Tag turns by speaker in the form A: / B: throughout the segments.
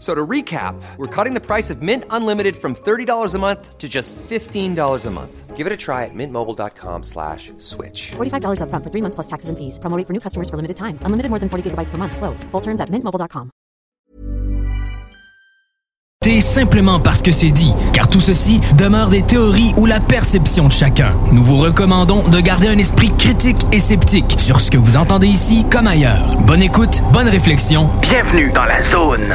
A: So to recap, we're cutting the price of Mint Unlimited from $30 a month to just $15 a month. Give it a try at mintmobile.com slash switch.
B: $45 upfront for three months plus taxes and fees. Promo rate for new customers for limited time. Unlimited more than 40 gigabytes per month. Slows. Full terms at mintmobile.com.
C: C'est simplement parce que c'est dit, car tout ceci demeure des théories ou la perception de chacun. Nous vous recommandons de garder un esprit critique et sceptique sur ce que vous entendez ici comme ailleurs. Bonne écoute, bonne réflexion. Bienvenue dans la zone.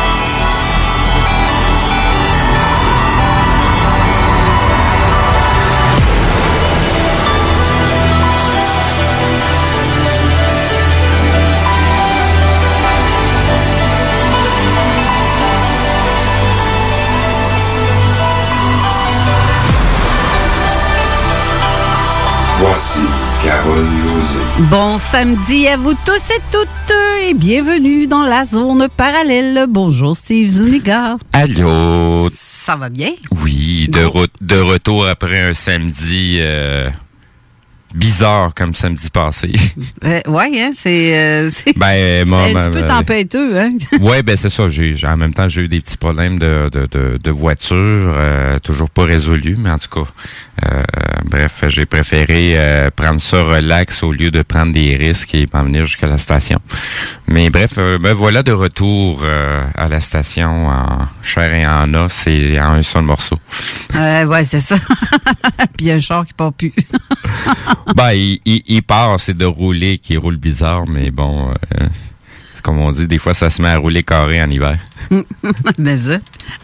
D: Bon samedi à vous tous et toutes et bienvenue dans la zone parallèle. Bonjour Steve Zuniga.
E: Allô?
D: Ça va bien?
E: Oui, de, re- de retour après un samedi euh, bizarre comme samedi passé.
D: Euh, ouais, hein, c'est euh, c'est-
E: ben,
D: c'est
E: moi,
D: un petit peu tempêteux, hein?
E: Ouais, ben c'est ça. J'ai, en même temps, j'ai eu des petits problèmes de, de, de, de voiture, euh, toujours pas résolus, mais en tout cas, euh, bref, j'ai préféré euh, prendre ça relax au lieu de prendre des risques et m'en venir jusqu'à la station. Mais bref, me voilà de retour euh, à la station en chair et en os et en un seul morceau.
D: Euh, ouais, c'est ça. Puis un char qui part plus.
E: ben, il, il, il part, c'est de rouler qui roule bizarre, mais bon, euh, comme on dit, des fois ça se met à rouler carré en hiver.
D: Mais ça.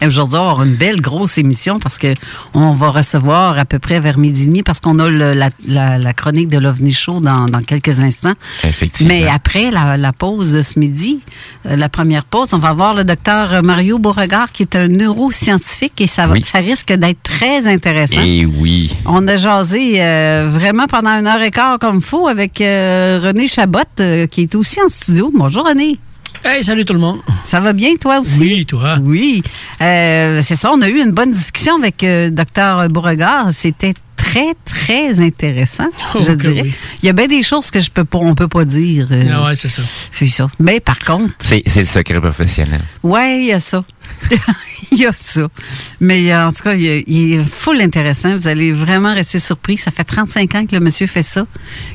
D: Aujourd'hui, on va avoir une belle grosse émission parce que on va recevoir à peu près vers midi et demi parce qu'on a le- la, la- la chronique de l'OVNI Show dans, dans quelques instants.
E: Effectivement.
D: Mais après la, la pause de ce midi, euh, la première pause, on va voir le docteur Mario Beauregard qui est un neuroscientifique et ça, va,
E: Oui.
D: ça risque d'être très intéressant.
E: Et oui.
D: On a jasé euh, vraiment pendant une heure et quart comme fou avec euh, René Chabot euh, qui est aussi en studio. Bonjour René.
F: Hey, salut tout le monde.
D: Ça va bien toi aussi?
F: Oui, toi.
D: Oui. Euh, c'est ça, on a eu une bonne discussion avec euh, Dr Beauregard. C'était très, très intéressant,
F: Oh,
D: je dirais.
F: oui.
D: Il y a bien des choses que je peux pas, on peut pas dire. euh,
F: Ah ouais, c'est ça.
D: C'est ça. Mais par contre,
E: C'est, c'est le secret professionnel.
D: ouais, il y a ça. Il y a ça. Mais euh, en tout cas, il, est- il full intéressant. Vous allez vraiment rester surpris. Ça fait 35 ans que le monsieur fait ça,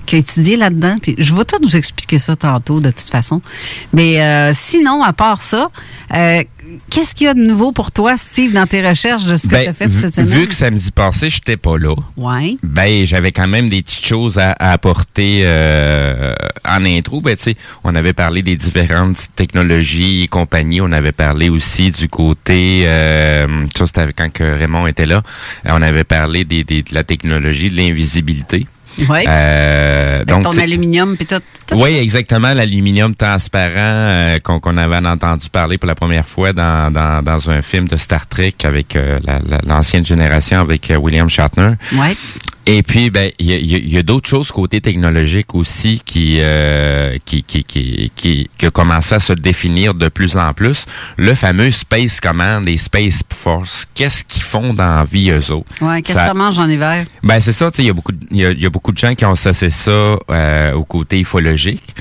D: qu'il a étudié là-dedans. Puis je vais tout vous expliquer ça tantôt, de toute façon. Mais euh, sinon, à part ça, euh, qu'est-ce qu'il y a de nouveau pour toi, Steve, dans tes recherches de ce que tu as fait pour cette semaine?
E: Ben, vu que samedi passé, j'étais pas là,
D: Ouais.
E: ben j'avais quand même des petites choses à, à apporter euh, en intro. Ben tu sais, on avait parlé des différentes technologies et compagnies. On avait parlé aussi du côté, euh, ça c'était quand que Raymond était là. Euh, On avait parlé des, des- de la technologie de l'invisibilité.
D: Ouais.
E: Euh, donc
D: ton aluminium puis tout. tout.
E: oui, exactement, l'aluminium transparent euh, qu'on avait entendu parler pour la première fois dans, dans, dans un film de Star Trek avec euh, la- la- l'ancienne génération avec William Shatner. Et puis, ben, il y a, y a- a d'autres choses côté technologique aussi qui, euh, qui, qui, qui, qui, qui a commencé à se définir de plus en plus. Le fameux Space Command et Space Force, qu'est-ce qu'ils font dans la vie, eux autres?
D: Ouais, qu'est-ce que
E: Ça-
D: mange en hiver?
E: ben c'est ça, tu sais, il y a beaucoup, de- il y a, il y a beaucoup de gens qui ont associé ça euh, au côté ufologique.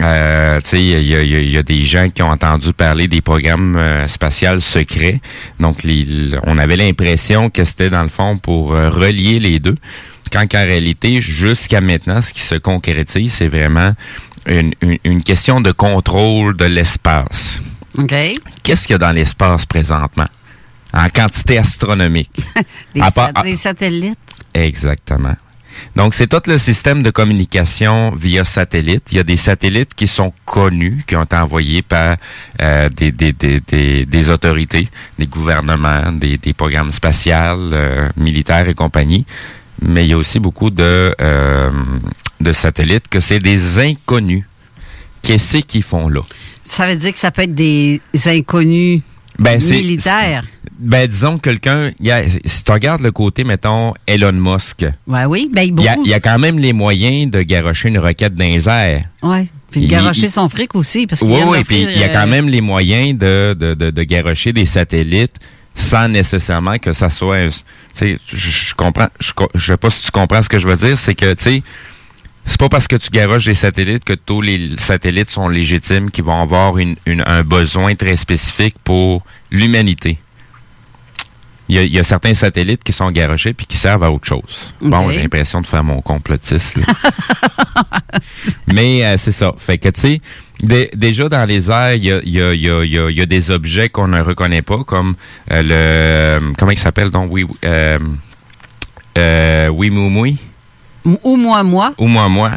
E: Euh, tu sais, il y a, y a- il y a des gens qui ont entendu parler des programmes euh, spatials secrets. Donc, les- on avait l'impression que c'était dans le fond pour euh, relier les deux. Quand qu'en réalité, jusqu'à maintenant, ce qui se concrétise, c'est vraiment une, une- une question de contrôle de l'espace.
D: OK.
E: Qu'est-ce qu'il y a dans l'espace présentement? En quantité astronomique.
D: Des,
E: À part-
D: sa- des satellites?
E: Exactement. Donc, c'est tout le système de communication via satellite. Il y a des satellites qui sont connus, qui ont été envoyés par euh, des, des, des, des, des autorités, des gouvernements, des, des programmes spatials, euh, militaires et compagnie. Mais il y a aussi beaucoup de, euh, de satellites que c'est des inconnus. Qu'est-ce qu'ils font là?
D: Ça veut dire que ça peut être des inconnus
E: Ben,
D: militaires.
E: Ben, disons que quelqu'un, si tu regardes le côté, mettons, Elon Musk,
D: Ouais, oui. Ben,
E: il y, a, y quand même les moyens de garocher une roquette dans les airs.
D: Ouais. Puis de garocher
E: il-
D: son fric aussi. Parce qu'il
E: Oui, oui, puis il y a quand
D: euh,
E: même les moyens de, de, de, de garocher des satellites sans nécessairement que ça soit... Tu sais, je, comprends, je, sais pas si tu comprends ce que je veux dire, c'est que, tu sais, c'est pas parce que tu garoches des satellites que tous les satellites sont légitimes, qui vont avoir une, une- un besoin très spécifique pour l'humanité. Il y, a, il y a certains satellites qui sont garochés puis qui servent à autre chose. Bon, j'ai l'impression de faire mon complotiste. là. Mais euh, c'est ça. Fait que, tu sais, dé- déjà dans les airs, il y a, y, a, y, a, y a- des objets qu'on ne reconnaît pas, comme euh, le... Comment il s'appelle donc? Oui, euh, euh, oui, Moumoui
D: Ou moi, moi.
E: ou moi moi.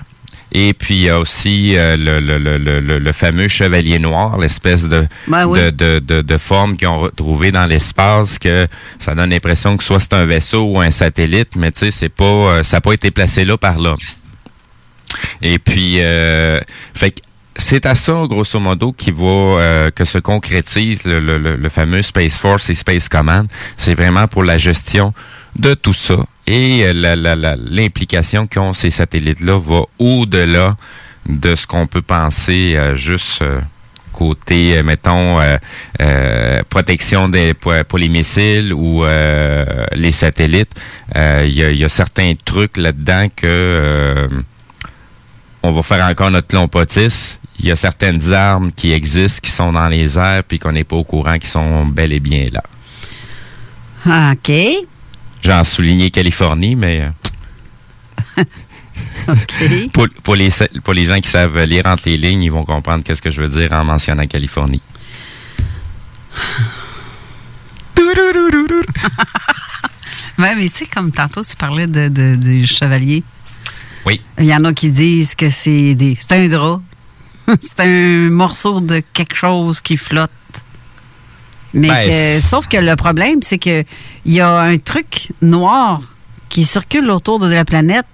E: Et puis il y a aussi euh, le, le, le, le, fameux chevalier noir, l'espèce de,
D: Ben oui.
E: de, de, de, de forme qu'ils ont retrouvé dans l'espace, que ça donne l'impression que soit c'est un vaisseau ou un satellite, mais tu sais, c'est pas euh, ça n'a pas été placé là par l'homme. Et puis euh, fait que c'est à ça, grosso modo, qui va euh, que se concrétise le, le, le, fameux Space Force et Space Command. C'est vraiment pour la gestion de tout ça. Et euh, l'implication qu'ont ces satellites-là va au-delà de ce qu'on peut penser euh, juste euh, côté, mettons, protection des, pour, les missiles ou les satellites. Il y, a, certains trucs là-dedans que on va faire encore notre clompotis. Il y a certaines armes qui existent, qui sont dans les airs, puis qu'on n'est pas au courant, qui sont bel et bien là.
D: OK.
E: J'en souligné Californie, mais euh,
D: OK.
E: pour, pour, les, pour les gens qui savent lire entre les lignes, ils vont comprendre qu'est-ce que je veux dire en mentionnant Californie.
D: Ouais, mais tu sais, comme tantôt, tu parlais de, de- du chevalier.
E: Oui.
D: Il y en a qui disent que c'est des. C'est un drap. c'est un morceau de quelque chose qui flotte. Mais
E: Ben,
D: que- sauf que le problème, c'est que il y a un truc noir qui circule autour de la planète,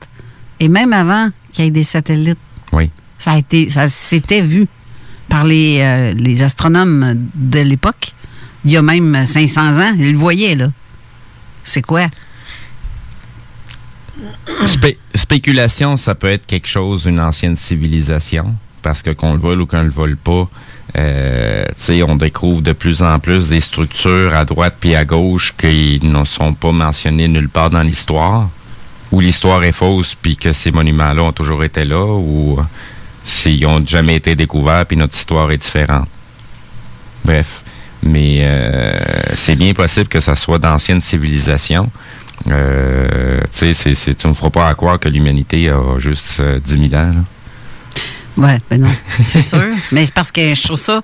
D: et même avant qu'il y ait des satellites.
E: Oui.
D: Ça a été, ça s'était vu par les, euh, les astronomes de l'époque. Il y a même 500 ans, ils le voyaient là. C'est quoi?
E: Spé- spéculation, ça peut être quelque chose, une ancienne civilisation, parce que qu'on le vole ou qu'on le vole pas, euh, on découvre de plus en plus des structures à droite puis à gauche qui ne sont pas mentionnées nulle part dans l'histoire, ou l'histoire est fausse puis que ces monuments-là ont toujours été là, ou s'ils ont jamais été découverts puis notre histoire est différente. Bref. Mais euh, c'est bien possible que ça soit d'anciennes civilisations. Euh, tu tu ne me feras pas à croire que l'humanité a juste euh, 10 000 ans. là.
D: Ouais, ben non, c'est sûr. Mais c'est parce que je trouve ça.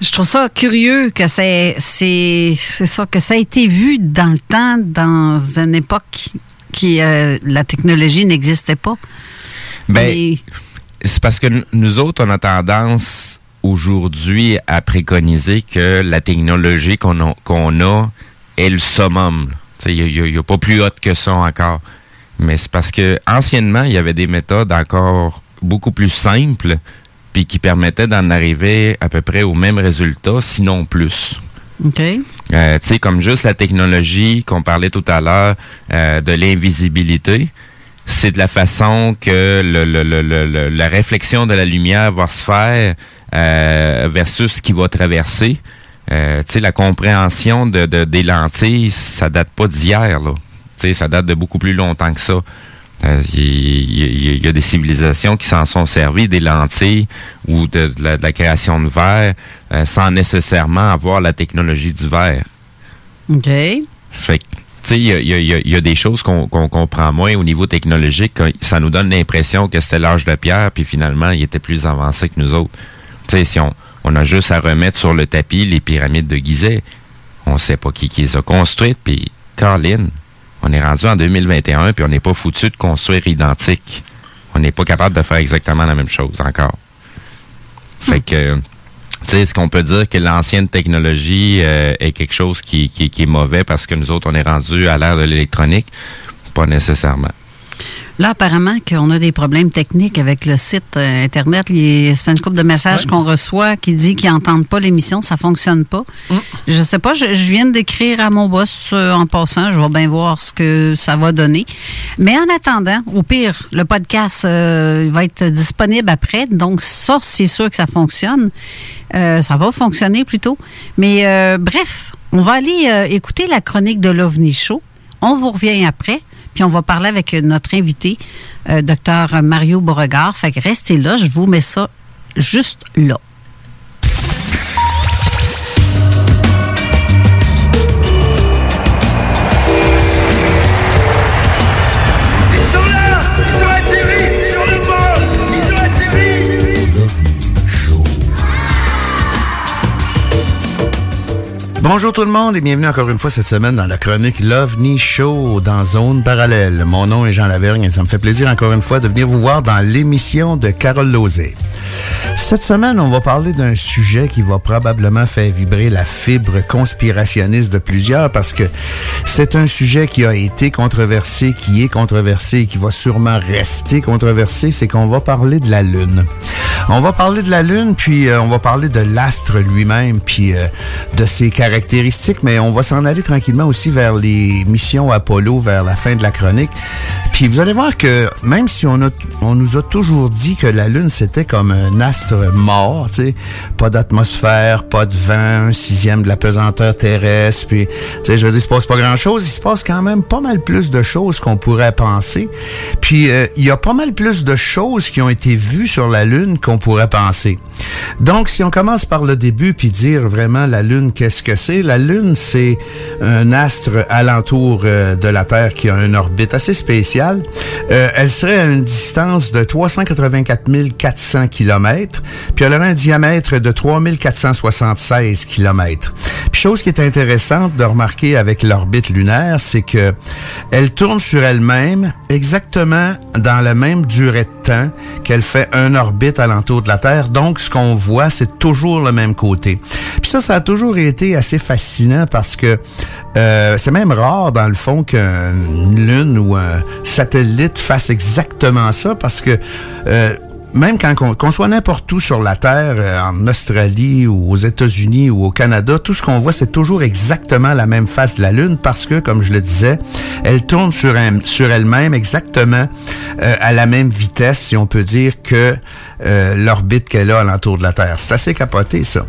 D: Je trouve ça curieux que c'est c'est c'est ça que ça a été vu dans le temps dans une époque qui euh, la technologie n'existait pas.
E: Ben,
D: Mais-
E: c'est parce que nous autres, on a tendance aujourd'hui à préconiser que la technologie qu'on a, qu'on a est le summum. Il n'y a, pas plus haute que ça encore. Mais c'est parce que anciennement, il y avait des méthodes encore beaucoup plus simples puis qui permettaient d'en arriver à peu près au même résultat, sinon plus.
D: OK.
E: Euh, tu sais, comme juste la technologie qu'on parlait tout à l'heure euh, de l'invisibilité, c'est de la façon que le, le- le- le- le- la réflexion de la lumière va se faire euh, versus ce qui va traverser. Euh, tu sais, la compréhension de, de- des lentilles, ça date pas d'hier, là. Tu sais, ça date de beaucoup plus longtemps que ça. Euh, Il y, a des civilisations qui s'en sont servies, des lentilles ou de, de la, de la création de verre, euh, sans nécessairement avoir la technologie du verre.
D: OK.
E: Fait que, tu sais, il y y y a des choses qu'on qu'on comprend moins au niveau technologique. quand Ça nous donne l'impression que c'était l'âge de pierre, puis finalement, il était plus avancé que nous autres. Tu sais, si on, on a juste à remettre sur le tapis les pyramides de Gizeh, on sait pas qui, qui les a construites, puis Colin, on est rendu en 2021, puis on n'est pas foutu de construire identique. On n'est pas capable de faire exactement la même chose encore. Fait que, tu sais, est-ce qu'on peut dire que l'ancienne technologie euh, est quelque chose qui, qui, qui est mauvais parce que nous autres, on est rendu à l'ère de l'électronique? Pas nécessairement.
D: Là, apparemment qu'on a des problèmes techniques avec le site euh, Internet. Il y a- ça fait une couple de messages qu'on reçoit qui dit qu'ils n'entendent pas l'émission, ça fonctionne pas. Je sais pas, je, je viens d'écrire à mon boss euh, en passant. Je vais bien voir ce que ça va donner. Mais en attendant, au pire, le podcast euh, va être disponible après. Donc, ça, c'est sûr que ça fonctionne. Ça va fonctionner plutôt. Mais euh, bref, on va aller écouter la chronique de l'OVNI Show. On vous revient après, puis on va parler avec notre invité, euh, docteur Mario Beauregard. Fait que restez là, je vous mets ça juste là.
G: Bonjour tout le monde et bienvenue encore une fois cette semaine dans la chronique l'OVNI Show dans Zone Parallèle. Mon nom est Jean Lavergne et ça me fait plaisir encore une fois de venir vous voir dans l'émission de Carole Lozé. Cette semaine, on va parler d'un sujet qui va probablement faire vibrer la fibre conspirationniste de plusieurs parce que c'est un sujet qui a été controversé, qui est controversé et qui va sûrement rester controversé, c'est qu'on va parler de la Lune. On va parler de la Lune, puis euh, on va parler de l'astre lui-même, puis euh, de ses caractéristiques, mais on va s'en aller tranquillement aussi vers les missions Apollo, vers la fin de la chronique. Puis vous allez voir que même si on, a, on nous a toujours dit que la Lune, c'était comme un astre mort, tu sais, pas d'atmosphère, pas de vent, un sixième de la pesanteur terrestre, puis, tu sais, je veux dire, il se passe pas grand-chose, il se passe quand même pas mal plus de choses qu'on pourrait penser. Puis, euh, il y a pas mal plus de choses qui ont été vues sur la Lune qu'on pourrait penser. Donc, si on commence par le début, puis dire vraiment la Lune, qu'est-ce que La Lune, c'est un astre alentour euh, de la Terre qui a une orbite assez spéciale. Euh, elle serait à une distance de 384 400 km, puis elle aurait un diamètre de 3476 km. Puis chose qui est intéressante de remarquer avec l'orbite lunaire, c'est que elle tourne sur elle-même exactement dans la même durée de temps qu'elle fait un orbite alentour de la Terre. Donc, ce qu'on voit, c'est toujours le même côté. Puis ça, ça a toujours été assez fascinant parce que euh, c'est même rare, dans le fond, qu'une lune ou un satellite fasse exactement ça parce que euh, même quand qu'on qu'on soit n'importe où sur la Terre, euh, en Australie ou aux États-Unis ou au Canada, tout ce qu'on voit, c'est toujours exactement la même face de la Lune parce que, comme je le disais, elle tourne sur elle-même exactement euh, à la même vitesse, si on peut dire, que euh, l'orbite qu'elle a alentour de la Terre. C'est assez capoté, ça.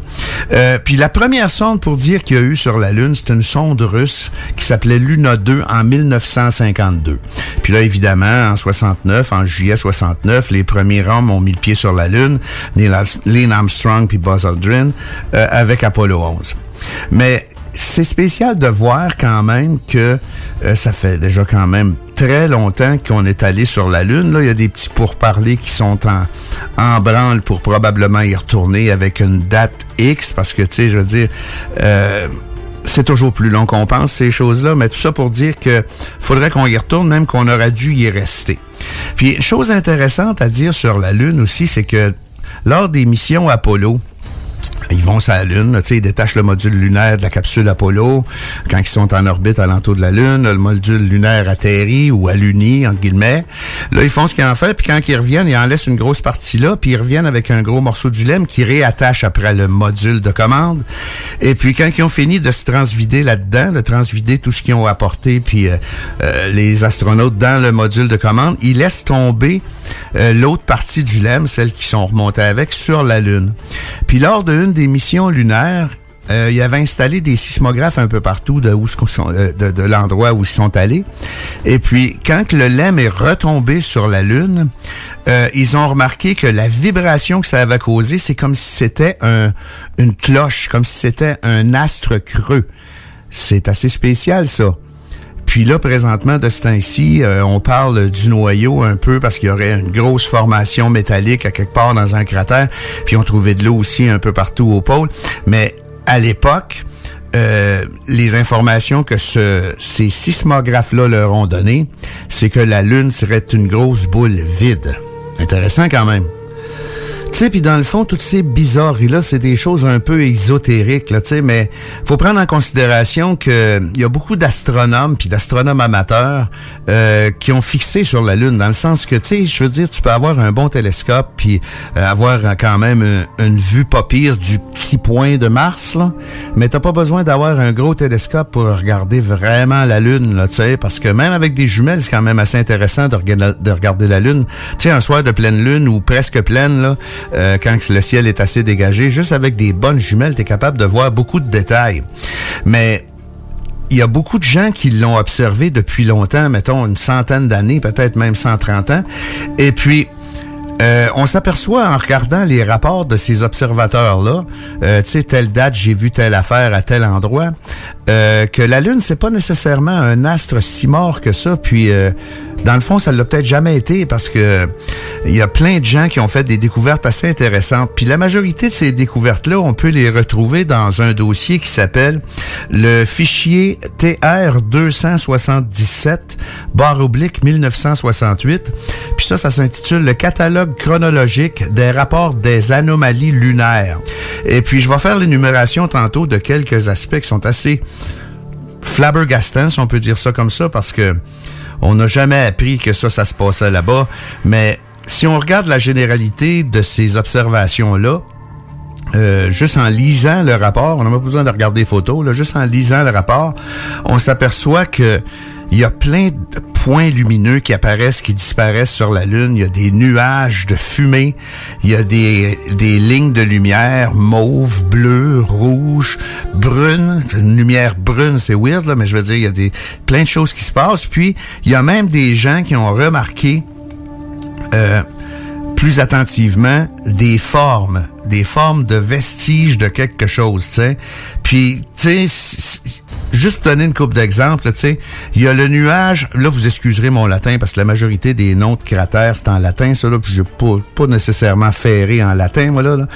G: Euh, puis la première sonde pour dire qu'il y a eu sur la Lune, c'est une sonde russe qui s'appelait Luna 2 en 1952. Puis là, évidemment, en 69, en juillet 69, les premiers hommes ont mis le pied sur la Lune, Neil Armstrong puis Buzz Aldrin, euh, avec Apollo 11. Mais c'est spécial de voir quand même que euh, ça fait déjà quand même très longtemps qu'on est allé sur la Lune. Là, il y a des petits pourparlers qui sont en, en branle pour probablement y retourner avec une date X, parce que, tu sais, je veux dire... euh, c'est toujours plus long qu'on pense, ces choses-là, mais tout ça pour dire que faudrait qu'on y retourne, même qu'on aurait dû y rester. Puis, chose intéressante à dire sur la Lune aussi, c'est que lors des missions Apollo, ils vont sur la Lune, ils détachent le module lunaire de la capsule Apollo. Quand ils sont en orbite alentour de la Lune, le module lunaire atterrit ou alluni, entre guillemets. Là, ils font ce qu'ils en fait, puis quand ils reviennent, ils en laissent une grosse partie là, puis ils reviennent avec un gros morceau du lemme qui réattache après le module de commande. Et puis quand ils ont fini de se transvider là-dedans, de transvider tout ce qu'ils ont apporté, puis euh, euh, les astronautes dans le module de commande, ils laissent tomber euh, l'autre partie du lemme, celles qui sont remontées avec, sur la Lune. Puis lors d'une des missions lunaires, euh, il avait installé des sismographes un peu partout euh, de, l'endroit où ils sont allés. Et puis, quand le LEM est retombé sur la Lune, euh, ils ont remarqué que la vibration que ça avait causé, c'est comme si c'était un, une cloche, comme si c'était un astre creux. C'est assez spécial, ça. Puis là, présentement, de ce temps-ci, euh, on parle du noyau un peu parce qu'il y aurait une grosse formation métallique à quelque part dans un cratère. Puis on trouvait de l'eau aussi un peu partout au pôle. Mais à l'époque, euh, les informations que ce, ces sismographes-là leur ont données, c'est que la Lune serait une grosse boule vide. Intéressant quand même. Sais, puis dans le fond, toutes ces bizarreries-là, c'est des choses un peu ésotériques, là, tu sais, mais faut prendre en considération que il y a beaucoup d'astronomes puis d'astronomes amateurs euh, qui ont fixé sur la Lune, dans le sens que, tu sais, je veux dire, tu peux avoir un bon télescope puis euh, avoir euh, quand même une, vue pas pire du petit point de Mars, là, mais t'as pas besoin d'avoir un gros télescope pour regarder vraiment la Lune, là, tu sais, parce que même avec des jumelles, c'est quand même assez intéressant de, de regarder la Lune. Tu sais, un soir de pleine Lune ou presque pleine, là, euh, quand le ciel est assez dégagé, juste avec des bonnes jumelles, tu es capable de voir beaucoup de détails. Mais il y a beaucoup de gens qui l'ont observé depuis longtemps, mettons une centaine d'années, peut-être même 130 ans. Et puis, euh, on s'aperçoit en regardant les rapports de ces observateurs-là, euh, tu sais, telle date, j'ai vu telle affaire à tel endroit, euh, que la Lune, c'est pas nécessairement un astre si mort que ça. Puis, euh, dans le fond, ça l'a peut-être jamais été parce que il y a plein de gens qui ont fait des découvertes assez intéressantes. Puis la majorité de ces découvertes-là, on peut les retrouver dans un dossier qui s'appelle le fichier TR 277 barre oblique 1968. Puis ça, ça s'intitule le catalogue chronologique des rapports des anomalies lunaires. Et puis je vais faire l'énumération tantôt de quelques aspects qui sont assez flabbergastants, si on peut dire ça comme ça, parce que on n'a jamais appris que ça, ça se passait là-bas. Mais si on regarde la généralité de ces observations-là, euh, juste en lisant le rapport, on n'a pas besoin de regarder les photos, là, juste en lisant le rapport, on s'aperçoit que il y a plein de points lumineux qui apparaissent, qui disparaissent sur la Lune. Il y a des nuages de fumée. Il y a des, des lignes de lumière mauve, bleu, rouge, brune. Une lumière brune, c'est weird, là, mais je veux dire, il y a des, plein de choses qui se passent. Puis, il y a même des gens qui ont remarqué euh, plus attentivement des formes, des formes de vestiges de quelque chose, tu sais. Puis, tu sais, juste pour donner une coupe d'exemples, tu sais, il y a le nuage, là, vous excuserez mon latin, parce que la majorité des noms de cratères, c'est en latin, ça, là, puis je pas, pas nécessairement ferré en latin, moi, là, là.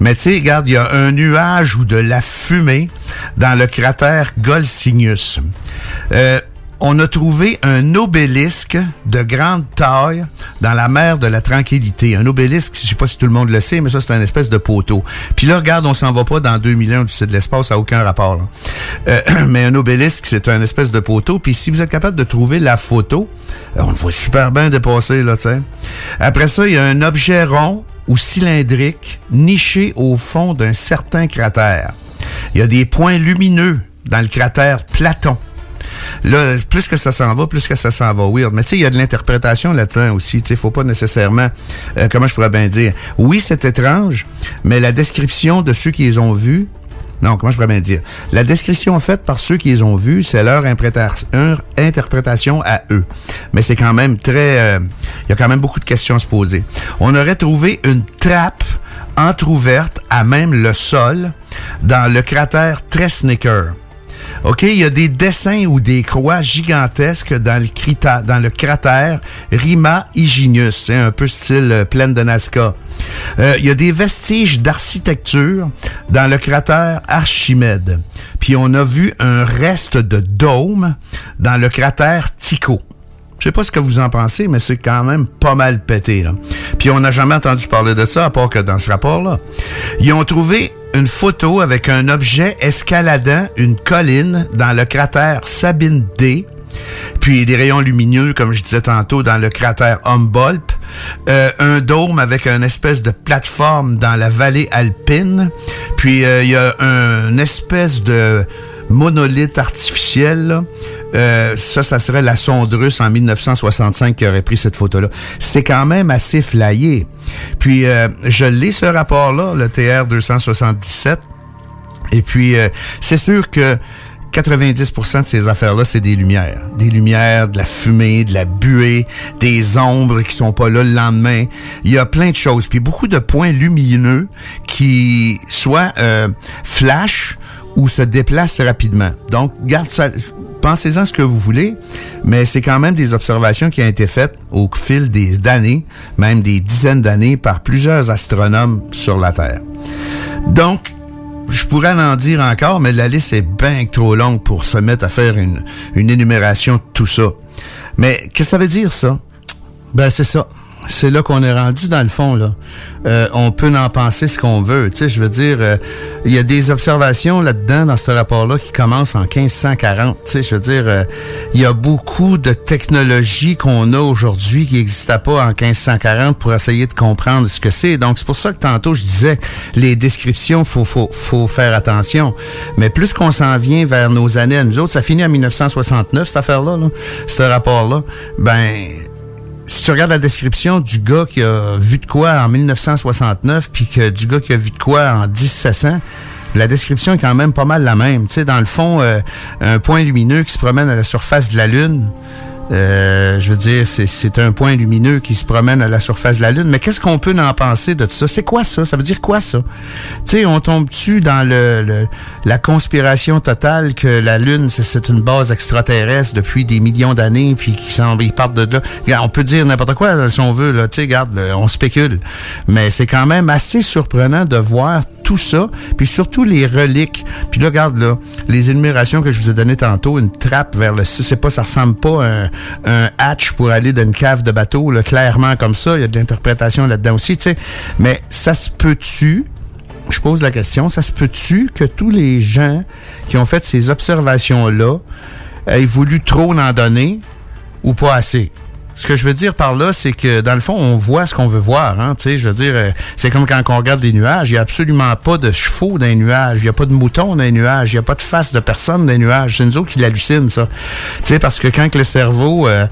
G: Mais, tu sais, regarde, il y a un nuage ou de la fumée dans le cratère Golsignus. Euh, on a trouvé un obélisque de grande taille dans la mer de la Tranquillité. Un obélisque, je sais pas si tout le monde le sait, mais ça, c'est un espèce de poteau. Puis là, regarde, on s'en va pas dans 2000 ans du de l'espace, ça n'a aucun rapport. Euh, mais un obélisque, c'est un espèce de poteau. Puis si vous êtes capable de trouver la photo, euh, on le voit super bien dépasser, là, tu sais. Après ça, il y a un objet rond ou cylindrique niché au fond d'un certain cratère. Il y a des points lumineux dans le cratère Platon. Là, plus que ça s'en va, plus que ça s'en va weird. Mais tu sais, il y a de l'interprétation là-dedans aussi. Tu sais, faut pas nécessairement, euh, comment je pourrais bien dire? Oui, c'est étrange, mais la description de ceux qui les ont vus, non, comment je pourrais bien dire? La description faite par ceux qui les ont vus, c'est leur, interprétation à eux. Mais c'est quand même très... euh, Il y a quand même beaucoup de questions à se poser. On aurait trouvé une trappe entr'ouverte à même le sol dans le cratère Tresnecker. OK, il y a des dessins ou des croix gigantesques dans le, crita- dans le cratère Rima Iginius, c'est un peu style euh, plaine de Nazca. Euh, il y a des vestiges d'architecture dans le cratère Archimède. Puis on a vu un reste de dôme dans le cratère Tycho. Je sais pas ce que vous en pensez, mais c'est quand même pas mal pété. Là. Puis on n'a jamais entendu parler de ça, à part que dans ce rapport-là. Ils ont trouvé une photo avec un objet escaladant une colline dans le cratère Sabine D. Puis des rayons lumineux, comme je disais tantôt, dans le cratère Humboldt. Euh, un dôme avec une espèce de plateforme dans la vallée alpine. Puis euh, il y a un, une espèce de monolithe artificiel. là. Euh, ça, ça serait la sonde en 1965 qui aurait pris cette photo-là. C'est quand même assez flyé. Puis, euh, je lis ce rapport-là, le TR 277. Et puis, euh, c'est sûr que 90% de ces affaires-là, c'est des lumières. Des lumières, de la fumée, de la buée, des ombres qui sont pas là le lendemain. Il y a plein de choses. Puis beaucoup de points lumineux qui soit euh, flash ou se déplacent rapidement. Donc, garde ça. Pensez-en ce que vous voulez, mais c'est quand même des observations qui ont été faites au fil des années, même des dizaines d'années, par plusieurs astronomes sur la Terre. Donc, je pourrais en dire encore, mais la liste est bien trop longue pour se mettre à faire une, une énumération de tout ça. Mais qu'est-ce que ça veut dire, ça? Ben, c'est ça c'est là qu'on est rendu dans le fond là. Euh, on peut en penser ce qu'on veut, tu sais, je veux dire euh, il y a des observations là-dedans dans ce rapport-là qui commencent en 1540, tu sais, je veux dire euh, il y a beaucoup de technologies qu'on a aujourd'hui qui n'existaient pas en 1540 pour essayer de comprendre ce que c'est. Donc c'est pour ça que tantôt je disais les descriptions faut faut faut faire attention. Mais plus qu'on s'en vient vers nos années à nous autres, ça finit en 1969 cette affaire-là là, ce rapport-là. Ben si tu regardes la description du gars qui a vu de quoi en 1969, puis que du gars qui a vu de quoi en 1700, la description est quand même pas mal la même. Tu sais, dans le fond, euh, un point lumineux qui se promène à la surface de la Lune, euh, je veux dire, c'est un point lumineux qui se promène à la surface de la Lune. Mais qu'est-ce qu'on peut en penser de ça? C'est quoi ça? Ça veut dire quoi ça? Tu sais, on tombe-tu dans le, la conspiration totale que la Lune, c'est une base extraterrestre depuis des millions d'années, puis qui semble, ils partent de là? on peut dire n'importe quoi si on veut, là. Tu sais, regarde, on spécule. Mais c'est quand même assez surprenant de voir tout ça, puis surtout les reliques. Puis là, regarde, là, les énumérations que je vous ai données tantôt, une trappe vers le... C'est pas, ça ressemble pas à un un hatch pour aller dans une cave de bateau, clairement comme ça. Il y a de l'interprétation là-dedans aussi, tu sais. Mais ça se peut-tu, je pose la question, ça se peut-tu que tous les gens qui ont fait ces observations-là aient voulu trop en donner ou pas assez? Ce que je veux dire par là, c'est que dans le fond, on voit ce qu'on veut voir. Hein, je veux dire, euh, c'est comme quand on regarde des nuages. Il n'y a absolument pas de chevaux dans les nuages. Il n'y a pas de moutons dans les nuages. Il n'y a pas de face de personne dans les nuages. C'est nous autres qui l'hallucinent, ça. sais, parce que quand le cerveau euh,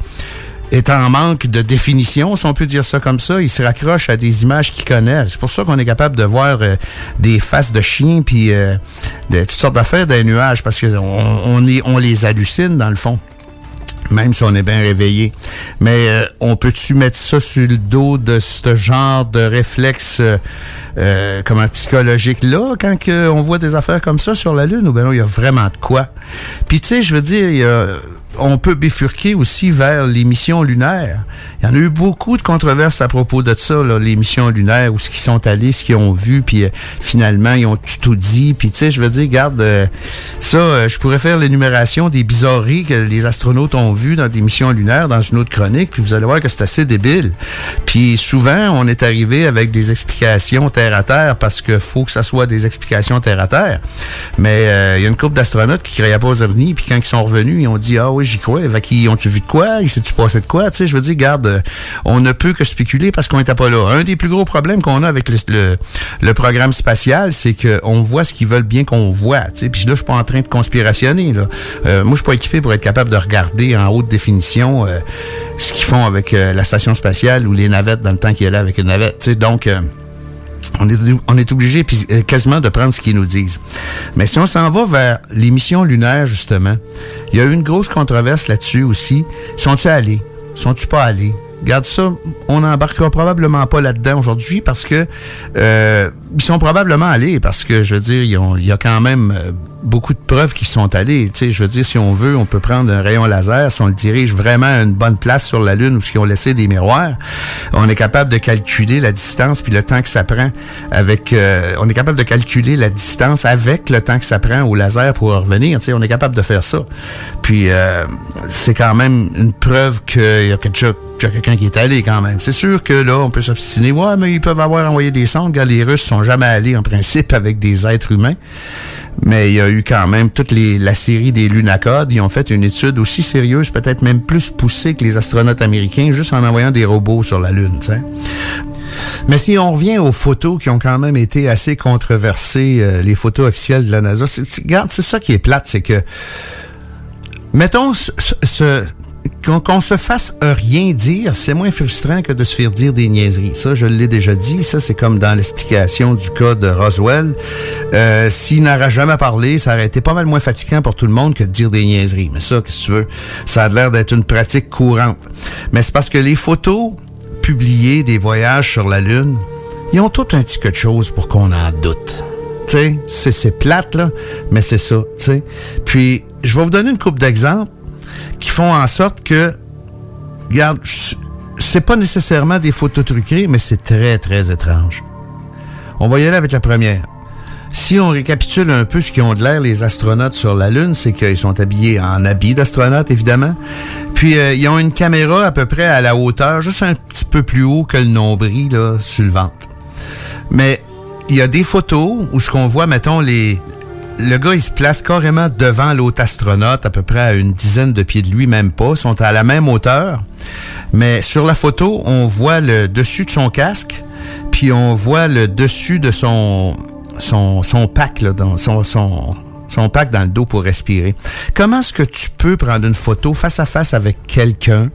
G: est en manque de définition, si on peut dire ça comme ça, il se raccroche à des images qu'il connaît. C'est pour ça qu'on est capable de voir euh, des faces de chiens puis de toutes sortes d'affaires dans les nuages parce qu'on on, on les hallucine dans le fond même si on est bien réveillé. Mais euh, on peut-tu mettre ça sur le dos de ce genre de réflexe euh, euh comment psychologique là quand que on voit des affaires comme ça sur la lune ou ben non, il y a vraiment de quoi. Puis tu sais, je veux dire, on peut bifurquer aussi vers les missions lunaires. Il y en a eu beaucoup de controverses à propos de ça, les missions lunaires, où ce qu'ils sont allés, ce qu'ils ont vu, puis euh, finalement, ils ont tout dit. Puis tu sais, je veux dire, garde, euh, ça, euh, je pourrais faire l'énumération des bizarreries que les astronautes ont vues dans des missions lunaires, dans une autre chronique, puis vous allez voir que c'est assez débile. Puis souvent, on est arrivé avec des explications à terre, parce que faut que ça soit des explications terre à terre. Mais il y a une couple d'astronautes qui créaient pas aux ovnis, puis quand ils sont revenus, ils ont dit, ah oui, j'y crois. Fait ont-tu vu de quoi? Il s'est-tu passé de quoi? Tu sais, je veux dire, garde, euh, on ne peut que spéculer parce qu'on n'était pas là. Un des plus gros problèmes qu'on a avec le, le, programme spatial, c'est qu'on voit ce qu'ils veulent bien qu'on voit. Tu sais, puis là, je suis pas en train de conspirationner. Là. Euh, moi, je suis pas équipé pour être capable de regarder en haute définition euh, ce qu'ils font avec la station spatiale ou les navettes dans le temps qu'il y a là avec une navette. Tu sais, donc on est, on est obligé puis, euh, quasiment de prendre ce qu'ils nous disent. Mais si on s'en va vers les missions lunaires, justement, il y a eu une grosse controverse là-dessus aussi. Sont-ils allés? Sont-ils pas allés? Regarde ça, on n'embarquera probablement pas là-dedans aujourd'hui parce que euh, ils sont probablement allés parce que je veux dire, il y a quand même euh, beaucoup de preuves qui sont allées. Tu sais, je veux dire, si on veut, on peut prendre un rayon laser, si on le dirige vraiment à une bonne place sur la Lune ou si on laissé des miroirs, on est capable de calculer la distance puis le temps que ça prend avec. Euh, on est capable de calculer la distance avec le temps que ça prend au laser pour revenir. Tu sais, on est capable de faire ça. Puis c'est quand même une preuve qu'il y a quelque chose quelqu'un qui est allé quand même. C'est sûr que là, on peut s'obstiner. Ouais, mais ils peuvent avoir envoyé des sondes. les Russes sont jamais allés en principe avec des êtres humains. Mais il y a eu quand même toute la série des Lunacodes. Ils ont fait une étude aussi sérieuse, peut-être même plus poussée que les astronautes américains, juste en envoyant des robots sur la Lune. Mais si on revient aux photos qui ont quand même été assez controversées, euh, les photos officielles de la NASA, c'est, c'est ça qui est plate, c'est que mettons ce, qu'on qu'on se fasse rien dire, c'est moins frustrant que de se faire dire des niaiseries. Ça, je l'ai déjà dit. Ça, c'est comme dans l'explication du cas de Roswell. Euh, S'il n'aurait jamais parlé, ça aurait été pas mal moins fatigant pour tout le monde que de dire des niaiseries. Mais ça, qu'est-ce que tu veux? Ça a l'air d'être une pratique courante. Mais c'est parce que les photos publiées des voyages sur la Lune, ils ont tout un petit quelque chose pour qu'on en doute. Tu sais, c'est- plate, là, mais c'est ça, tu sais. Puis, je vais vous donner une couple d'exemples qui font en sorte que, regarde, c'est pas nécessairement des photos truquées, mais c'est très, très étrange. On va y aller avec la première. Si on récapitule un peu ce qu'ils ont de l'air, les astronautes sur la Lune, c'est qu'ils sont habillés en habits d'astronautes, évidemment. Puis, euh, ils ont une caméra à peu près à la hauteur, juste un petit peu plus haut que le nombril, là, sur le ventre. Mais il y a des photos où ce qu'on voit, mettons, les, le gars, il se place carrément devant l'autre astronaute, à peu près à une dizaine de pieds de lui, même pas. Ils sont à la même hauteur. Mais sur la photo, on voit le dessus de son casque, puis on voit le dessus de son, son, son pack, là, dans son, son, son pack dans le dos pour respirer. Comment est-ce que tu peux prendre une photo face à face avec quelqu'un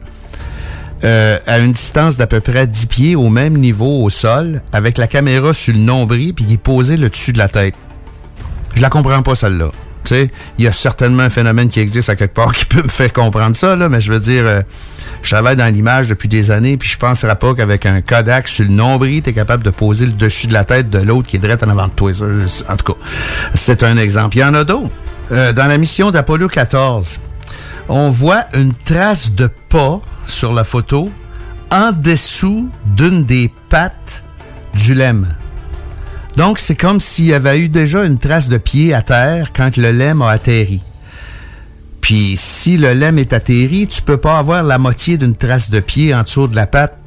G: euh, à une distance d'à peu près 10 pieds au même niveau au sol, avec la caméra sur le nombril, puis qui est posée le dessus de la tête? Je la comprends pas, celle-là. Tu sais, il y a certainement un phénomène qui existe à quelque part qui peut me faire comprendre ça, là, mais je veux dire, euh, je travaille dans l'image depuis des années, puis je penserais pas qu'avec un Kodak sur le nombril, tu es capable de poser le dessus de la tête de l'autre qui est direct en avant de toi. En tout cas, c'est un exemple. Il y en a d'autres. Euh, dans la mission d'Apollo 14, on voit une trace de pas sur la photo en dessous d'une des pattes du lemme. Donc, c'est comme s'il y avait eu déjà une trace de pied à terre quand le lemme a atterri. Puis, si le lemme est atterri, tu peux pas avoir la moitié d'une trace de pied en dessous de la patte.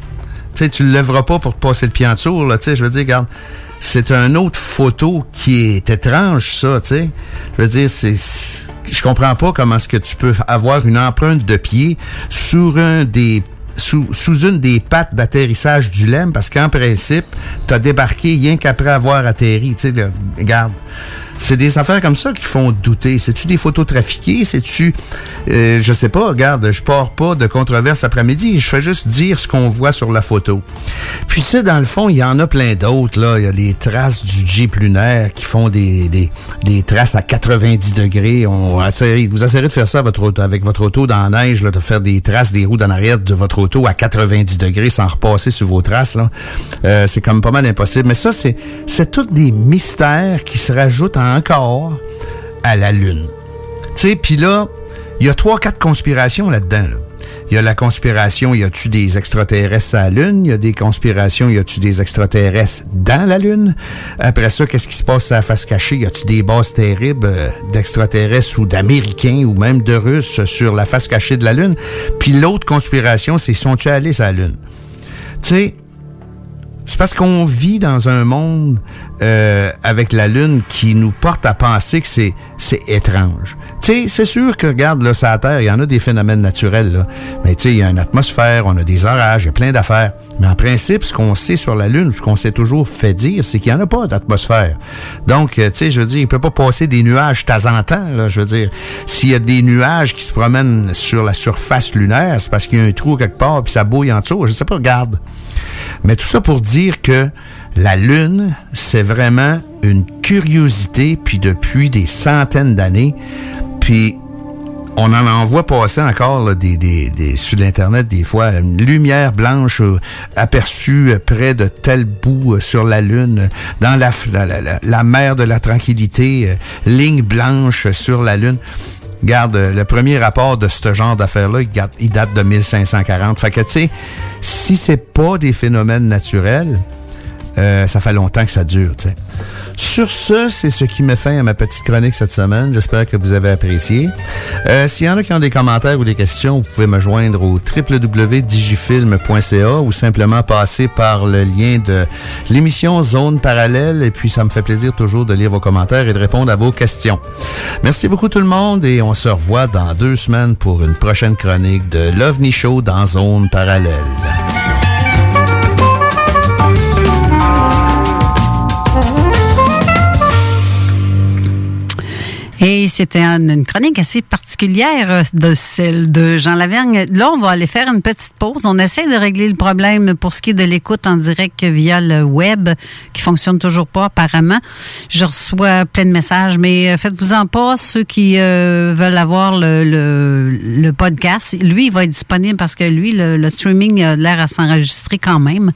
G: Tu sais, tu le lèveras pas pour passer le pied en dessous, là. Je veux dire, regarde, c'est une autre photo qui est étrange, ça. Je veux dire, c'est- Je comprends pas comment est-ce que tu peux avoir une empreinte de pied sur un des sous, sous une des pattes d'atterrissage du lemme, parce qu'en principe, tu as débarqué rien qu'après avoir atterri. Tu sais, regarde. C'est des affaires comme ça qui font douter. C'est-tu des photos trafiquées? C'est-tu... euh, je sais pas, regarde, je pars pas de controverse après-midi. Je fais juste dire ce qu'on voit sur la photo. Puis tu sais, dans le fond, il y en a plein d'autres. là. Il y a les traces du Jeep lunaire qui font des, des, des traces à 90 degrés. On vous essayerez de faire ça votre auto- avec votre auto dans la neige, là, de faire des traces des roues en arrière de votre auto à 90 degrés sans repasser sur vos traces. là. Euh, c'est comme pas mal impossible. Mais ça, c'est, c'est tous des mystères qui se rajoutent encore à la Lune. Tu sais, puis là, il y a trois, quatre conspirations là-dedans. là. Il y a la conspiration, y a-tu des extraterrestres à la Lune? Il y a des conspirations, y a-tu des extraterrestres dans la Lune? Après ça, qu'est-ce qui se passe à la face cachée? Y a-tu des bases terribles euh, d'extraterrestres ou d'Américains ou même de Russes sur la face cachée de la Lune? Puis l'autre conspiration, c'est sont-ils allés sur la Lune? Tu sais, c'est parce qu'on vit dans un monde euh, avec la Lune qui nous porte à penser que c'est c'est étrange. Tu sais, c'est sûr que, regarde, là, sur la Terre, il y en a des phénomènes naturels, là. Mais tu sais, il y a une atmosphère, on a des orages, il y a plein d'affaires. Mais en principe, ce qu'on sait sur la Lune, ce qu'on s'est toujours fait dire, c'est qu'il n'y en a pas d'atmosphère. Donc, euh, tu sais, je veux dire, il peut pas passer des nuages de temps en temps, là. Je veux dire, s'il y a des nuages qui se promènent sur la surface lunaire, c'est parce qu'il y a un trou quelque part, puis ça bouille en dessous. Je sais pas, regarde. Mais tout ça pour dire que la Lune, c'est vraiment une curiosité, puis depuis des centaines d'années, puis on en en voit passer encore là, des, des, des- sur l'Internet des fois, une lumière blanche euh, aperçue près de tel bout euh, sur la Lune, dans la, la, la, la- mer de la tranquillité, euh, ligne blanche sur la Lune. Garde, le premier rapport de ce genre d'affaires-là, il, il date de 1540. Fait que, tu sais, si c'est pas des phénomènes naturels, euh, ça fait longtemps que ça dure, tu sais. Sur ce, c'est ce qui met fin à ma petite chronique cette semaine. J'espère que vous avez apprécié. Euh, S'il y en a qui ont des commentaires ou des questions, vous pouvez me joindre au www.digifilm.ca ou simplement passer par le lien de l'émission Zone Parallèle. Et puis, ça me fait plaisir toujours de lire vos commentaires et de répondre à vos questions. Merci beaucoup tout le monde et on se revoit dans deux semaines pour une prochaine chronique de l'OVNI Show dans Zone Parallèle.
D: Et c'était une, chronique assez particulière euh, de celle de Jean Lavergne. Là, on va aller faire une petite pause. On essaie de régler le problème pour ce qui est de l'écoute en direct via le web, qui fonctionne toujours pas apparemment. Je reçois plein de messages, mais euh, faites-vous-en pas, ceux qui euh, veulent avoir le podcast. Lui, il va être disponible parce que lui, le, le streaming a l'air à s'enregistrer quand même.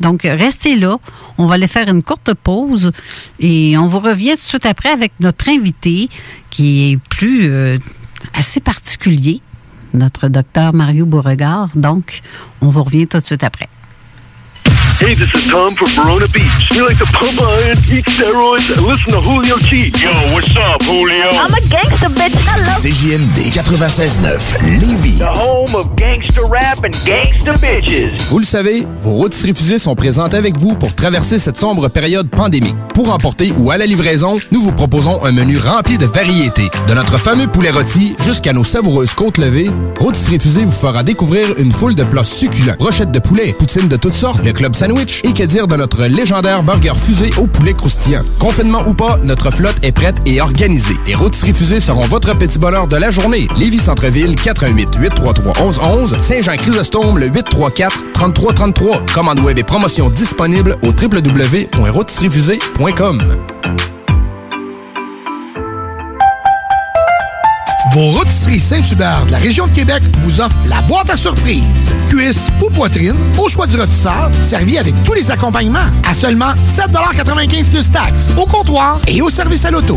D: Donc, restez là. On va aller faire une courte pause et on vous revient tout de suite après avec notre invité qui est plus euh, assez particulier, notre docteur Mario Beauregard. Donc, on vous revient tout de suite après.
F: Hey, this is Tom from Verona Beach. We like to pump iron, eat steroids, and listen to Julio G. Yo, what's up, Julio?
H: I'm a gangster, bitch. Hello.
I: CJMD 96.9, Lévis.
F: The home of gangster rap and gangster bitches.
J: Vous le savez, vos rôtisseries fusées sont présentes avec vous pour traverser cette sombre période pandémique. Pour emporter ou à la livraison, nous vous proposons un menu rempli de variétés. De notre fameux poulet rôti jusqu'à nos savoureuses côtes levées, Rôtisserie Fusée vous fera découvrir une foule de plats succulents. Brochettes de poulet, poutines de toutes sortes, le club et que dire de notre légendaire burger fusé au poulet croustillant. Confinement ou pas, notre flotte est prête et organisée. Les Rôtisseries Fusées seront votre petit bonheur de la journée. Lévis Centreville, 418 833 1111 Saint-Jean-Chrysostome, le 834 3333. Commande web et promotion disponible au www.rôtisseriefusée.com.
K: Vos rôtisseries Saint-Hubert de la région de Québec vous offrent la boîte à surprise. Cuisse ou poitrine, au choix du rôtisseur, servi avec tous les accompagnements à seulement 7,95 plus taxes, au comptoir et au service à l'auto.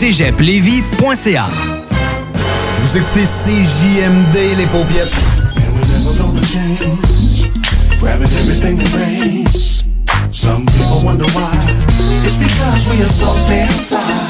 C: cégeplevy.ca.
I: Vous écoutez CJMD, les paupiètes.
L: Some people wonder why. It's because we are so damn fly.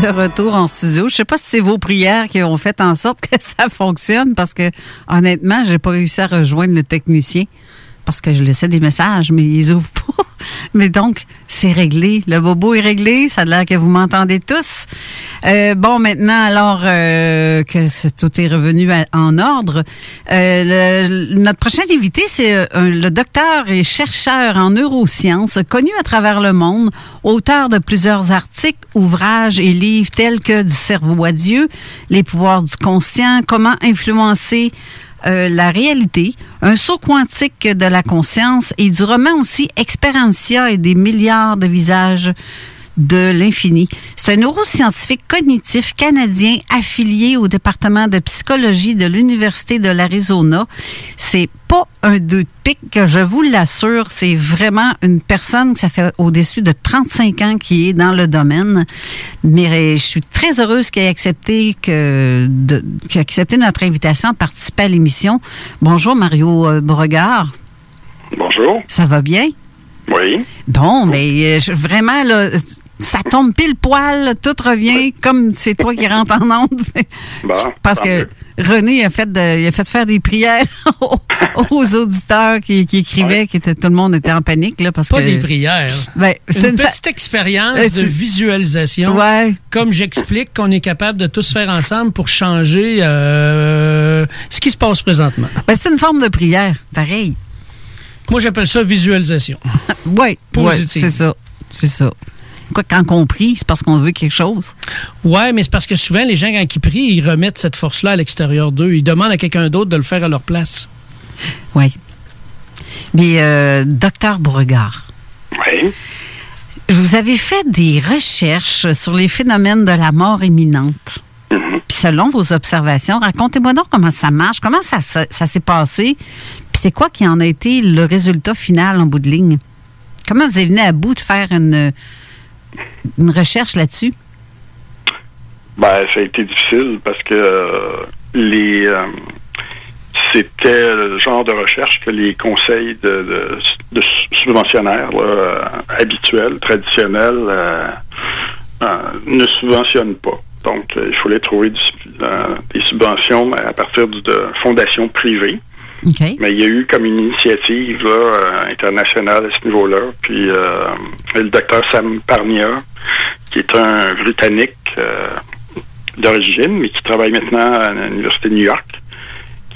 D: De retour en studio. Je sais pas si c'est vos prières qui ont fait en sorte que ça fonctionne parce que honnêtement, j'ai pas réussi à rejoindre le technicien parce que je laissais des messages, mais ils ouvrent pas. Mais donc, c'est réglé. Le bobo est réglé. Ça a l'air que vous m'entendez tous. Euh, bon, maintenant, alors euh, que tout est revenu en ordre, euh, notre prochain invité, c'est le docteur et chercheur en neurosciences, connu à travers le monde, auteur de plusieurs articles, ouvrages et livres tels que Du cerveau à Dieu, Les pouvoirs du conscient, Comment influencer euh, la réalité, un saut quantique de la conscience et du roman aussi Experientia et des milliards de visages de l'infini. C'est un neuroscientifique cognitif canadien affilié au département de psychologie de l'Université de l'Arizona. C'est pas un deux de pique, que je vous l'assure. C'est vraiment une personne que ça fait au-dessus de 35 ans qui est dans le domaine. Mais je suis très heureuse qu'il ait accepté, que, de, qu'il ait accepté notre invitation à participer à l'émission. Bonjour, Mario euh, Beauregard.
M: Bonjour.
D: Ça va bien?
M: Oui.
D: Bon, mais euh, je- vraiment, là, ça tombe pile poil, tout revient comme c'est toi qui rentre en onde.
M: Bon,
D: Parce que
M: mieux.
D: René a fait, de- il a fait faire des prières aux, aux auditeurs qui, qui écrivaient, qui étaient, tout le monde était en panique. Là, parce
N: Pas
D: que,
N: des prières.
D: Ben, c'est
N: une petite expérience
D: Euh,
N: de visualisation.
D: Ouais.
N: Comme j'explique qu'on est capable de tous faire ensemble pour changer euh, ce qui se passe présentement.
D: Ben, c'est une forme de prière, pareil.
N: Moi, j'appelle ça visualisation.
D: Oui,
N: Positive.
D: c'est ça. C'est ça. Quoi, quand on prie, c'est parce qu'on veut quelque chose?
N: Ouais, mais c'est parce que souvent, les gens, quand ils prient, ils remettent cette force-là à l'extérieur d'eux. Ils demandent à quelqu'un d'autre de le faire à leur place.
D: Oui. Mais, euh, docteur Beauregard.
M: Oui.
D: Vous avez fait des recherches sur les phénomènes de la mort imminente.
M: Mhm.
D: Puis selon vos observations, racontez-moi donc comment ça marche, comment ça, ça, ça s'est passé, puis c'est quoi qui en a été le résultat final en bout de ligne? Comment vous êtes venu à bout de faire une, une recherche là-dessus?
M: Ben, ça a été difficile parce que euh, les euh, c'était le genre de recherche que les conseils de, subventionnaires euh, habituels, traditionnels, ne subventionnent pas. Donc, il fallait trouver des subventions à partir de fondations privées. Mais il y a eu comme une initiative euh, internationale à ce niveau-là. Puis euh, le docteur Sam Parnia, qui est un Britannique euh, d'origine, mais qui travaille maintenant à l'Université de New York,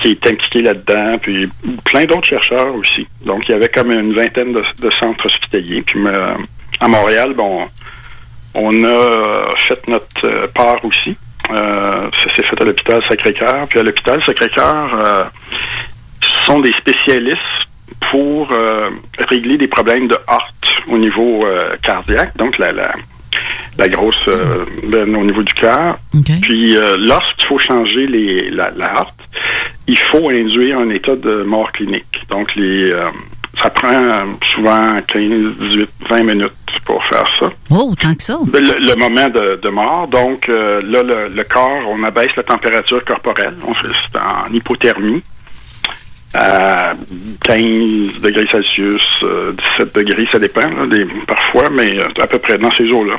M: qui est impliqué là-dedans, puis plein d'autres chercheurs aussi. Donc, il y avait comme une vingtaine de, centres hospitaliers. Puis à Montréal, bon, on a fait notre euh, part aussi. Ça s'est fait à l'hôpital Sacré-Cœur. Puis à l'hôpital Sacré-Cœur, sont des spécialistes pour euh, régler des problèmes de heart au niveau euh, cardiaque, donc la, la, la grosse euh, au niveau du cœur. Puis euh, lorsqu'il faut changer les, la, la heart, il faut induire un état de mort clinique. Donc les ça prend souvent 15, 18, 20 minutes pour faire ça.
D: Oh, tant que ça.
M: Le, le moment de, de mort, donc euh, là, le, le corps, on abaisse la température corporelle, on fait c'est en hypothermie à 15 degrés Celsius, euh, 17 degrés, ça dépend là, des, parfois, mais euh, à peu près dans ces eaux-là.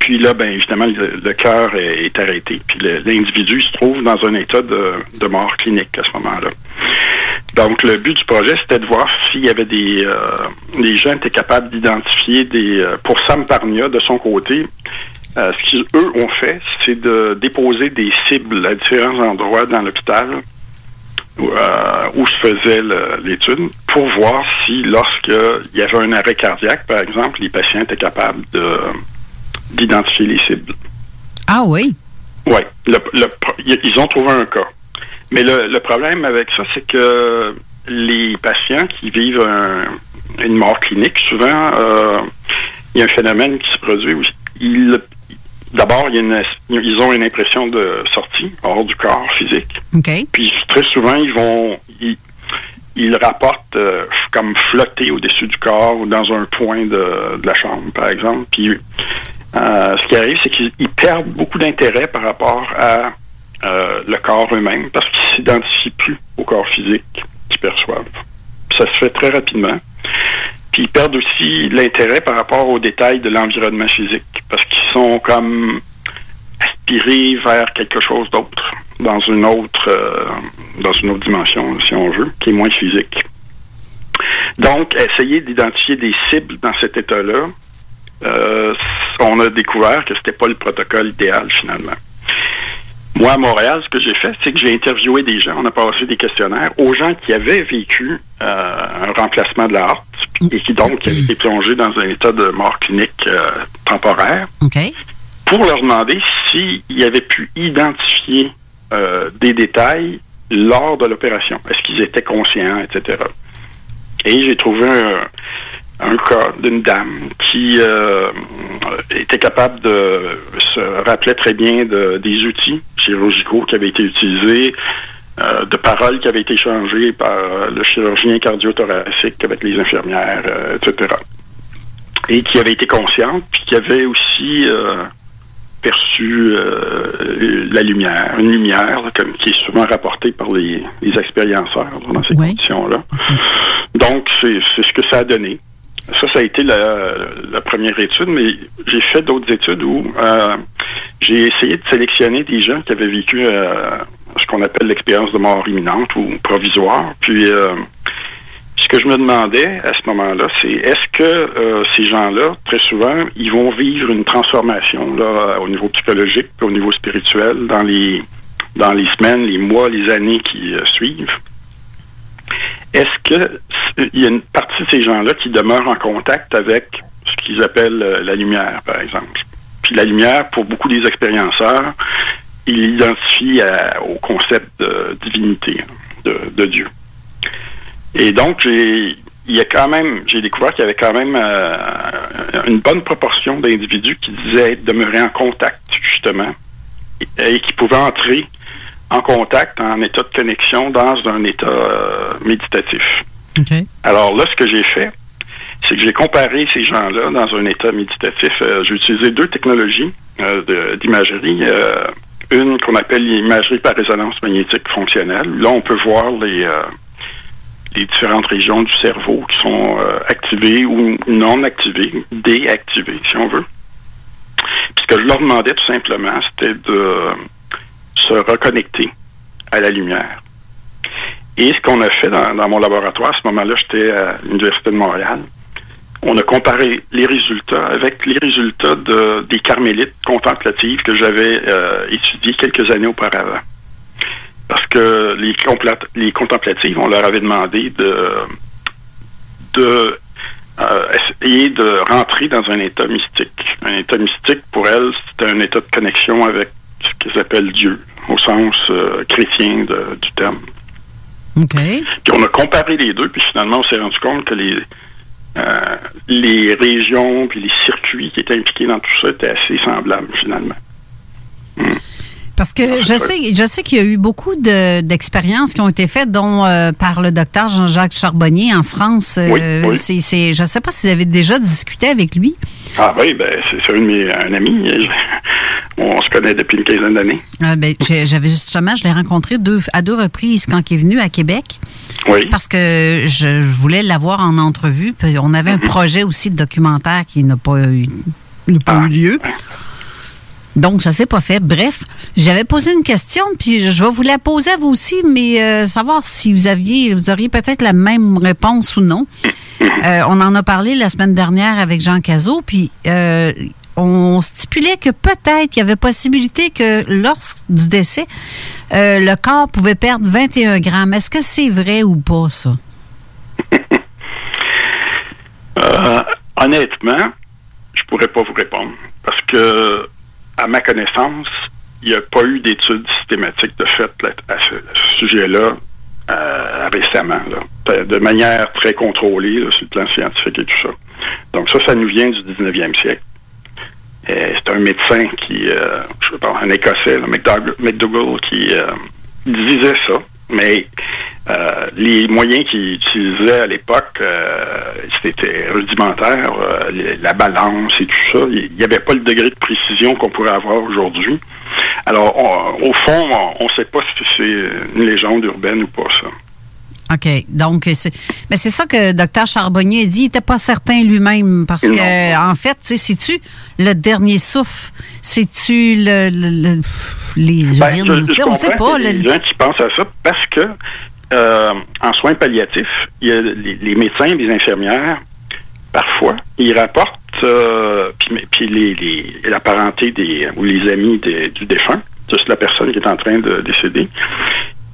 M: Puis là, ben évidemment, le, le cœur est, est arrêté. Puis l'individu se trouve dans un état de, de mort clinique à ce moment-là. Donc, le but du projet, c'était de voir s'il y avait des... Euh, les gens étaient capables d'identifier des... euh, pour Sam Parnia, de son côté, euh, ce qu'ils, eux, ont fait, c'est de déposer des cibles à différents endroits dans l'hôpital où, euh, où se faisait l'étude pour voir si, lorsqu'il y avait un arrêt cardiaque, par exemple, les patients étaient capables de d'identifier les cibles.
D: Ah oui?
M: Oui. Le, le ils ont trouvé un cas. Mais le, le problème avec ça, c'est que les patients qui vivent un- une mort clinique, souvent, euh, il y a un phénomène qui se produit où ils, d'abord, ils ont une impression de sortie hors du corps physique. Puis très souvent, ils vont, ils, ils rapportent euh, comme flotter au-dessus du corps ou dans un point de, de la chambre, par exemple. Puis euh, ce qui arrive, c'est qu'ils ils perdent beaucoup d'intérêt par rapport à euh, le corps eux-mêmes parce qu'ils s'identifient plus au corps physique qu'ils perçoivent. Puis ça se fait très rapidement. Puis ils perdent aussi l'intérêt par rapport aux détails de l'environnement physique parce qu'ils sont comme aspirés vers quelque chose d'autre dans une autre euh, dans une autre dimension si on veut qui est moins physique. Donc, essayer d'identifier des cibles dans cet état-là, euh, on a découvert que c'était pas le protocole idéal finalement. Moi, à Montréal, ce que j'ai fait, c'est que j'ai interviewé des gens, on a passé des questionnaires aux gens qui avaient vécu euh, un remplacement de la hearte et qui donc avaient été plongés dans un état de mort clinique euh, temporaire
D: OK.
M: pour leur demander s'ils avaient pu identifier euh, des détails lors de l'opération. Est-ce qu'ils étaient conscients, etc. Et j'ai trouvé un, un cas d'une dame qui euh, était capable de se rappeler très bien de, des outils chirurgicaux qui avaient été utilisés, euh, de paroles qui avaient été changées par le chirurgien cardiothoracique avec les infirmières, euh, etc. Et qui avait été consciente, puis qui avait aussi euh, perçu euh, la lumière, une lumière là, comme, qui est souvent rapportée par les, les expérienceurs là, dans ces conditions-là. Donc, c'est ce que ça a donné. Ça, ça a été la, la première étude, mais j'ai fait d'autres études où euh, j'ai essayé de sélectionner des gens qui avaient vécu euh, ce qu'on appelle l'expérience de mort imminente ou provisoire. Puis, euh, ce que je me demandais à ce moment-là, c'est est-ce que euh, ces gens-là, très souvent, ils vont vivre une transformation là, au niveau psychologique, au niveau spirituel, dans les dans les semaines, les mois, les années qui euh, suivent? Est-ce que s- il y a une partie de ces gens-là qui demeurent en contact avec ce qu'ils appellent euh, la lumière, par exemple? Puis la lumière, pour beaucoup des expérienceurs, ils l'identifient au concept de divinité, hein, de, Dieu. Et donc, j'ai il y a quand même, j'ai découvert qu'il y avait quand même euh, une bonne proportion d'individus qui disaient être demeurés en contact, justement, et qui pouvaient entrer en contact, en état de connexion, dans un état euh, méditatif. Alors là, ce que j'ai fait, c'est que j'ai comparé ces gens-là dans un état méditatif. Euh, j'ai utilisé deux technologies euh, d'imagerie. Une qu'on appelle l'imagerie par résonance magnétique fonctionnelle. Là, on peut voir les, les différentes régions du cerveau qui sont activées ou non activées, déactivées, si on veut. Puis ce que je leur demandais tout simplement, c'était de se reconnecter à la lumière. Et ce qu'on a fait dans, mon laboratoire, à ce moment-là, j'étais à l'Université de Montréal. On a comparé les résultats avec les résultats de, des carmélites contemplatives que j'avais euh, étudiés quelques années auparavant. Parce que les, contemplatives, on leur avait demandé de, de euh, essayer de rentrer dans un état mystique. Un état mystique, pour elles, c'était un état de connexion avec qu'ils appellent Dieu, au sens euh, chrétien de- du terme.
D: OK.
M: Puis on a comparé les deux, puis finalement, on s'est rendu compte que les, euh, les régions puis les circuits qui étaient impliqués dans tout ça étaient assez semblables, finalement.
D: Parce que je sais, je sais qu'il y a eu beaucoup de- d'expériences qui ont été faites, dont euh, par le docteur Jean-Jacques Charbonnier en France. Euh,
M: Oui,
D: je ne sais pas si vous avez déjà discuté avec lui.
M: Ah oui, ben c'est un, de mes- un ami. On se connaît depuis une quinzaine d'années.
D: Ah, ben, J'avais justement, je l'ai rencontré deux, à deux reprises quand il est venu à Québec.
M: Oui.
D: Parce que je, je voulais l'avoir en entrevue. Puis on avait un projet aussi de documentaire qui n'a pas eu, n'a pas eu lieu. Donc, ça s'est pas fait. Bref, j'avais posé une question, puis je vais vous la poser à vous aussi, mais euh, savoir si vous aviez, vous auriez peut-être la même réponse ou non. Euh, on en a parlé la semaine dernière avec Jean Cazot, puis euh, on stipulait que peut-être il y avait possibilité que lors du décès, le corps pouvait perdre 21 grammes. Est-ce que c'est vrai ou pas, ça?
M: Honnêtement, je pourrais pas vous répondre parce que, à ma connaissance, il n'y a pas eu d'études systématiques de fait à ce, sujet-là euh, récemment, là, de- manière très contrôlée là, sur le plan scientifique et tout ça. Donc ça, ça nous vient du 19e siècle. C'est un médecin qui, euh, je pas, un Écossais, McDougall, qui euh, disait ça. Mais euh, les moyens qu'il utilisait à l'époque, euh, c'était rudimentaire, euh, la balance et tout ça. Il n'y avait pas le degré de précision qu'on pourrait avoir aujourd'hui. Alors, on- au fond, on ne sait pas si c'est une légende urbaine ou pas, ça.
D: OK. Donc, c'est mais c'est ça que Dr Charbonnier dit. Il n'était pas certain lui-même parce
M: Non.
D: que, en fait, tu sais, c'est-tu le dernier souffle? C'est-tu le, le- le- les
M: Ben,
D: urines?
M: je- je
D: on sait pas.
M: qu'il y a des gens qui pensent à ça parce que euh, en soins palliatifs, il y a les, les médecins, les infirmières, parfois, ils rapportent, euh, puis, les, les- la parenté des, ou les amis des- du défunt, juste la personne qui est en train de décéder,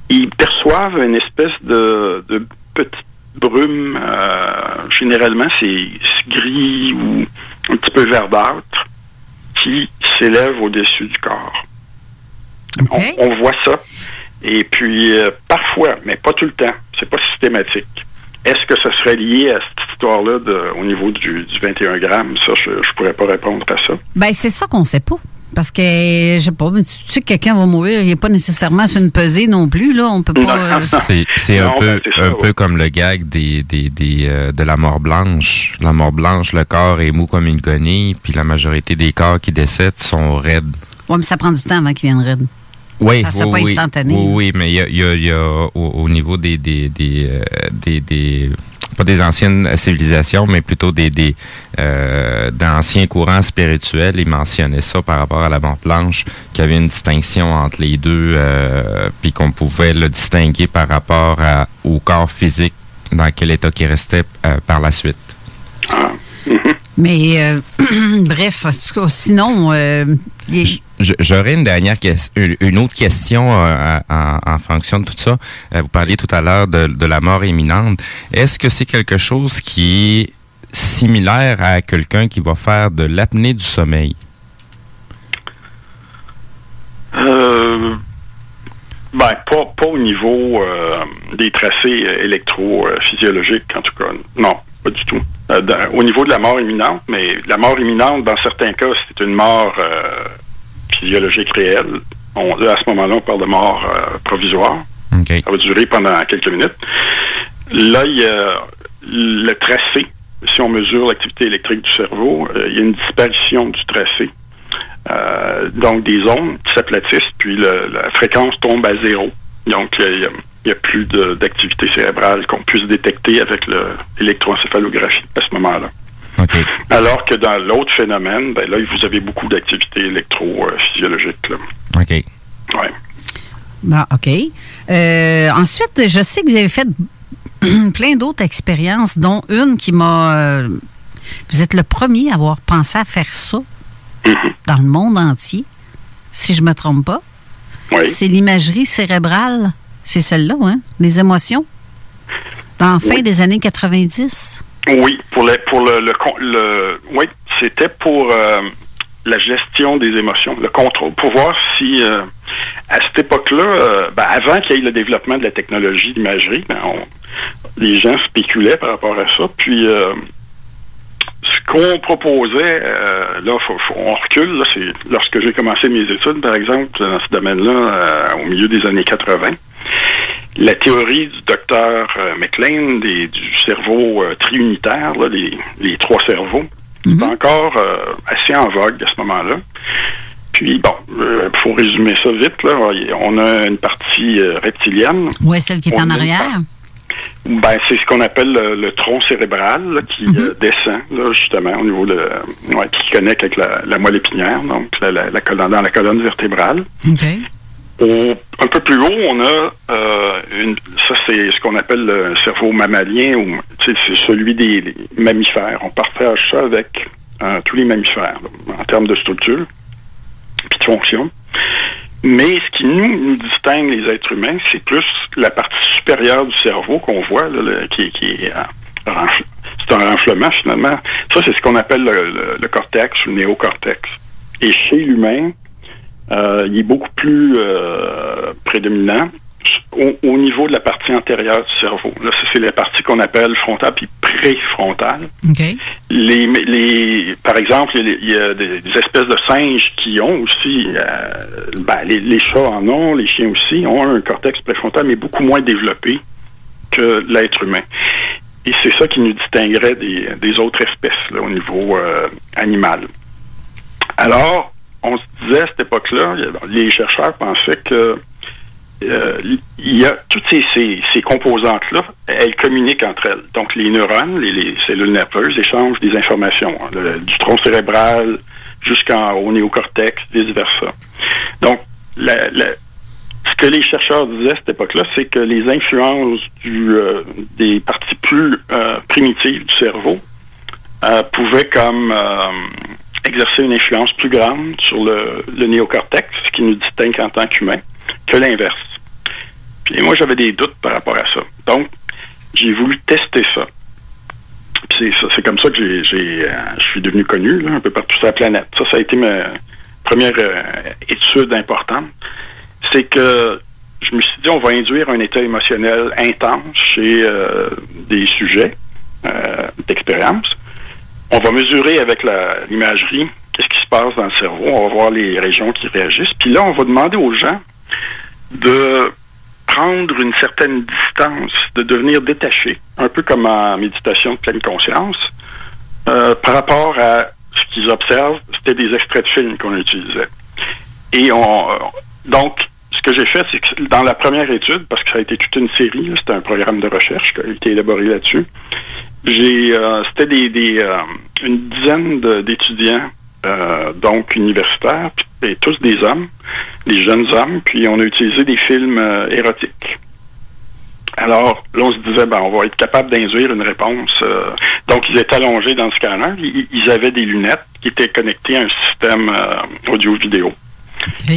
M: ils perçoivent une espèce de, de petite brume, euh, généralement c'est gris ou un petit peu verdâtre, qui s'élève au-dessus du corps. On, on voit ça. Et puis, euh, parfois, mais pas tout le temps, c'est pas systématique. Est-ce que ce serait lié à cette histoire-là au niveau du, du 21 grammes? Ça, je, je pourrais pas répondre à ça.
D: Ben, c'est ça qu'on sait pas. Parce que, je sais pas, mais tu, sais que quelqu'un va mourir, il n'est pas nécessairement sur une pesée non plus, là. On peut pas. euh,
E: C'est c'est un, peu,
M: ben, ça,
E: un
M: ouais.
E: peu comme le gag des, des, des, euh, de la mort blanche. La mort blanche, le corps est mou comme une guenille, puis la majorité des corps qui décèdent sont raides.
D: Ouais, mais ça prend du temps avant qu'il vienne raide.
E: Oui,
D: Ça, c'est
E: oui,
D: pas
E: oui.
D: instantané,
E: Oui, oui, mais il y a, il y a- y a au, au niveau des, des, des, euh, des, des- pas des anciennes civilisations, mais plutôt des, des euh, d'anciens courants spirituels, ils mentionnaient ça par rapport à la mort blanche, qu'il y avait une distinction entre les deux, euh, puis qu'on pouvait le distinguer par rapport à- au corps physique dans quel état qui restait euh, par la suite.
D: Mais, euh, bref, en tout cas, sinon, euh, les-
E: J'aurais une dernière question, une, une autre question euh, en, en fonction de tout ça. Vous parliez tout à l'heure de, de la mort imminente. Est-ce que c'est quelque chose qui est similaire à quelqu'un qui va faire de l'apnée du sommeil?
M: Euh, ben, pas, pas au niveau euh, des tracés électrophysiologiques, en tout cas. Non, pas du tout. Euh, dans- au niveau de la mort imminente, mais la mort imminente, dans certains cas, c'est une mort euh, physiologique réelle. On, à ce moment-là, on parle de mort euh, provisoire. Ça va durer pendant quelques minutes. Là, il y a le tracé. Si on mesure l'activité électrique du cerveau, euh, il y a une disparition du tracé. Euh, donc, des ondes qui s'aplatissent, puis le- la fréquence tombe à zéro. Donc, il y a- il n'y a, plus de- d'activité cérébrale qu'on puisse détecter avec le- l'électroencéphalographie à ce moment-là. Alors que dans l'autre phénomène, ben là, vous avez beaucoup d'activité électrophysiologique.
E: OK.
M: Ouais.
D: Bon, OK. Euh, ensuite, je sais que vous avez fait plein d'autres expériences, dont une qui m'a. euh, vous êtes le premier à avoir pensé à faire ça dans le monde entier, si je me trompe pas. C'est l'imagerie cérébrale. C'est celle-là, hein? Les émotions? Dans la fin des années 90.
M: Oui, pour le, pour le, le, le- oui, c'était pour euh, la gestion des émotions, le contrôle, pour voir si euh, à cette époque-là, euh, ben, avant qu'il y ait le développement de la technologie d'imagerie, ben, les gens spéculaient par rapport à ça. Puis ce qu'on proposait, euh, là, faut, faut- on recule, là, c'est lorsque j'ai commencé mes études, par exemple, dans ce domaine-là, euh, au milieu des années 80. La théorie du docteur euh, McLean des- du cerveau euh, triunitaire, là, les, les trois cerveaux, c'est encore euh, assez en vogue à ce moment-là. Puis, bon, il faut résumer ça vite. Là. On a une partie euh, reptilienne.
D: Ouais, celle qui est
M: On
D: en arrière?
M: Ben, c'est ce qu'on appelle le, le tronc cérébral là, qui euh, descend, là, justement, au niveau de. Ouais, qui connecte avec la, la moelle épinière, donc la, la, la colonne, dans la colonne vertébrale. Un peu plus haut, on a euh, une, ça c'est ce qu'on appelle le cerveau mammalien ou c'est celui des mammifères. On partage ça avec euh, tous les mammifères en termes de structure puis de fonction. Mais ce qui nous, nous distingue les êtres humains, c'est plus la partie supérieure du cerveau qu'on voit, là, qui, qui est euh, c'est un renflement finalement. Ça, c'est ce qu'on appelle le, le- le cortex ou le néocortex. Et chez l'humain, euh, il est beaucoup plus euh, prédominant au, au niveau de la partie antérieure du cerveau. Là, c'est la partie qu'on appelle frontale puis préfrontale.
D: OK.
M: Les, les, par exemple, il y a, des espèces de singes qui ont aussi, euh, ben, les, les chats en ont, les chiens aussi, ont un cortex préfrontal, mais beaucoup moins développé que l'être humain. Et c'est ça qui nous distinguerait des, des autres espèces là, au niveau euh, animal. Alors, on se disait à cette époque-là, les chercheurs pensaient que euh, toutes ces, ces, composantes-là, elles communiquent entre elles. Donc, les neurones, les, les cellules nerveuses échangent des informations, hein, du tronc cérébral jusqu'au néocortex, vice versa. Donc, la- la- ce que les chercheurs disaient à cette époque-là, c'est que les influences euh, des parties plus euh, primitives du cerveau euh, pouvaient comme exercer une influence plus grande sur le, néocortex, ce qui nous distingue en tant qu'humains, que l'inverse. Puis moi, j'avais des doutes par rapport à ça. Donc, j'ai voulu tester ça. C'est comme ça que j'ai, euh, je suis devenu connu un peu partout sur la planète. Ça, ça a été ma première euh, étude importante. C'est que je me suis dit, on va induire un état émotionnel intense chez euh, des sujets d'expérience. On va mesurer avec l'imagerie qu'est-ce qui se passe dans le cerveau. On va voir les régions qui réagissent. Puis là, on va demander aux gens de prendre une certaine distance, de devenir détaché, un peu comme en méditation de pleine conscience, euh, par rapport à ce qu'ils observent, c'était des extraits de films qu'on utilisait. Et on, euh, donc, ce que j'ai fait, c'est que dans la première étude, parce que ça a été toute une série, c'était un programme de recherche qui a été élaboré là-dessus, j'ai, euh, c'était des, des, euh, une dizaine de- d'étudiants, euh, donc universitaires, puis- et tous des hommes, des jeunes hommes, puis on a utilisé des films euh, érotiques. Alors, là, on se disait, ben, on va être capable d'induire une réponse. euh, donc, ils étaient allongés dans le scanner. Ils, ils avaient des lunettes qui étaient connectées à un système euh, audio-vidéo.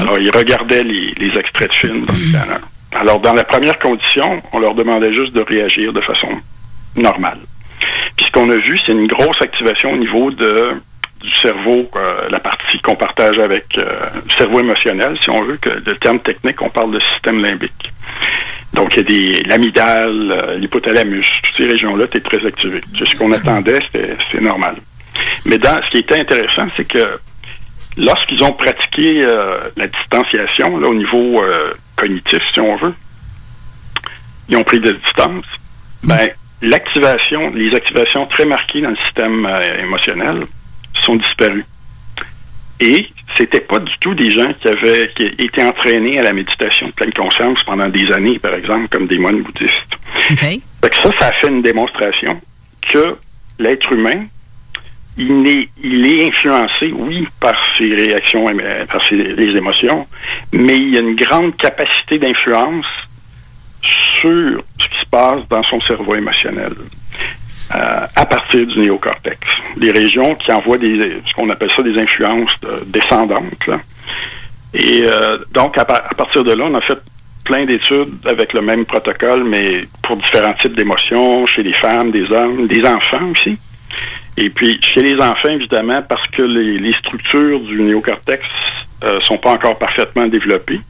M: Alors, ils regardaient les, les extraits de films dans le scanner. Alors, dans la première condition, on leur demandait juste de réagir de façon normale. Puis, ce qu'on a vu, c'est une grosse activation au niveau du cerveau, euh, la partie qu'on partage avec euh, le cerveau émotionnel, si on veut, que le terme technique, on parle de système limbique. Donc, il y a des l'amygdale, euh, l'hypothalamus, toutes ces régions-là étaient très activées. C'est ce qu'on attendait, c'est normal. Mais dans, ce qui était intéressant, c'est que lorsqu'ils ont pratiqué euh, la distanciation là, au niveau cognitif, si on veut, ils ont pris de distance, ben, l'activation, les activations très marquées dans le système euh, émotionnel sont disparues. Et c'était pas du tout des gens qui avaient qui été entraînés à la méditation de pleine conscience pendant des années, par exemple, comme des moines bouddhistes. Fait que ça, ça a fait une démonstration que l'être humain, il est, il est influencé, oui, par ses réactions, euh, par ses, les émotions, mais il y a une grande capacité d'influence sur ce qui se passe dans son cerveau émotionnel euh, à partir du néocortex. Les régions qui envoient des, ce qu'on appelle ça des influences descendantes. Et euh, donc, à, par- à partir de là, on a fait plein d'études avec le même protocole, mais pour différents types d'émotions, chez les femmes, des hommes, des enfants aussi. Et puis, chez les enfants, évidemment, parce que les, structures du néocortex euh, sont pas encore parfaitement développées.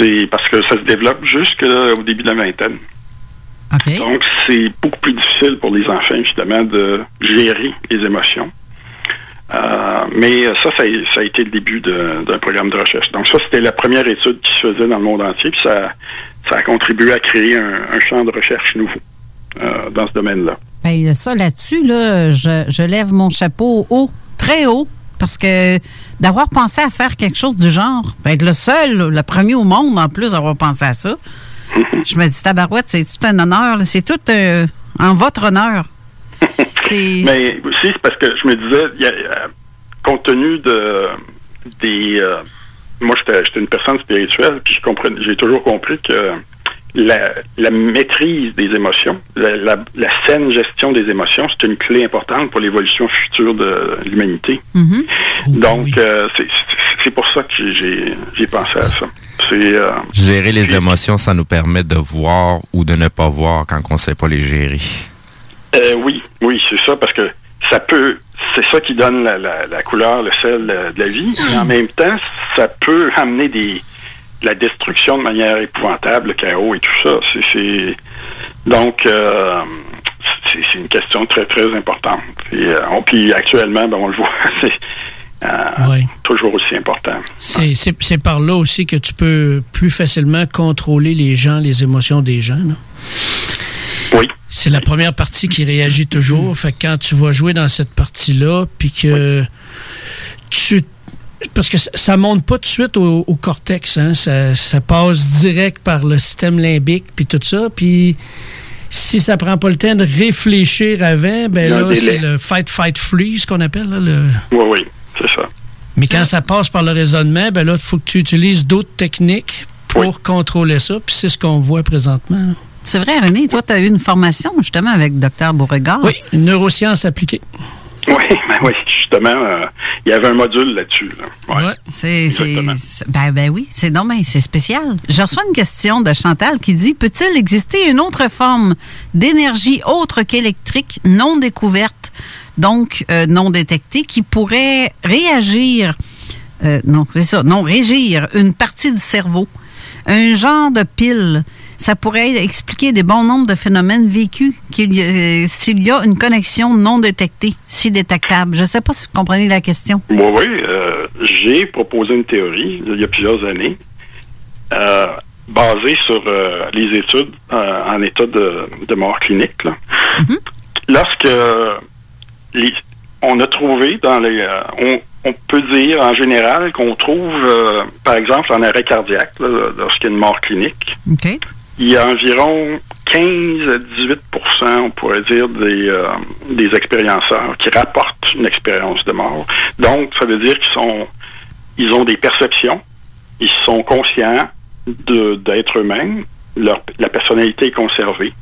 M: C'est parce que ça se développe jusqu'au début de la vingtaine. Donc, c'est beaucoup plus difficile pour les enfants, évidemment, de gérer les émotions. Euh, mais ça, ça a, ça a été le début d'un programme de recherche. Donc, ça, c'était la première étude qui se faisait dans le monde entier, puis ça, ça a contribué à créer un, un champ de recherche nouveau euh, dans ce domaine-là.
D: Ben, ça, là-dessus, là, je, je lève mon chapeau haut, très haut, parce que d'avoir pensé à faire quelque chose du genre, ben, être le seul, le premier au monde, en plus, à avoir pensé à ça, je me dis, tabarouette, c'est tout un honneur, c'est tout euh, en votre honneur.
M: Mais aussi, c'est parce que je me disais, il y a, euh, compte tenu de des. euh, moi, j'étais j'étais une personne spirituelle, puis j'ai toujours compris que la, la maîtrise des émotions, la, la, la saine gestion des émotions, c'est une clé importante pour l'évolution future de l'humanité. Donc, euh, c'est- pour ça que j'ai- pensé à ça. C'est euh,
E: Gérer les émotions, ça nous permet de voir ou de ne pas voir quand on ne sait pas les gérer.
M: Euh, oui, oui, c'est ça, parce que ça peut, c'est ça qui donne la, la, la couleur, le sel de la vie. Mais en même temps, ça peut amener des, de la destruction de manière épouvantable, le chaos et tout ça. C'est, donc, euh, c'est, une question très, très importante. Et, euh, on- puis actuellement, ben, on le voit, c'est euh, toujours aussi important.
N: C'est- par là aussi que tu peux plus facilement contrôler les gens, les émotions des gens. là.
M: Oui.
N: C'est la première partie qui réagit toujours. Fait que quand tu vas jouer dans cette partie-là, puis que tu. Parce que ça- monte pas tout de suite au, au cortex, hein. ça, ça passe direct par le système limbique, puis tout ça. Puis si ça prend pas le temps de réfléchir avant, ben là, c'est le fight, fight, freeze qu'on appelle. là, le...
M: Oui, oui, c'est ça.
N: Mais quand ça passe par le raisonnement, ben là, il faut que tu utilises d'autres techniques pour contrôler ça. Puis c'est ce qu'on voit présentement. là.
D: C'est vrai, René, toi, tu as eu une formation justement avec Dr Beauregard.
N: Oui, une neurosciences appliquée.
M: Oui, ben oui, justement, euh, il y avait un module là-dessus. là. Ouais.
D: C'est, ben, ben oui, c'est non, ben, c'est spécial. Je reçois une question de Chantal qui dit Peut-il exister une autre forme d'énergie autre qu'électrique, non découverte, donc euh, non détectée, qui pourrait réagir, euh, non, c'est ça, non, régir une partie du cerveau, un genre de pile ça pourrait expliquer des bons nombres de phénomènes vécus qu'il y a- euh, s'il y a une connexion non détectée, si détectable. Je ne sais pas si vous comprenez la question.
M: Oui, oui. euh, J'ai proposé une théorie il y a plusieurs années euh, basée sur euh, les études euh, en état de, de mort clinique. là. Lorsque les- on a trouvé dans les... euh, on, on peut dire en général qu'on trouve, euh, par exemple, en arrêt cardiaque, là, lorsqu'il y a une mort clinique. Il y a environ 15 à 18% on pourrait dire, des, euh, des expérienceurs qui rapportent une expérience de mort. Donc, ça veut dire qu'ils sont, ils ont des perceptions, ils sont conscients d'être eux-mêmes, leur, la personnalité est conservée,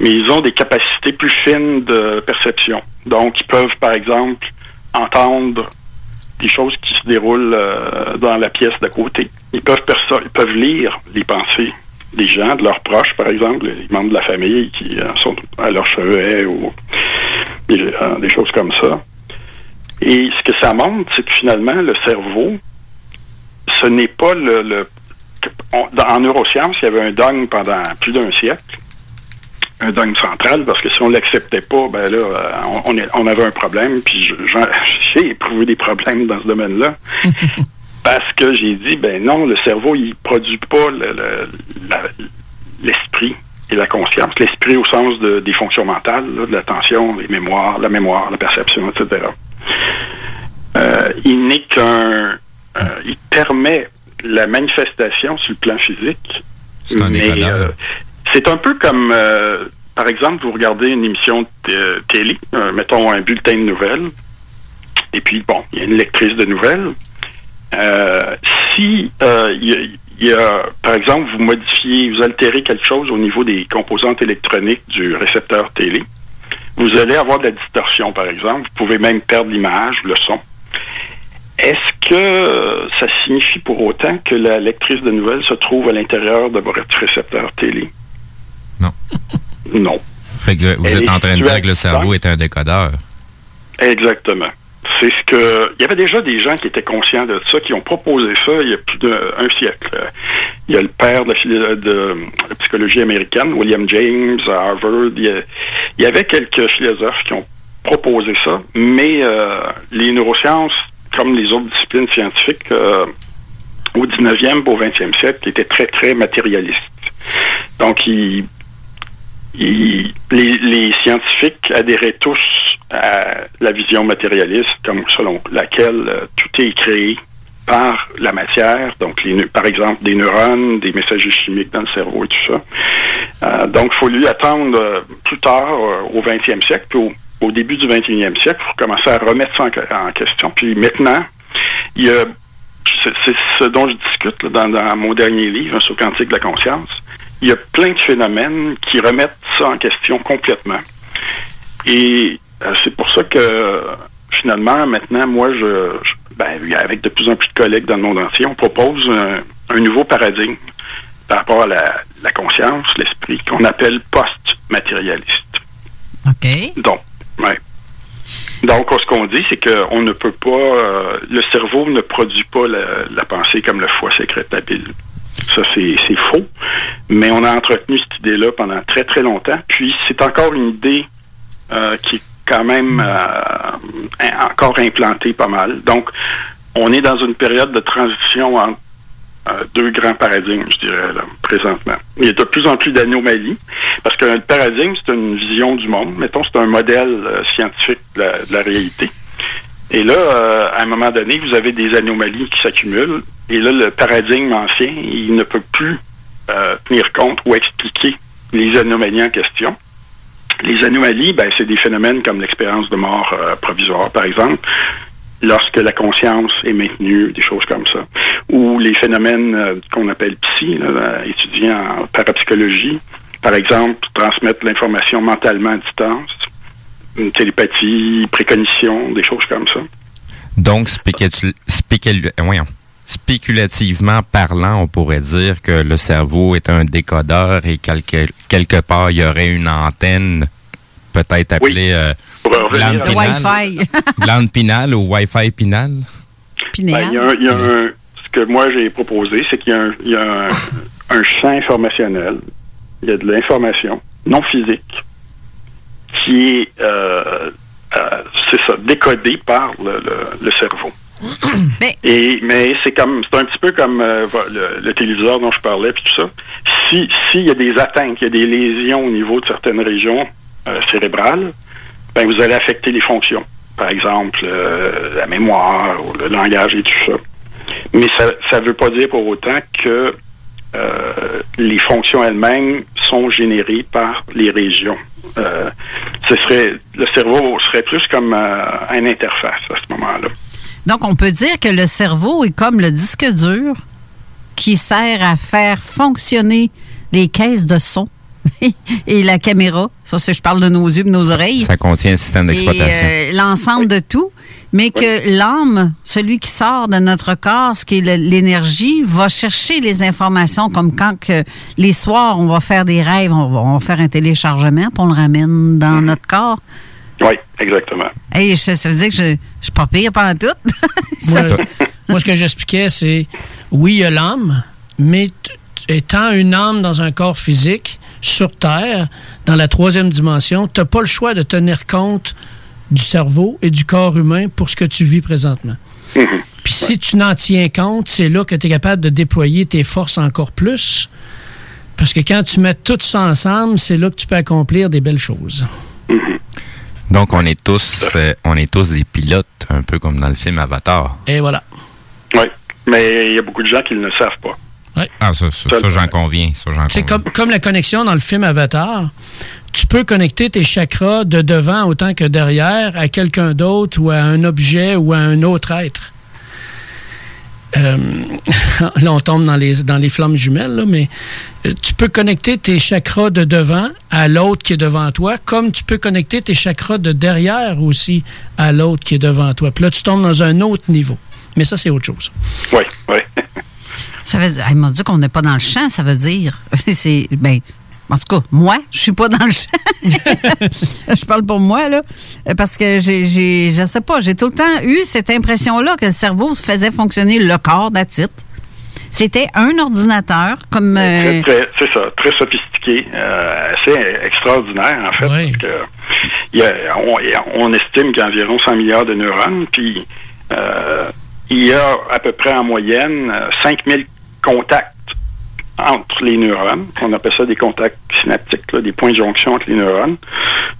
M: mais ils ont des capacités plus fines de perception. Donc, ils peuvent, par exemple, entendre des choses qui se déroulent euh, dans la pièce d'à côté. Ils peuvent, ils peuvent lire les pensées des gens, de leurs proches, par exemple, les membres de la famille qui euh, sont à leur chevet ou des, euh, des choses comme ça. Et ce que ça montre, c'est que finalement, le cerveau, ce n'est pas le... en neurosciences, il y avait un dogme pendant plus d'un siècle, un dogme central, parce que si on l'acceptait pas, ben là, euh, on, on avait un problème, puis j'ai éprouvé des problèmes dans ce domaine-là. Parce que j'ai dit, ben non, le cerveau, il produit pas le- le- la- l'esprit et la conscience. L'esprit au sens de- des fonctions mentales, là, de l'attention, les mémoires, la mémoire, la perception, etc. Euh, il n'est qu'un... euh, il permet la manifestation sur le plan physique.
E: C'est un
M: mais, euh, c'est un peu comme, par exemple, vous regardez une émission de télé, mettons un bulletin de nouvelles, et puis, bon, il y a une lectrice de nouvelles. Euh, si euh, il y, a- y a, par exemple, vous modifiez, vous altérez quelque chose au niveau des composantes électroniques du récepteur télé, vous allez avoir de la distorsion, par exemple. Vous pouvez même perdre l'image, le son. Est-ce que ça signifie pour autant que la lectrice de nouvelles se trouve à l'intérieur de votre récepteur télé?
E: Non.
M: Non.
E: Fait que vous
M: Elle
E: êtes en train de dire que le cerveau est un décodeur.
M: Exactement. C'est ce que. Il y avait déjà des gens qui étaient conscients de ça, qui ont proposé ça il y a plus d'un siècle. Il y a le père de la, de la psychologie américaine, William James, à Harvard. Il y, a- il y avait quelques philosophes qui ont proposé ça, mais euh, les neurosciences, comme les autres disciplines scientifiques, euh, au 19e, au 20e siècle, étaient très, très matérialistes. Donc, ils les, scientifiques adhéraient tous à la vision matérialiste, comme selon laquelle euh, tout est créé par la matière, donc par exemple des neurones, des messagers chimiques dans le cerveau et tout ça. Euh, donc, il faut lui attendre euh, plus tard, au 20e siècle, puis au, début du 21e siècle, pour commencer à remettre ça en, que- en question. Puis maintenant, il y a, c'est ce dont je discute dans, mon dernier livre, hein, sur quantique de la conscience. Il y a plein de phénomènes qui remettent ça en question complètement. Et euh, c'est pour ça que finalement, maintenant, moi, je, je- ben, avec de plus en plus de collègues dans le monde entier, on propose un, un nouveau paradigme par rapport à la, la conscience, l'esprit, qu'on appelle post-matérialiste.
D: OK.
M: Donc, ouais. Donc, ce qu'on dit, c'est qu'on ne peut pas, euh, le cerveau ne produit pas la, la pensée comme le foie sécrète la bile. Ça, c'est faux. Mais on a entretenu cette idée-là pendant très, très longtemps. Puis, c'est encore une idée euh, qui est quand même euh, encore implantée pas mal. Donc, on est dans une période de transition entre euh, deux grands paradigmes, je dirais, là, présentement. Il y a de plus en plus d'anomalies, parce que le paradigme, c'est une vision du monde. Mettons, c'est un modèle scientifique de la réalité. Et là, euh, à un moment donné, vous avez des anomalies qui s'accumulent. Et là, le paradigme ancien, il ne peut plus euh, tenir compte ou expliquer les anomalies en question. Les anomalies, ben, c'est des phénomènes comme l'expérience de mort euh, provisoire, par exemple. lorsque la conscience est maintenue, des choses comme ça. Ou les phénomènes euh, qu'on appelle psy, là, euh, étudiés en parapsychologie, par exemple, transmettre l'information mentalement à distance, une télépathie, précognition, des choses comme ça.
E: Donc, spécul- spécul- voyons. spéculativement parlant, on pourrait dire que le cerveau est un décodeur et quelque, quelque part, il y aurait une antenne, peut-être appelée euh, glande
M: Le
E: pinale.
D: Wi-Fi.
E: glande pinale ou Wi-Fi pinale.
M: Ben, il y a un- il y a un- ce que moi j'ai proposé, c'est qu'il y a, un, y a un, un champ informationnel, il y a de l'information non physique qui est, euh, euh, c'est ça, décodé par le, le- le cerveau. Et mais c'est comme c'est un petit peu comme euh, le, le téléviseur dont je parlais puis tout ça. Si s'il y a des atteintes, il y a des lésions au niveau de certaines régions euh, cérébrales, ben vous allez affecter les fonctions. Par exemple, euh, la mémoire, ou le langage et tout ça. Mais ça ne veut pas dire pour autant que euh, les fonctions elles-mêmes sont générées par les régions. Euh, ce serait le cerveau serait plus comme euh, une interface à ce moment-là.
D: Donc, on peut dire que le cerveau est comme le disque dur qui sert à faire fonctionner les caisses de son et la caméra. Ça, c'est je parle de nos yeux et de nos oreilles.
E: Ça contient un système
D: Et
E: d'exploitation.
D: euh, l'ensemble de tout. Mais que l'âme, celui qui sort de notre corps, ce qui est le- l'énergie, va chercher les informations comme quand que les soirs, on va faire des rêves, on va, on va faire un téléchargement, puis on le ramène dans notre corps.
M: Oui, exactement.
D: Hey, je- ça veut dire que je, je suis pas pire pendant tout.
N: Moi, moi, ce que j'expliquais, c'est oui, il y a l'âme, mais t- étant une âme dans un corps physique, sur Terre, dans la troisième dimension, tu n'as pas le choix de tenir compte du cerveau et du corps humain pour ce que tu vis présentement. Puis si tu n'en tiens compte, c'est là que tu es capable de déployer tes forces encore plus. Parce que quand tu mets tout ça ensemble, c'est là que tu peux accomplir des belles choses.
E: Donc, on est tous, euh, on est tous des pilotes, un peu comme dans le film Avatar.
N: Et voilà.
M: Oui, mais il y a beaucoup de gens qui ne le savent pas.
E: Ah, ça, ça, ça, j'en conviens. Ça, j'en
N: C'est
E: conviens.
N: comme, comme la connexion dans le film Avatar. Tu peux connecter tes chakras de devant autant que derrière à quelqu'un d'autre ou à un objet ou à un autre être. Euh, là, on tombe dans les, dans les flammes jumelles, là, mais euh, tu peux connecter tes chakras de devant à l'autre qui est devant toi, comme tu peux connecter tes chakras de derrière aussi à l'autre qui est devant toi. Puis là, tu tombes dans un autre niveau. Mais ça, c'est autre chose.
M: Oui, oui.
D: Ça veut dire, il m'a dit qu'on n'est pas dans le champ, ça veut dire. c'est, ben, en tout cas, moi, je suis pas dans le champ. je parle pour moi, là. Parce que j'ai, j'ai, je sais pas, j'ai tout le temps eu cette impression-là que le cerveau faisait fonctionner le corps d'Atit. C'était un ordinateur, comme. euh,
M: Très, très- c'est ça, très sophistiqué, euh, assez extraordinaire en fait. Parce que y a- on, on estime qu'il y a environ 100 milliards de neurones, puis euh, il y a à peu près en moyenne euh, 5000 contacts entre les neurones. On appelle ça des contacts synaptiques, des points de jonction entre les neurones.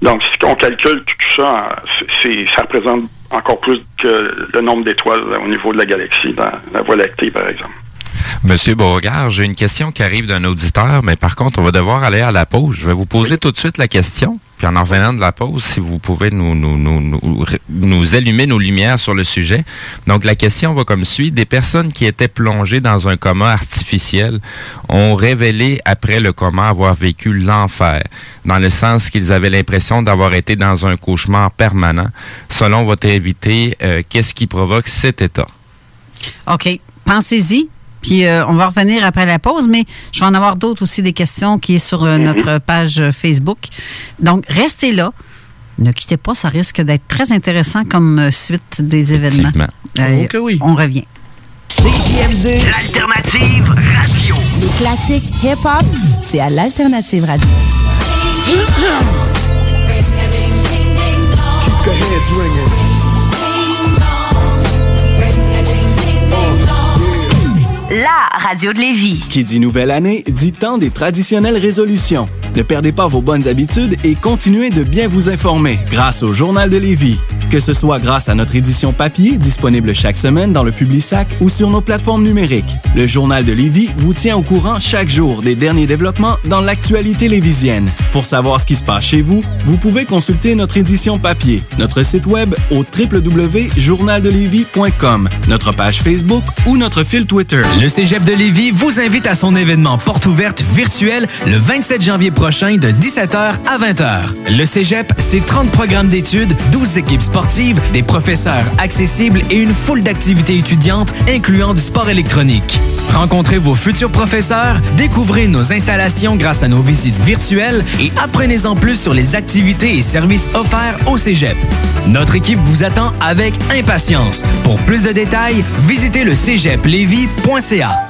M: Donc, si on calcule tout ça, ça représente encore plus que le nombre d'étoiles au niveau de la galaxie, dans la Voie lactée, par exemple.
E: Monsieur Beauregard, j'ai une question qui arrive d'un auditeur, mais par contre, on va devoir aller à la pause. Je vais vous poser tout de suite la question, puis en en revenant de la pause, si vous pouvez nous, nous, nous, nous, nous allumer nos lumières sur le sujet. Donc, la question va comme suit. Des personnes qui étaient plongées dans un coma artificiel ont révélé après le coma avoir vécu l'enfer, dans le sens qu'ils avaient l'impression d'avoir été dans un cauchemar permanent. Selon votre invité, euh, qu'est-ce qui provoque cet état?
D: OK, pensez-y. Puis euh, on va revenir après la pause, mais je vais en avoir d'autres aussi des questions qui est sur euh, notre page euh, Facebook. Donc, restez là. Ne quittez pas, ça risque d'être très intéressant comme suite des événements. Euh,
N: Oh oui.
D: On revient.
O: CJMD, l'alternative radio.
P: Les classiques hip-hop, c'est à l'Alternative Radio.
L: Keep the heads ringing.
P: La radio de Lévis.
Q: Qui dit nouvelle année, dit temps des traditionnelles résolutions. Ne perdez pas vos bonnes habitudes et continuez de bien vous informer grâce au Journal de Lévis. Que ce soit grâce à notre édition papier, disponible chaque semaine dans le Publisac ou sur nos plateformes numériques, le Journal de Lévis vous tient au courant chaque jour des derniers développements dans l'actualité lévisienne. Pour savoir ce qui se passe chez vous, vous pouvez consulter notre édition papier, notre site web au www.journaldelévis.com, notre page Facebook ou notre fil Twitter.
C: Le Cégep de Lévis vous invite à son événement porte ouverte virtuel le 27 janvier prochain de 17h à 20h. Le Cégep, c'est 30 programmes d'études, 12 équipes sportives, des professeurs accessibles et une foule d'activités étudiantes incluant du sport électronique. Rencontrez vos futurs professeurs, découvrez nos installations grâce à nos visites virtuelles et apprenez-en plus sur les activités et services offerts au Cégep. Notre équipe vous attend avec impatience. Pour plus de détails, visitez le cégeplevy.ca.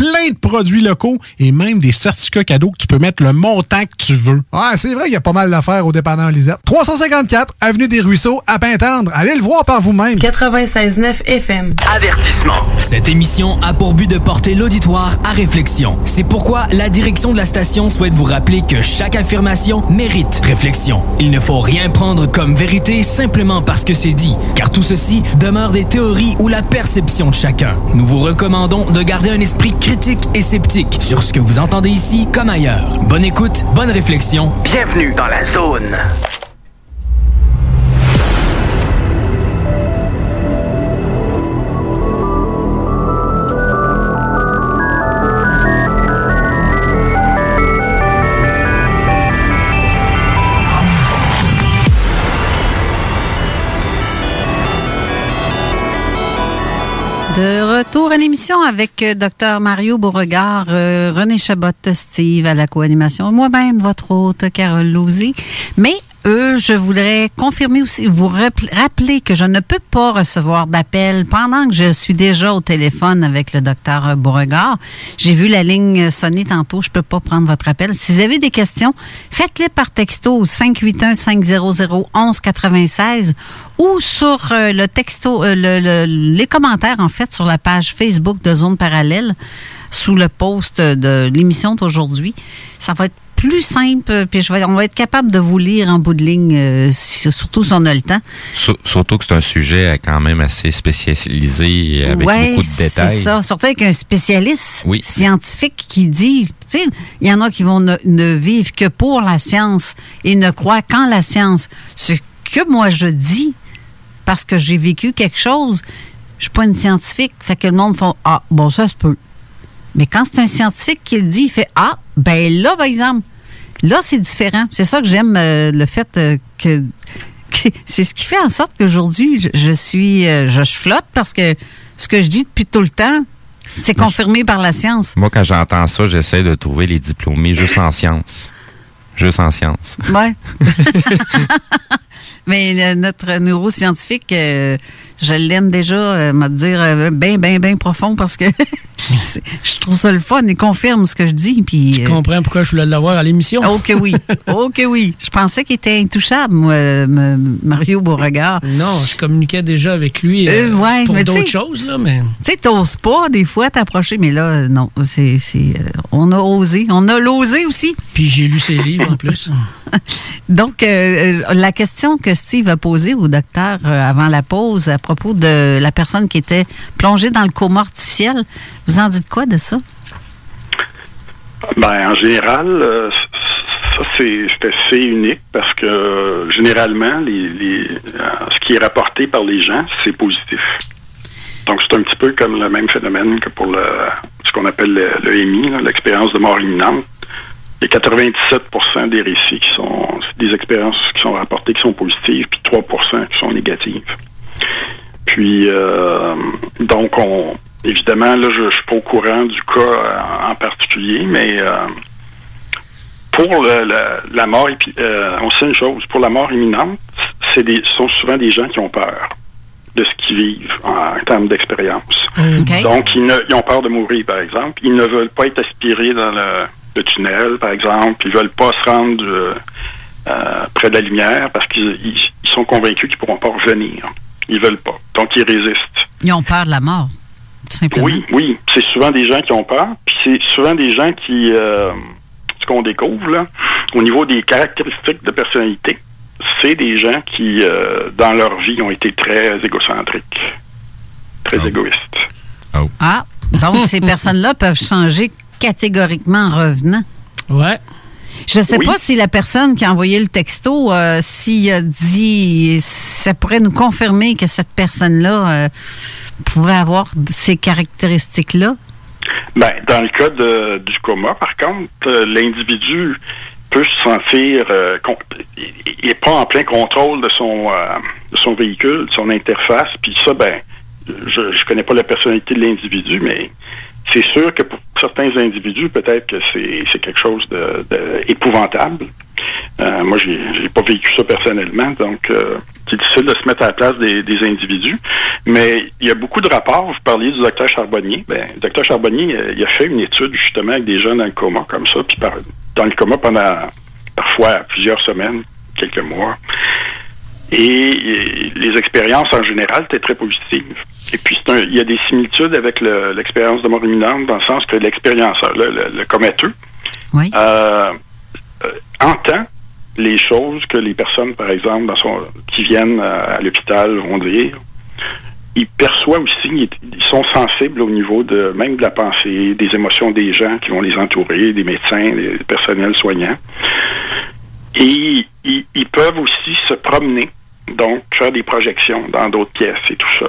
R: plein de produits locaux et même des certificats cadeaux que tu peux mettre le montant que tu veux.
S: Ouais, c'est vrai qu'il y a pas mal d'affaires au dépanneur Lisette. 354 Avenue des Ruisseaux, à Pintendre. Allez le voir par vous-même.
T: 96.9 FM.
C: Avertissement. Cette émission a pour but de porter l'auditoire à réflexion. C'est pourquoi la direction de la station souhaite vous rappeler que chaque affirmation mérite réflexion. Il ne faut rien prendre comme vérité simplement parce que c'est dit, car tout ceci demeure des théories ou la perception de chacun. Nous vous recommandons de garder un esprit critique et sceptique sur ce que vous entendez ici comme ailleurs. Bonne écoute, bonne réflexion.
O: Bienvenue dans la zone.
D: Retour à l'émission avec euh, Dr Mario Beauregard, euh, René Chabot, Steve à la co-animation, moi-même, votre hôte Carole Lozé. Mais eux, je voudrais confirmer aussi, vous rappel- rappeler que je ne peux pas recevoir d'appel pendant que je suis déjà au téléphone avec le docteur Beauregard. J'ai vu la ligne sonner tantôt, je peux pas prendre votre appel. Si vous avez des questions, faites-les par texto au 581-500-1196 ou sur euh, le texto, euh, le- le- les commentaires en fait sur la page Facebook de Zone Parallèle sous le post de l'émission d'aujourd'hui. Ça va être plus simple, puis je vais, on va être capable de vous lire en bout de ligne, euh, si- surtout si on a le temps.
E: Sur- Surtout que c'est un sujet quand même assez spécialisé avec
D: Ouais,
E: beaucoup de détails.
D: C'est ça, surtout avec un spécialiste
E: Oui.
D: scientifique qui dit, tu sais, il y en a qui vont ne, ne vivre que pour la science et ne croient qu'en la science. Ce que moi je dis, parce que j'ai vécu quelque chose, je suis pas une scientifique, fait que le monde fait ah bon ça se peut. Mais quand c'est un scientifique qui le dit, il fait ah ben là par exemple, là c'est différent. C'est ça que j'aime euh, le fait euh, que que- c'est ce qui fait en sorte qu'aujourd'hui, je, je suis, euh, je, je flotte parce que ce que je dis depuis tout le temps, c'est
E: je-
D: confirmé par la science.
E: Moi, quand j'entends ça, j'essaie de trouver les diplômés juste en sciences. Juste en sciences.
D: Ouais. Mais notre neuroscientifique, je l'aime déjà, euh, m'a dire euh, bien, bien, bien profond parce que je trouve ça le fun. Il confirme ce que je dis. Puis,
N: Je comprends pourquoi je voulais l'avoir à l'émission.
D: Oh que oui. Oh que oui. Je pensais qu'il était intouchable, moi, euh, Mario Beauregard.
N: Non, je communiquais déjà avec lui euh,
D: Euh, ouais,
N: pour
D: tu
N: d'autres choses, là, mais...
D: Tu sais, t'oses pas des fois t'approcher, mais là, euh, non, c'est, euh, on a osé, on a l'osé aussi.
N: Puis j'ai lu ses livres en plus.
D: Donc, euh, euh, la question que Steve a posée au docteur euh, avant la pause à propos de la personne qui était plongée dans le coma artificiel, vous en dites quoi de ça?
M: Ben, en général, euh, ça, c'est assez unique parce que généralement, euh, ce qui est rapporté par les gens, c'est positif. Donc, c'est un petit peu comme le même phénomène que pour ce qu'on appelle le, le l'expérience de mort imminente. Il y a 97 des récits qui sont des expériences qui sont rapportées qui sont positives, puis 3 qui sont négatives. Puis, euh, donc, on, évidemment, là, je ne suis pas au courant du cas euh, en particulier, mais euh, pour le- la, la mort, épi- euh, on sait une chose, pour la mort imminente, c'est des, ce sont souvent des gens qui ont peur de ce qu'ils vivent en, termes d'expérience.
D: OK.
M: Donc, ils, ne- ils ont peur de mourir, par exemple. Ils ne veulent pas être aspirés dans le, le tunnel, par exemple. Ils veulent pas se rendre euh, euh, près de la lumière parce qu'ils ils- ils sont convaincus qu'ils pourront pas revenir. Ils veulent pas. Donc, ils résistent.
D: Ils ont peur de la mort, tout simplement.
M: Oui, oui. C'est souvent des gens qui ont peur. Puis c'est souvent des gens qui, euh, ce qu'on découvre là, au niveau des caractéristiques de personnalité, c'est des gens qui, euh, dans leur vie, ont été très égocentriques, très égoïstes.
D: Ah, donc ces personnes-là peuvent changer catégoriquement en revenant.
N: Ouais.
D: Je sais
M: Oui.
D: pas si la personne qui a envoyé le texto, euh, s'il a dit, ça pourrait nous confirmer que cette personne-là euh, pouvait avoir ces caractéristiques-là?
M: Ben, dans le cas de- du coma, par contre, euh, l'individu peut se sentir, euh, il n'est pas en plein contrôle de son, de son véhicule, de son interface, puis ça, ben, je ne connais pas la personnalité de l'individu, mais c'est sûr que pour certains individus, peut-être que c'est quelque chose de, de épouvantable. Euh, moi, j'ai j'ai pas vécu ça personnellement, donc euh, c'est difficile de se mettre à la place des, des individus. Mais il y a beaucoup de rapports. Vous parliez du docteur Charbonnier. Ben, le docteur Charbonnier, euh, il a fait une étude justement avec des jeunes dans le coma comme ça, puis par- dans le coma pendant parfois plusieurs semaines, quelques mois. Et, les expériences en général étaient très positives. Et puis un- il y a des similitudes avec le- l'expérience de mort imminente dans le sens que l'expérienceur, le, le, euh, euh, entend les choses que les personnes, par exemple, dans son, qui viennent à l'hôpital vont dire. Il perçoit aussi, ils, ils sont sensibles au niveau de même de la pensée, des émotions des gens qui vont les entourer, des médecins, des personnels soignants. Et ils, ils peuvent aussi se promener, donc faire des projections dans d'autres pièces et tout ça.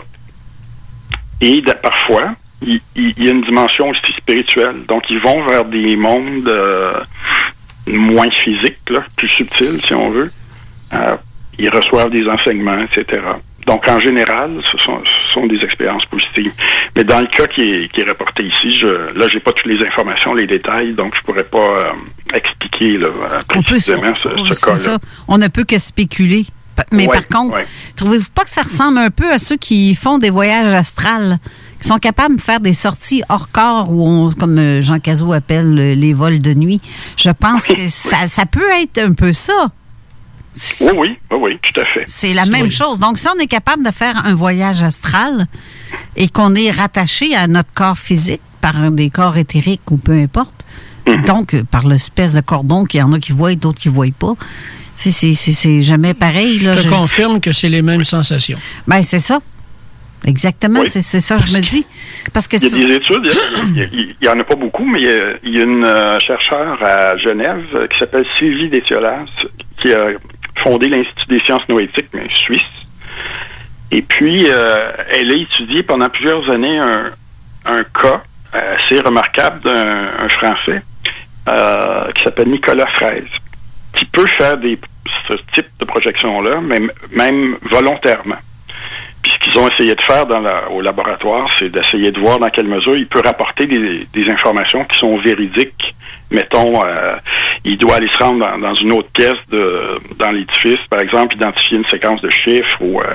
M: Et de- parfois, il, il- il y a une dimension aussi spirituelle. Donc, ils vont vers des mondes euh, moins physiques, là, plus subtils, si on veut. Euh, ils reçoivent des enseignements, etc. Donc, en général, ce sont, ce sont des expériences positives. Mais dans le cas qui est, qui est rapporté ici, je, là, j'ai pas toutes les informations, les détails, donc je pourrais pas euh, expliquer là,
D: On peut
M: précisément ce, cas-là.
D: ça. On ne peut que spéculer. Mais
M: Ouais,
D: par contre,
M: ouais.
D: trouvez-vous pas que ça ressemble un peu à ceux qui font des voyages astrales, qui sont capables de faire des sorties hors corps, ou on- comme euh, Jean Cazot appelle euh, les vols de nuit? Je pense que ça, ça peut être un peu ça.
M: Oui, oui, tout à fait.
D: C'est la même chose. Donc, si on est capable de faire un voyage astral et qu'on est rattaché à notre corps physique par des corps éthériques ou peu importe,
M: Mhm.
D: donc euh, par l'espèce de cordon qu'il y en a qui voient et d'autres qui ne voient pas, c'est- jamais pareil.
N: Je te
D: Je-
N: confirme que c'est les mêmes sensations.
D: Ben, c'est ça. Exactement, c'est c'est ça que je me dis. Parce que
M: Il y a des études, il y a- il y, en a pas beaucoup, mais il y a, il y a une euh, chercheure à Genève euh, qui s'appelle Sylvie Détiolas qui a fondé l'Institut des sciences noétiques, mais suisse. Et puis, euh, elle a étudié pendant plusieurs années un, un cas euh, assez remarquable d'un un Français euh, qui s'appelle Nicolas Fraise, qui peut faire des, ce type de projection-là, même, même volontairement. Puis ce qu'ils ont essayé de faire dans la- au laboratoire, c'est d'essayer de voir dans quelle mesure il peut rapporter des, des informations qui sont véridiques. Mettons, euh, il doit aller se rendre dans, dans une autre pièce de, dans l'édifice, par exemple, identifier une séquence de chiffres ou euh,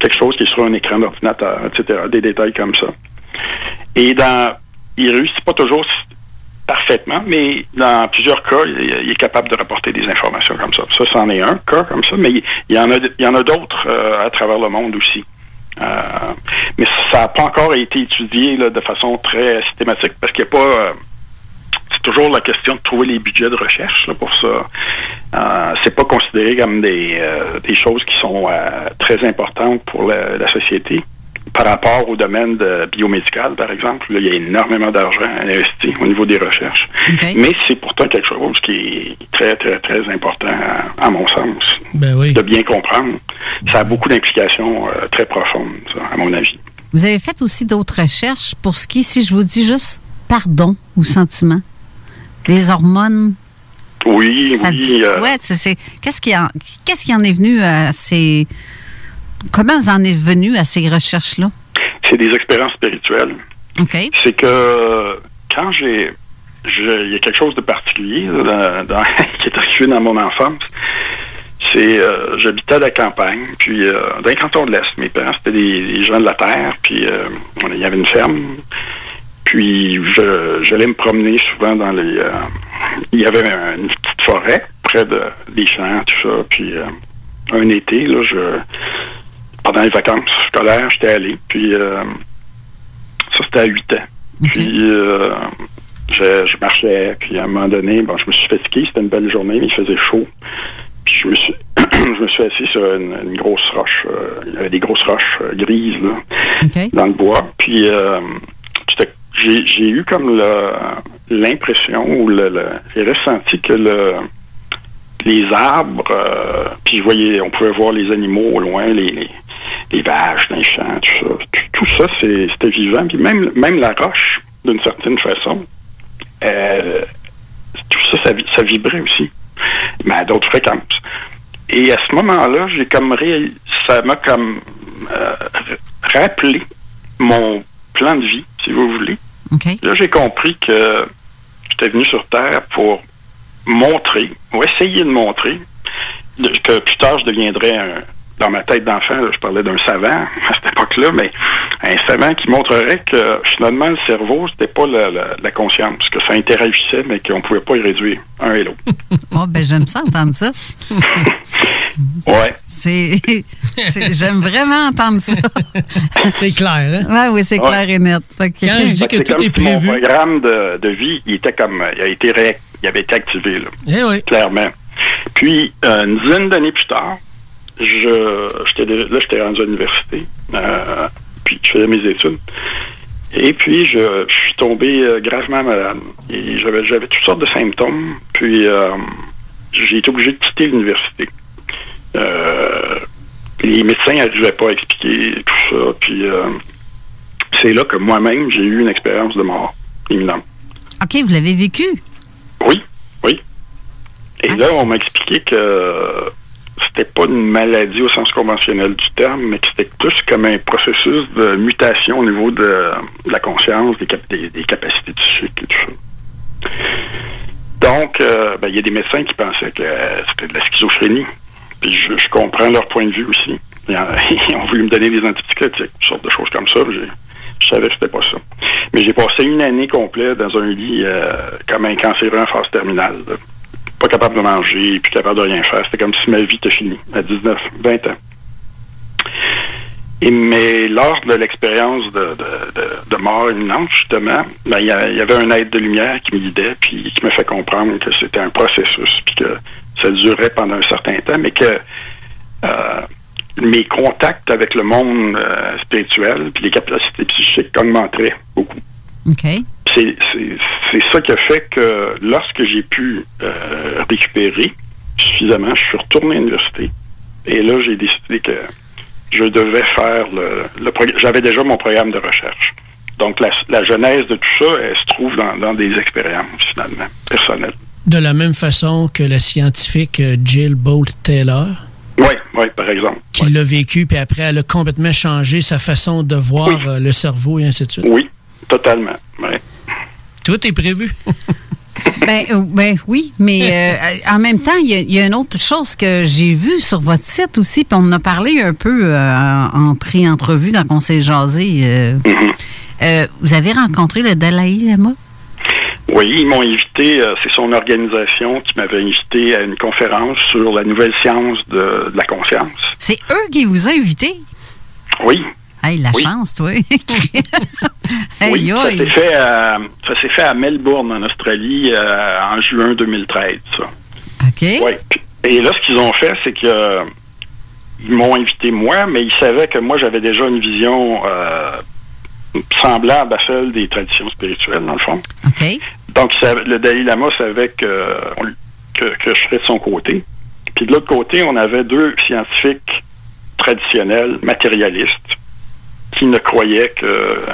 M: quelque chose qui est sur un écran d'ordinateur, etc. Des détails comme ça. Et dans, il réussit pas toujours parfaitement, mais dans plusieurs cas, il, est capable de rapporter des informations comme ça. Ça, c'en est un cas comme ça, mais il, y en a, d'autres euh, à travers le monde aussi. Euh, mais ça n'a pas encore été étudié de façon très systématique parce qu'il n'y a pas. euh, c'est toujours la question de trouver les budgets de recherche pour ça. C'est pas considéré comme des, choses qui sont très importantes pour la société. Par rapport au domaine de biomédical, par exemple, là, il y a énormément d'argent investi au niveau des recherches. Mais c'est pourtant quelque chose qui est très, très, très important, à, à mon sens,
N: Ben oui.
M: de bien comprendre. Ça a beaucoup d'implications euh, très profondes, ça, à mon avis.
D: Vous avez fait aussi d'autres recherches pour ce qui, si je vous dis juste pardon ou sentiment, les hormones,
M: Oui,
D: ça
M: oui.
D: dit
M: euh?
D: C'est- c'est- Qu'est-ce qui, en, qu'est-ce qui en est venu à ces... Comment vous en êtes venu à ces recherches-là?
M: c'est des expériences spirituelles.
D: OK.
M: C'est que quand j'ai il y a quelque chose de particulier là, dans- dans- qui est arrivé dans mon enfance. C'est, euh, j'habitais à la campagne, puis euh, dans les cantons de l'Est. Mes parents, c'était des, des gens de la terre, puis euh, il y avait une ferme. Puis je, j'allais me promener souvent dans les... euh, il y avait un- une petite forêt près de, des champs, tout ça. Puis euh, un été, là, je, pendant les vacances scolaires, j'étais allé. Puis euh, ça, c'était à 8 ans. Puis euh, je, je marchais, puis à un moment donné, bon, je me suis fatigué, c'était une belle journée, mais il faisait chaud. Puis je me suis, je me suis assis sur une, une grosse roche. euh, il y avait des grosses roches euh, grises là, dans le bois. Puis euh, j'ai eu comme l'impression ou le, le- j'ai ressenti que le, les arbres, euh, puis je voyais, on pouvait voir les animaux au loin, les, les, les vaches dans les champs, tout ça. Tout, tout ça, c'est- c'était vivant. Puis même, même la roche, d'une certaine façon, euh, tout ça, ça, ça vibrait aussi, mais à d'autres fréquences. Et à ce moment-là, j'ai comme ré- ça m'a comme euh, rappelé mon plan de vie, si vous voulez. Là, j'ai compris que j'étais venu sur Terre pour montrer, ou essayer de montrer, que plus tard, je deviendrais un, dans ma tête d'enfant, je parlais d'un savant à cette époque-là, mais un savant qui montrerait que finalement, le cerveau, c'était pas la, la- la conscience, que ça interagissait, mais qu'on pouvait pas y réduire un et l'autre.
D: Oh, ben, j'aime ça, entendre ça.
M: Ouais.
D: C'est, j'aime vraiment entendre ça.
N: c'est clair, hein?
D: Ouais, oui, c'est
M: Ouais.
D: clair et net. Fait que-
M: Fait c'est comme si Mon programme de, de vie, il était comme, il a été ré- il avait été activé, là.
N: Eh oui.
M: Clairement. Puis, euh, une dizaine d'années plus tard, je, j'étais, de- là, j'étais rendu à l'université. euh, puis, je faisais mes études. Et puis, je, je suis tombé euh, gravement malade. Et j'avais, j'avais toutes sortes de symptômes. Puis, euh, j'ai été obligé de quitter l'université. Euh, les médecins n'arrivaient pas à expliquer tout ça. Puis, euh, c'est là que moi-même, j'ai eu une expérience de mort imminente.
D: OK, vous l'avez vécu?
M: Oui. Et là, on m'a expliqué que c'était pas une maladie au sens conventionnel du terme, mais que c'était plus comme un processus de mutation au niveau de, de la conscience, des, cap- des- des capacités psychiques et tout ça. Donc, euh, ben, il y a des médecins qui pensaient que euh, c'était de la schizophrénie. Puis je, je comprends leur point de vue aussi. Ils ont, ils ont voulu me donner des antipsychotiques, toutes sortes de choses comme ça. Je savais que c'était pas ça. Mais j'ai passé une année complète dans un lit euh, comme un cancéreux en phase terminale. là. Pas capable de manger, plus capable de rien faire. C'était comme si ma vie était finie à 19, 20 ans. Et mais lors de l'expérience de, de, de, mort imminente, justement, ben, il y, a- il y avait un aide de lumière qui me guidait, puis qui me fait comprendre que c'était un processus, puis que ça durait pendant un certain temps, mais que euh, mes contacts avec le monde euh, spirituel, puis les capacités psychiques augmenteraient beaucoup.
D: OK.
M: C'est c'est- c'est ça qui a fait que lorsque j'ai pu euh, récupérer suffisamment, je suis retourné à l'université. Et là, j'ai décidé que je devais faire le, le progr- J'avais déjà mon programme de recherche. Donc, la, la genèse de tout ça, elle se trouve dans, dans des expériences, finalement, personnelles.
N: De la même façon que la scientifique euh, Jill Bolt Taylor,
M: Oui, oui, par exemple.
N: Qui l'a vécu, puis après, elle a complètement changé sa façon de voir euh, le cerveau et ainsi de suite.
M: Oui, totalement. ouais.
N: Tout est prévu.
D: Ben, euh, ben oui, mais euh, en même temps, il y, a- il y a une autre chose que j'ai vue sur votre site aussi, puis on en a parlé un peu euh, en en pré-entrevue quand on s'est jasé. euh, euh, vous avez rencontré le Dalai Lama?
M: Oui, ils m'ont invité, euh, c'est son organisation qui m'avait invité à une conférence sur la nouvelle science de, de la conscience.
D: C'est eux qui vous ont invité?
M: Oui,
D: Hey, la
M: Oui.
D: chance, toi! Hey,
M: oui, ça s'est fait, à- fait Melbourne, en Australie, euh, en juin 2013. ça.
D: OK.
M: Oui. Et là, ce qu'ils ont fait, c'est que euh, ils m'ont invité moi, mais ils savaient que moi, j'avais déjà une vision semblable à celle des traditions spirituelles, dans le fond. Donc, le Dalai Lama savait que, je serais de son côté. Puis de l'autre côté, on avait deux scientifiques traditionnels, matérialistes, qui ne croyaient que euh,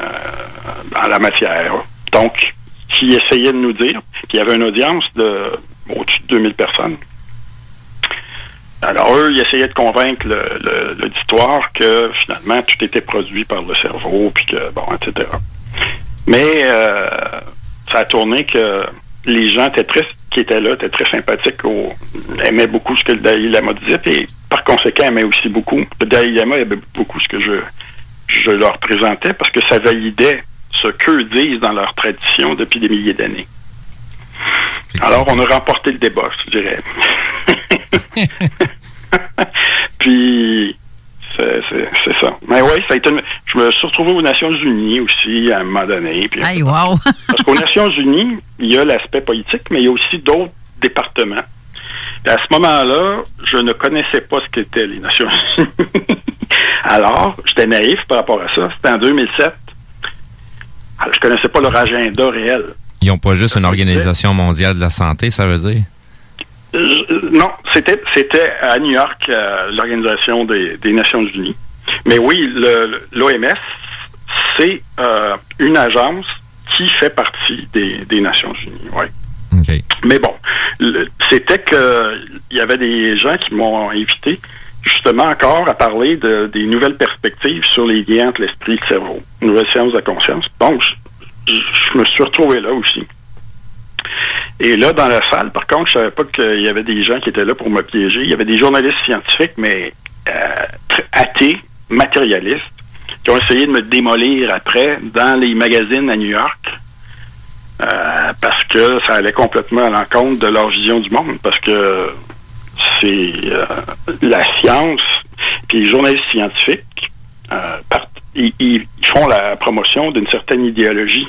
M: la matière. Donc, qui essayaient de nous dire, qu'il y avait une audience de au-dessus de 2000 personnes. Alors, eux, ils essayaient de convaincre l'auditoire que finalement, tout était produit par le cerveau, puis que, bon, etc. Mais euh, ça a tourné que les gens étaient très, qui étaient là étaient très sympathiques, au- aimaient beaucoup ce que le Dalai Lama disait, et par conséquent aimaient aussi beaucoup. Le Dalai Lama aimait beaucoup ce que je, je leur présentais parce que ça validait ce qu'eux disent dans leur tradition depuis des milliers d'années. Alors, on a remporté le débat, je dirais. Puis, c'est c'est- c'est ça. Mais oui, ça a été. une- Je me suis retrouvé aux Nations Unies aussi à un moment donné. Puis,
D: Hey, wow!
M: parce qu'aux Nations Unies, il y a l'aspect politique, mais il y a aussi d'autres départements. Et à ce moment-là, je ne connaissais pas ce qu'étaient les Nations Unies. Alors, j'étais naïf par rapport à ça. C'était en 2007. Alors, je connaissais pas leur agenda réel.
E: Ils n'ont pas juste une organisation mondiale de la santé, ça veut dire?
M: Je- non, c'était c'était à New York, euh, l'Organisation des, des Nations Unies. Mais oui, l'OMS, c'est euh, une agence qui fait partie des, des Nations Unies. Ouais. Mais bon, c'était que il y avait des gens qui m'ont invité justement encore à parler de, des nouvelles perspectives sur les liens entre l'esprit et le cerveau, nouvelle science de la conscience. Donc, je- je me suis retrouvé là aussi. Et là, dans la salle, par contre, je savais pas qu'il y avait des gens qui étaient là pour me piéger. Il y avait des journalistes scientifiques, mais euh, athées, matérialistes, qui ont essayé de me démolir après dans les magazines à New York. euh, parce que ça allait complètement à l'encontre de leur vision du monde. Parce que c'est euh, la science, puis les journalistes scientifiques, euh, ils, ils font la promotion d'une certaine idéologie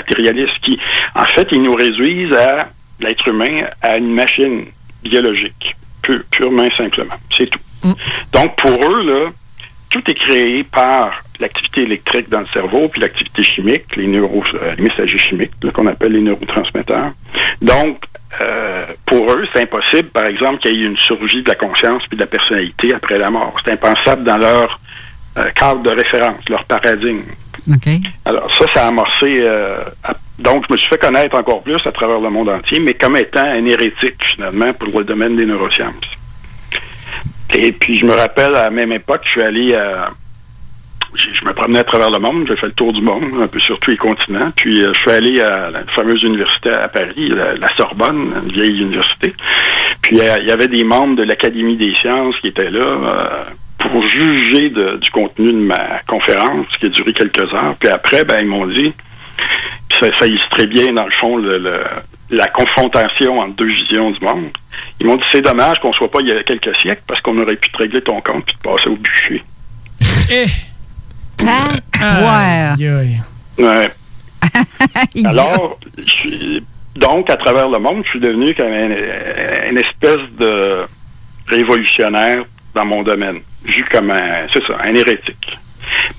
M: matérialiste qui, en fait, ils nous réduisent à l'être humain à une machine biologique, pu- purement et simplement. C'est tout. Donc, pour eux, là, tout est créé par l'activité électrique dans le cerveau, puis l'activité chimique, les, neuro, euh, les messagers chimiques, qu'on appelle les neurotransmetteurs. Donc, euh, pour eux, c'est impossible, par exemple, qu'il y ait une survie de la conscience puis de la personnalité après la mort. C'est impensable dans leur euh, cadre de référence, leur paradigme. Alors ça, ça a amorcé. euh, donc, je me suis fait connaître encore plus à travers le monde entier, mais comme étant un hérétique finalement pour le domaine des neurosciences. Et puis, je me rappelle à la même époque, je suis allé à. j'ai- Je me promenais à travers le monde, j'ai fait le tour du monde, un peu sur tous les continents. Puis, euh, je suis allé à la fameuse université à Paris, la, Sorbonne, une vieille université. Puis, euh, il y avait des membres de l'Académie des sciences qui étaient là. Pour juger de- du contenu de ma conférence, qui a duré quelques heures. Puis après, ben, ils m'ont dit, puis ça, ça illustrait bien, dans le fond, le- le- la confrontation entre deux visions du monde. Ils m'ont dit, c'est dommage qu'on soit pas il y a quelques siècles, parce qu'on aurait pu te régler ton compte puis te passer au bûcher.
N: Eh!
D: Ouais.
M: Ouais. Alors, je donc, à travers le monde, je suis devenu comme un- une espèce de révolutionnaire dans mon domaine, vu comme un, c'est ça, un hérétique.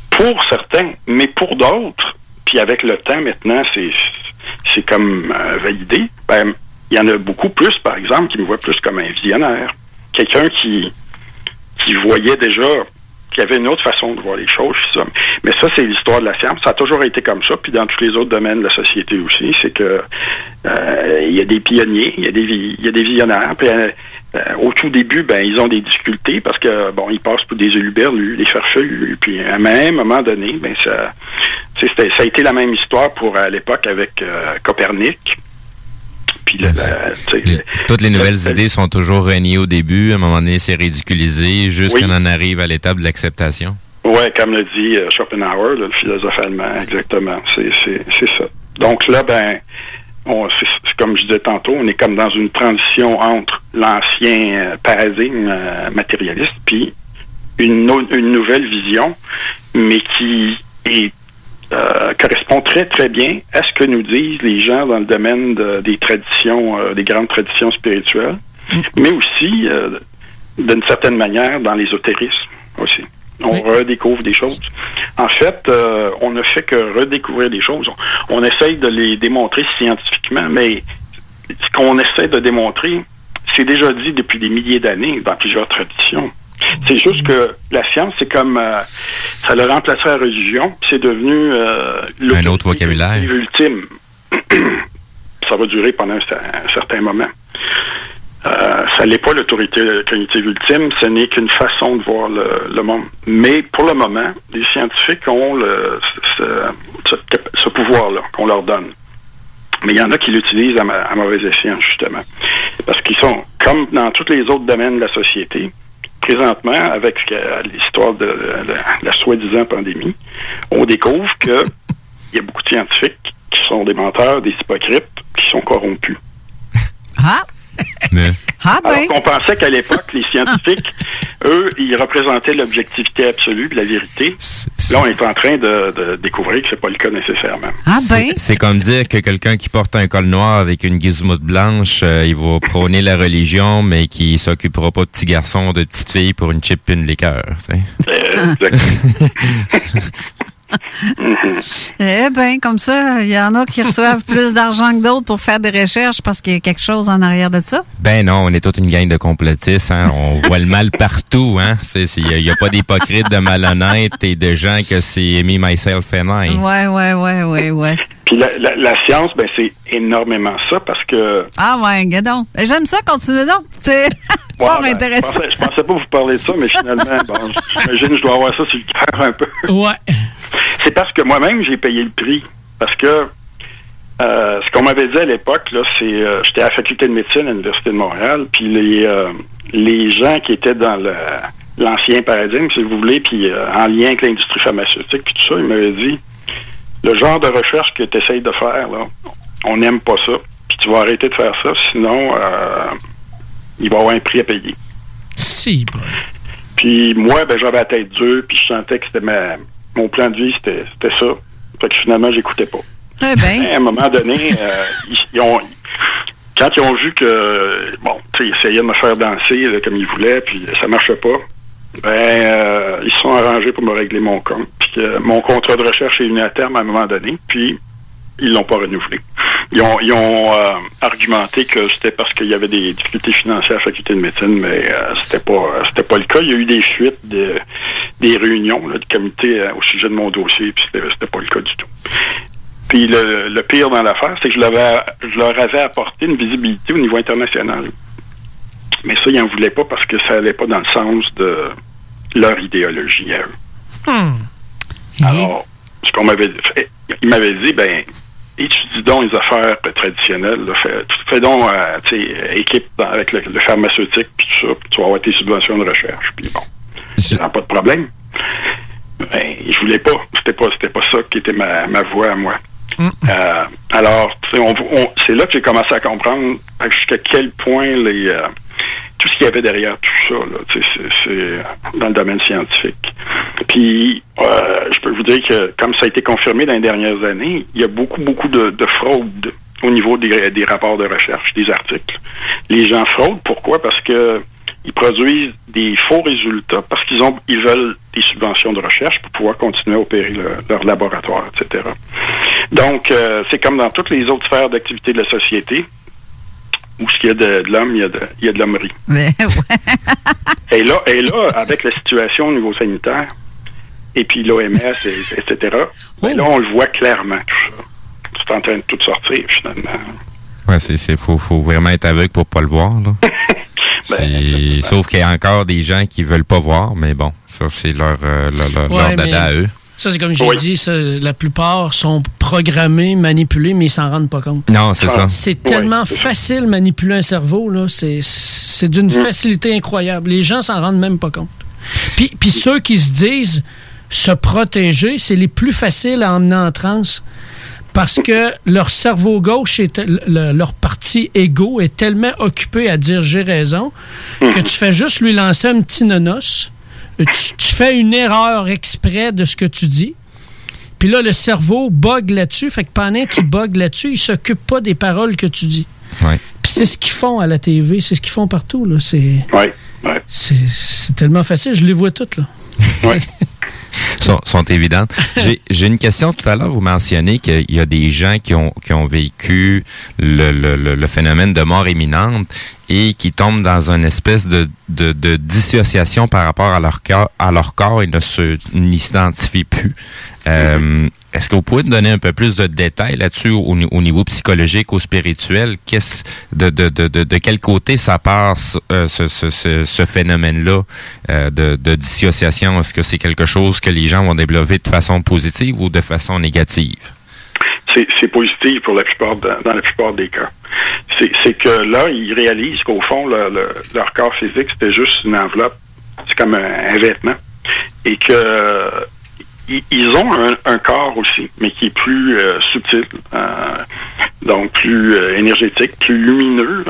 M: Pour certains, mais pour d'autres, puis avec le temps maintenant, c'est, c'est comme euh, validé, ben, il y en a beaucoup plus, par exemple, qui me voient plus comme un visionnaire. Quelqu'un qui, qui voyait déjà qu'il y avait une autre façon de voir les choses. ça. Mais ça, c'est l'histoire de la science. Ça a toujours été comme ça. Puis dans tous les autres domaines de la société aussi, c'est que euh, il y a des pionniers, il y a des y a des visionnaires. Puis euh, au tout début, ben ils ont des difficultés parce que bon, ils passent pour des éluberlus, des farfelus. Puis à un même moment donné, ben ça, ça a été la même histoire pour à l'époque avec euh, Copernic. Puis la-
E: Les- toutes les nouvelles idées sont toujours reniées au début. À un moment donné, c'est ridiculisé jusqu'à
M: Oui.
E: qu'on en arrive à l'étape de l'acceptation.
M: Ouais, comme le dit euh, Schopenhauer, là, le philosophe allemand, exactement. C'est, ça. Donc là, ben, c'est, comme je disais tantôt, on est comme dans une transition entre l'ancien euh, paradigme euh, matérialiste puis une, no- une nouvelle vision, mais qui est, euh, correspond très très bien à ce que nous disent les gens dans le domaine de- des traditions, des grandes traditions spirituelles, mais aussi d'une certaine manière dans l'ésotérisme aussi. On redécouvre des choses. En fait, euh, on ne fait que redécouvrir des choses. On, on essaye de les démontrer scientifiquement, mais ce qu'on essaie de démontrer, c'est déjà dit depuis des milliers d'années dans plusieurs traditions. C'est juste que la science, c'est comme euh, ça l'a remplacé la religion, c'est devenu euh,
E: Un autre vocabulaire.
M: ultime. ça va durer pendant un certain moment. Euh, ça n'est pas l'autorité cognitive ultime, ce n'est qu'une façon de voir le, le monde. Mais pour le moment, les scientifiques ont le, ce, ce- ce pouvoir-là qu'on leur donne. Mais il y en a qui l'utilisent à, ma- à mauvais escient, justement. Parce qu'ils sont, comme dans tous les autres domaines de la société, présentement, avec euh, l'histoire de, la- la soi-disant pandémie, on découvre que il y a beaucoup de scientifiques qui sont des menteurs, des hypocrites, qui sont corrompus.
D: Ah!
E: Mais,
D: Ah ben!
M: Alors qu'on pensait qu'à l'époque, les scientifiques, eux, ils représentaient l'objectivité absolue, la vérité. Là, on est en train de, de découvrir que c'est pas le cas nécessairement.
D: Ah
E: c'est- C'est comme dire que quelqu'un qui porte un col noir avec une gizmoute blanche, euh, il va prôner la religion, mais qui s'occupera pas de petits garçons, de petites filles pour une chip et une liqueur.
M: Euh,
D: Eh bien, comme ça, il y en a qui reçoivent plus d'argent que d'autres pour faire des recherches parce qu'il y a quelque chose en arrière de ça.
E: Ben non, on est toute une gang de complotistes. Hein? On voit le mal partout. Hein? Il n'y a, pas d'hypocrites, de malhonnêtes et de gens que c'est me, myself and I.
D: Ouais, ouais, ouais, ouais, ouais.
M: Puis la, la- la science, ben, c'est énormément ça parce que.
D: Ah ouais, gadon. J'aime ça, continue donc. C'est fort
M: ben,
D: intéressant.
M: Je pensais, je pensais pas vous parler de ça, mais finalement, bon, j'imagine que je dois avoir ça sur le cœur un peu.
N: Ouais.
M: C'est parce que moi-même, j'ai payé le prix. Parce que euh, ce qu'on m'avait dit à l'époque, là, c'est euh, j'étais à la faculté de médecine à l'Université de Montréal, puis les, euh, les gens qui étaient dans le l'ancien paradigme, si vous voulez, puis euh, en lien avec l'industrie pharmaceutique, puis tout ça, ils m'avaient dit le genre de recherche que tu essayes de faire, là, on n'aime pas ça, puis tu vas arrêter de faire ça, sinon il va y avoir un prix à payer.
N: Si, bon.
M: Puis moi, ben j'avais la tête dure, puis je sentais que c'était ma mon plan de vie, c'était c'était ça. Fait que finalement, j'écoutais pas.
D: Eh ben.
M: À un moment donné, euh, ils, ils ont quand ils ont vu que bon, tu sais, ils essayaient de me faire danser là, comme ils voulaient, puis ça marchait pas. Ben, euh, ils se sont arrangés pour me régler mon compte. Puis que mon contrat de recherche est venu à terme à un moment donné, puis ils l'ont pas renouvelé. Ils ont, ils ont euh, argumenté que c'était parce qu'il y avait des difficultés financières à la faculté de médecine, mais euh, c'était pas euh, c'était pas le cas. Il y a eu des fuites, de, des réunions là, de comité euh, au sujet de mon dossier, puis c'était c'était pas le cas du tout. Puis le, le pire dans l'affaire, c'est que je, l'avais, je leur avais apporté une visibilité au niveau international. Mais ça, ils n'en voulaient pas parce que ça allait pas dans le sens de leur idéologie à eux. Alors, ce qu'on m'avait fait, il m'avait dit, ben, étudie donc les affaires traditionnelles, là, fais, fais donc, euh, équipe dans- avec le, le pharmaceutique, puis tout ça, puis tu vas avoir tes subventions de recherche, puis bon, ça pas de problème. Ben, je voulais pas, c'était pas, c'était pas ça qui était ma, ma voie à moi. Euh, alors, on, c'est là que j'ai commencé à comprendre jusqu'à quel point les euh, tout ce qu'il y avait derrière tout ça, là, c'est, c'est dans le domaine scientifique. Puis, euh, je peux vous dire que, comme ça a été confirmé dans les dernières années, il y a beaucoup, beaucoup de, de fraude au niveau des rapports de recherche, des articles. Les gens fraudent, pourquoi? Parce que ils produisent des faux résultats parce qu'ils ont ils veulent des subventions de recherche pour pouvoir continuer à opérer le- leur laboratoire, etc. Donc, euh, c'est comme dans toutes les autres sphères d'activité de la société, où ce qu'il y a de, de l'homme, il y a de, il y a de l'hommerie.
D: Mais,
M: Et là, et là, avec la situation au niveau sanitaire, et puis l'OMS, et- etc., ben là, on le voit clairement, tout ça. C'est en train de tout sortir, finalement.
E: Ouais, c'est, c'est, faut, faut vraiment être aveugle pour pas le voir, là. C'est- sauf qu'il y a encore des gens qui veulent pas voir, mais bon, ça, c'est leur, euh, leur, leur-
N: Ouais,
E: leur dada
N: mais
E: à eux.
N: Ça, c'est comme j'ai dit, ça, la plupart sont programmés, manipulés, mais ils s'en rendent pas compte.
E: Non, c'est ça.
N: C'est tellement facile manipuler un cerveau, là. C'est, c'est d'une facilité incroyable. Les gens s'en rendent même pas compte. Puis, puis ceux qui se disent se protéger, c'est les plus faciles à emmener en transe. Parce que leur cerveau gauche, est, le- leur partie égo est tellement occupé à dire j'ai raison que tu fais juste lui lancer un petit nonos. Tu, tu fais une erreur exprès de ce que tu dis. Puis là, le cerveau bug là-dessus. Fait que pendant qu'il bug là-dessus, il s'occupe pas des paroles que tu dis.
E: Ouais.
N: Puis c'est ce qu'ils font à la TV, c'est ce qu'ils font partout. Là. C'est, c'est, c'est tellement facile, je les vois toutes. Là.
E: sont, sont évidentes. J'ai, une question tout à l'heure. Vous mentionnez qu'il y a des gens qui ont, qui ont vécu le, le, le phénomène de mort imminente et qui tombent dans une espèce de, de, de dissociation par rapport à leur corps, à leur corps et ne s'identifient plus. Euh, Est-ce que vous pouvez nous donner un peu plus de détails là-dessus au, ni- au niveau psychologique ou spirituel? Qu'est-ce de, de, de, de, de quel côté ça passe euh, ce, ce, ce, ce phénomène-là euh, de, de dissociation? Est-ce que c'est quelque chose que les gens vont développer de façon positive ou de façon négative?
M: C'est positif pour la plupart de- dans la plupart des cas. C'est que là, ils réalisent qu'au fond, le- le- leur corps physique, c'était juste une enveloppe. C'est comme un, vêtement. Et que euh, ils- ont un, un corps aussi, mais qui est plus euh, subtil, euh, donc plus énergétique, plus lumineux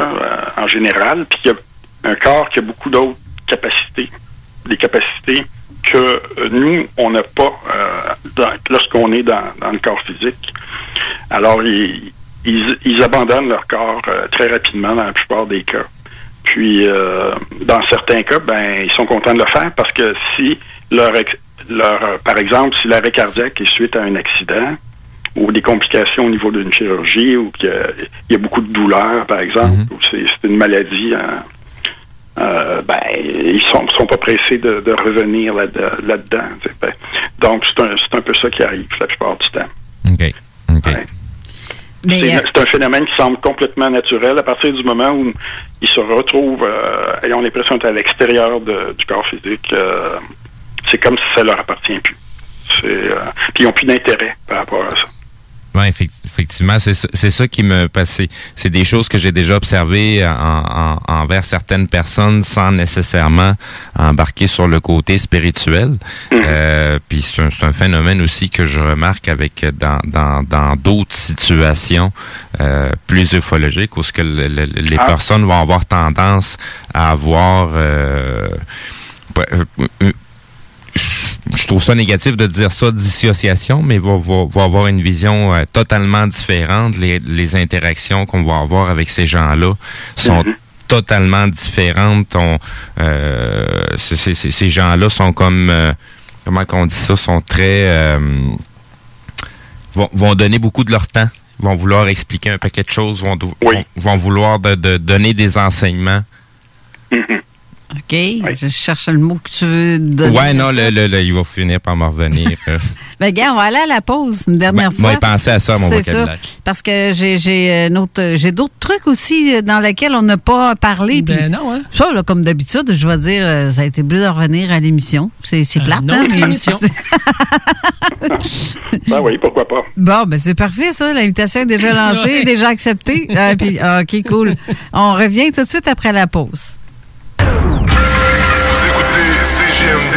M: en général, puis qui a un corps qui a beaucoup d'autres capacités, des capacités que nous, on n'a pas euh, lorsqu'on est dans, dans le corps physique. Alors, ils, ils, ils abandonnent leur corps euh, très rapidement dans la plupart des cas. Puis, euh, dans certains cas, ben, ils sont contents de le faire parce que si leur, leur par exemple, si l'arrêt cardiaque est suite à un accident ou des complications au niveau d'une chirurgie ou qu'il y y a beaucoup de douleurs, par exemple, ou c'est c'est une maladie, hein, euh, ben, ils sont, sont pas pressés de, de revenir là- là-dedans. sais. Ben, donc, c'est un, c'est un peu ça qui arrive la plupart du temps.
E: OK. OK.
D: Mais,
M: C'est
D: euh,
M: c'est un phénomène qui semble complètement naturel à partir du moment où ils se retrouvent, euh, ayant l'impression d'être à l'extérieur du corps physique. euh, c'est comme si ça leur appartient plus. Euh, puis ils n'ont plus d'intérêt par rapport à ça.
E: Effectivement, c'est ça, qui me passait. C'est des choses que j'ai déjà observées en, en- envers certaines personnes sans nécessairement embarquer sur le côté spirituel. Euh, puis c'est un, phénomène aussi que je remarque avec dans dans dans d'autres situations euh, plus ufologiques où ce que le- le- les
M: Ah.
E: personnes vont avoir tendance à avoir euh, euh, euh, je trouve ça négatif de dire ça, dissociation, mais va, va, va avoir une vision euh, totalement différente. Les, les interactions qu'on va avoir avec ces gens-là sont totalement différentes. On, euh, ces gens-là sont comme, euh, comment qu'on dit ça, sont très... vont, vont donner beaucoup de leur temps, vont vouloir expliquer un paquet de choses, vont, vont, vont vouloir de, de donner des enseignements.
D: OK, je cherche le mot que tu veux donner.
E: Ouais, non,
D: ça.
E: le, le, le- il va finir par me revenir. euh.
D: Ben, gars, on va aller à la pause une dernière
E: Ben, moi,
D: fois.
E: il pensait à ça, mon
D: C'est
E: vocabulaire.
D: Parce que j'ai j'ai autre- j'ai d'autres trucs aussi euh, dans lesquels on n'a pas parlé.
N: Ben non, hein?
D: Ça, là, comme d'habitude, je vais dire, euh, ça a été bleu de revenir à l'émission. C'est c'est plate,
N: Une
D: hein,
N: émission.
M: Ben oui, pourquoi pas.
D: Bon, ben c'est parfait, ça. L'invitation est déjà lancée, déjà acceptée. Ah, puis, ah, OK, cool. On revient tout de suite après la pause.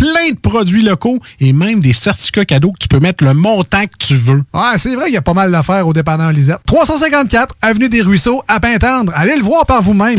R: plein de produits locaux et même des certificats cadeaux que tu peux mettre le montant que tu veux.
S: Ouais, c'est vrai qu'il y a pas mal d'affaires au dépanneur Lisette. 354 Avenue des Ruisseaux, à Pintendre. Allez le voir par vous-même.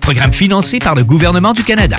U: Programme financé par le gouvernement du Canada.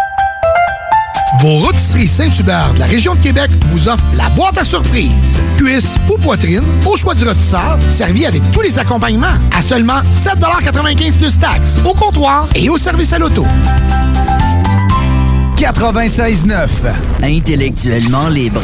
K: Vos rôtisseries Saint-Hubert de la région de Québec vous offrent la boîte à surprise. Cuisse ou poitrine, au choix du rôtisseur, servi avec tous les accompagnements à seulement 7,95 plus taxes, au comptoir et au service à l'auto.
V: 96.9. Intellectuellement libre.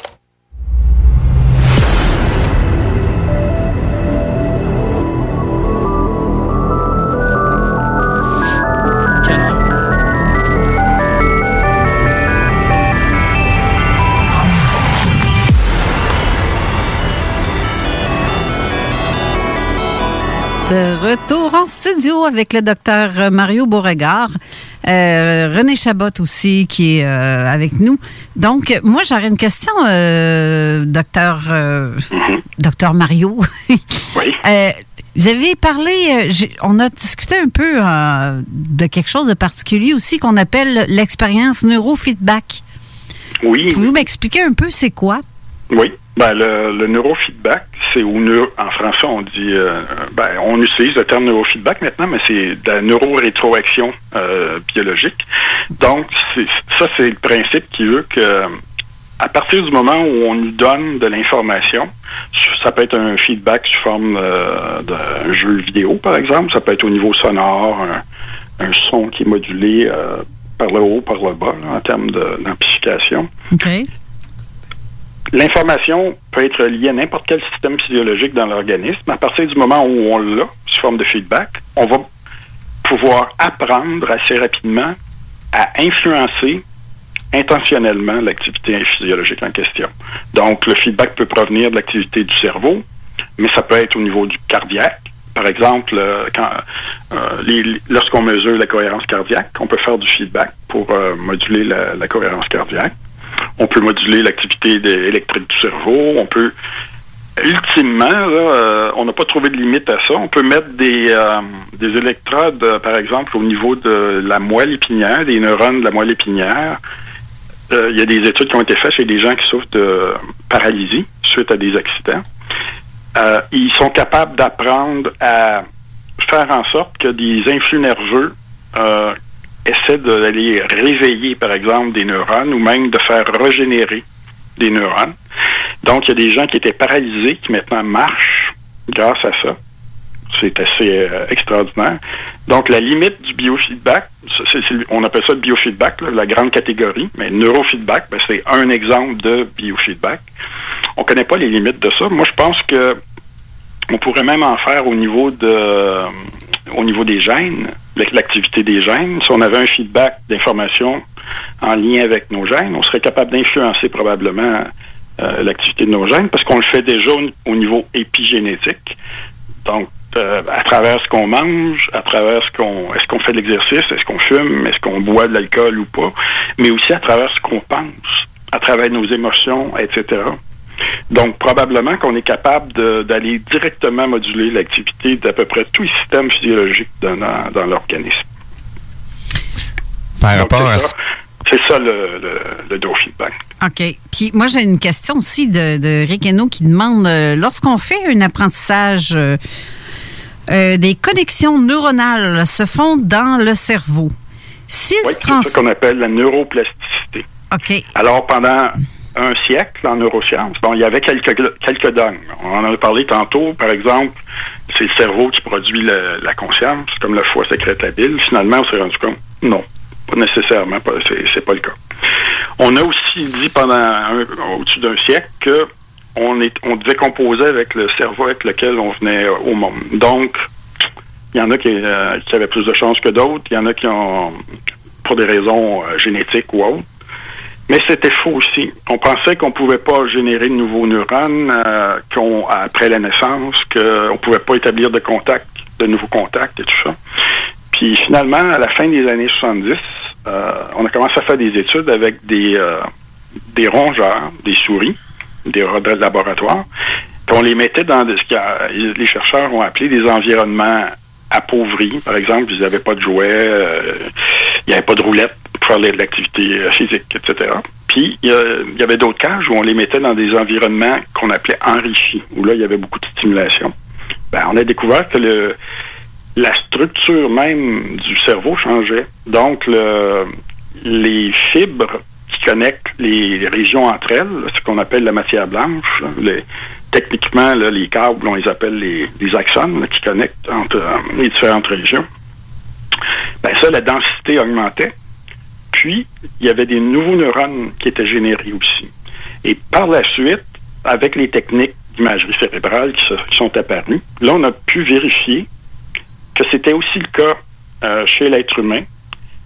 D: De retour en studio avec le docteur Mario Beauregard. Euh, René Chabot aussi qui est euh, avec nous. Donc, moi, j'aurais une question, euh, docteur, euh, docteur Mario.
M: Oui.
D: Vous avez parlé, on a discuté un peu de quelque chose de particulier aussi qu'on appelle l'expérience neurofeedback.
M: Oui.
D: Pouvez-vous m'expliquer un peu c'est quoi?
M: Oui. Ben, le, le neurofeedback, c'est neuro, en français, on dit, euh, ben, on utilise le terme neurofeedback maintenant, mais c'est de la neurorétroaction euh, biologique. Donc, ça, c'est le principe qui veut que, à partir du moment où on nous donne de l'information, ça peut être un feedback sous forme euh, d'un jeu vidéo, par exemple, ça peut être au niveau sonore, un, un son qui est modulé euh, par le haut, par le bas, là, en termes d'amplification.
D: OK.
M: L'information peut être liée à n'importe quel système physiologique dans l'organisme. À partir du moment où on l'a, sous forme de feedback, on va pouvoir apprendre assez rapidement à influencer intentionnellement l'activité physiologique en question. Donc, le feedback peut provenir de l'activité du cerveau, mais ça peut être au niveau du cardiaque. Par exemple, euh, euh, lorsqu'on mesure la cohérence cardiaque, on peut faire du feedback pour euh, moduler la cohérence cardiaque. On peut moduler l'activité électrique du cerveau. On peut, ultimement, euh, on n'a pas trouvé de limite à ça. On peut mettre des, euh, des électrodes, euh, par exemple, au niveau de la moelle épinière, des neurones de la moelle épinière. Il y a des études qui ont été faites chez des gens qui souffrent de paralysie suite à des accidents. Ils sont capables d'apprendre à faire en sorte que des influx nerveux essaient d'aller réveiller, par exemple, des neurones ou même de faire régénérer des neurones. Donc, il y a des gens qui étaient paralysés qui maintenant marchent grâce à ça. C'est assez euh, extraordinaire. Donc, la limite du biofeedback, on appelle ça le biofeedback, là, la grande catégorie, mais neurofeedback, ben, c'est un exemple de biofeedback. On connaît pas les limites de ça. Moi, je pense que on pourrait même en faire au niveau de euh, au niveau des gènes, l'activité des gènes. Si on avait un feedback d'information en lien avec nos gènes, on serait capable d'influencer probablement euh, l'activité de nos gènes parce qu'on le fait déjà au, au niveau épigénétique. Donc, euh, à travers ce qu'on mange, à travers ce qu'on, est-ce qu'on fait de l'exercice, est-ce qu'on fume, est-ce qu'on boit de l'alcool ou pas, mais aussi à travers ce qu'on pense, à travers nos émotions, etc. Donc, probablement qu'on est capable de- d'aller directement moduler l'activité d'à peu près tous les systèmes physiologiques dans, dans- dans l'organisme.
E: Par
M: Donc,
E: rapport à
M: c'est ça, c'est ça le, le, le neurofeedback.
D: OK. Puis moi, j'ai une question aussi de, de Rick Hainaut qui demande euh, lorsqu'on fait un apprentissage, euh, euh, des connexions neuronales se font dans le cerveau.
M: Oui, c'est
D: trans-
M: ça qu'on appelle la neuroplasticité.
D: OK.
M: Alors, pendant un siècle en neurosciences, bon, il y avait quelques, quelques dogmes. On en a parlé tantôt, par exemple, c'est le cerveau qui produit la conscience, comme le foie sécrète la bile. Finalement, on s'est rendu compte, non, pas nécessairement, pas- c'est pas le cas. On a aussi dit pendant au-dessus d'un siècle que on, est, on composer avec le cerveau avec lequel on venait au monde. Donc, il y en a qui, euh, qui avaient plus de chance que d'autres. Il y en a qui ont, pour des raisons euh, génétiques ou autres. Mais c'était faux aussi. On pensait qu'on pouvait pas générer de nouveaux neurones euh, après la naissance, qu'on pouvait pas établir de contact, de nouveaux contacts et tout ça. Puis finalement, à la fin des années 70, euh, on a commencé à faire des études avec des, euh, des rongeurs, des souris, des rats de laboratoire. Puis on les mettait dans des- ce que les chercheurs ont appelé des environnements appauvris. Par exemple, ils n'avaient pas de jouets, euh, il n'y avait pas de roulettes pour faire de l'activité euh, physique, etc. Puis, il y, avait d'autres cages où on les mettait dans des environnements qu'on appelait enrichis, où là, il y avait beaucoup de stimulation. Ben, on a découvert que le, la structure même du cerveau changeait. Donc, le, les fibres qui connectent les régions entre elles, ce qu'on appelle la matière blanche, là, les- techniquement, là, les câbles, on les appelle les, les axones là, qui connectent entre euh, les différentes régions. Ben ça, la densité augmentait. Puis, il y avait des nouveaux neurones qui étaient générés aussi. Et par la suite, avec les techniques d'imagerie cérébrale qui, sont apparues, là, on a pu vérifier que c'était aussi le cas euh, chez l'être humain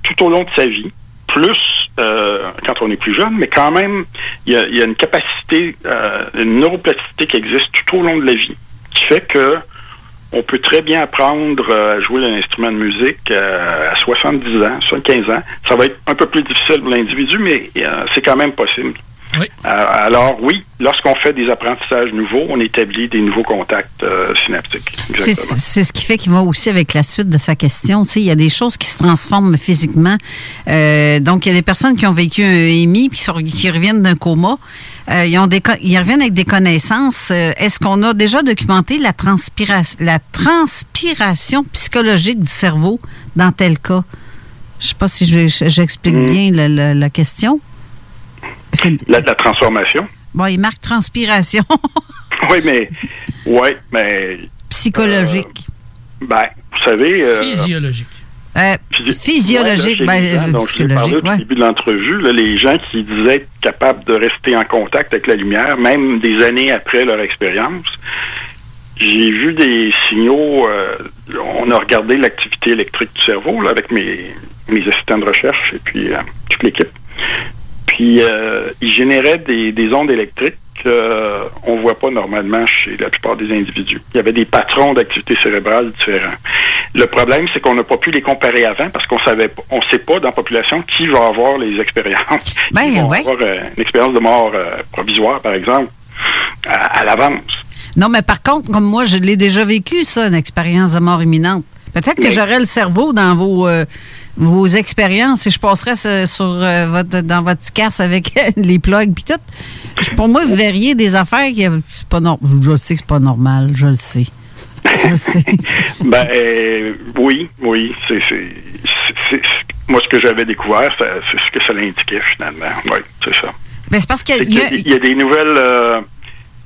M: tout au long de sa vie, plus euh, quand on est plus jeune, mais quand même, il y a, y a une capacité, euh, une neuroplasticité qui existe tout au long de la vie, qui fait que on peut très bien apprendre euh, à jouer d'un instrument de musique euh, à 70 ans, 75 ans. Ça va être un peu plus difficile pour l'individu, mais euh, c'est quand même possible. Euh, alors oui, lorsqu'on fait des apprentissages nouveaux, on établit des nouveaux contacts euh, synaptiques.
D: C'est ce qui fait qu'il va aussi avec la suite de sa question. Tu sais, il y a des choses qui se transforment physiquement. Euh, donc, il y a des personnes qui ont vécu un EMI puis qui reviennent d'un coma. Euh, ils, ont des, ils reviennent avec des connaissances. Euh, Est-ce qu'on a déjà documenté la, transpira- la transpiration psychologique du cerveau dans tel cas? Je sais pas si je- j'explique
M: Mm.
D: bien la, la- la question.
M: La, la transformation.
D: Bon, il marque transpiration
M: Oui, mais oui, mais
D: psychologique.
M: ben, vous savez. euh,
N: Physiologique.
D: Euh, physiologique,
M: Ouais, là,
D: ben,
M: gens, donc, je l'ai parlé au début de l'entrevue, là, les gens qui disaient être capables de rester en contact avec la lumière, même des années après leur expérience, j'ai vu des signaux. euh, on a regardé l'activité électrique du cerveau là, avec mes, mes assistants de recherche et puis euh, toute l'équipe. Puis euh, ils généraient des, des ondes électriques qu'on ne voit pas normalement chez la plupart des individus. Il y avait des patrons d'activité cérébrale différents. Le problème, c'est qu'on n'a pas pu les comparer avant parce qu'on savait pas- on sait pas dans la population qui va avoir les expériences.
D: Ben,
M: qui vont
D: ouais.
M: avoir euh, une expérience de mort euh, provisoire, par exemple, à, à l'avance.
D: Non, mais par contre, comme moi, je l'ai déjà vécu, ça, une expérience de mort imminente. Peut-être que j'aurais le cerveau dans vos, euh, vos expériences et je passerais sur euh, votre, dans votre casse avec les plugs puis tout. Pour moi, vous verriez des affaires qui c'est pas normal. Je sais que c'est pas normal, je le sais. Je le sais.
M: Ben euh, oui, oui, c'est moi ce que j'avais découvert, c'est ce que ça l'indiquait finalement. Oui, c'est ça.
D: Mais c'est parce qu'il y a,
M: y a des nouvelles. euh,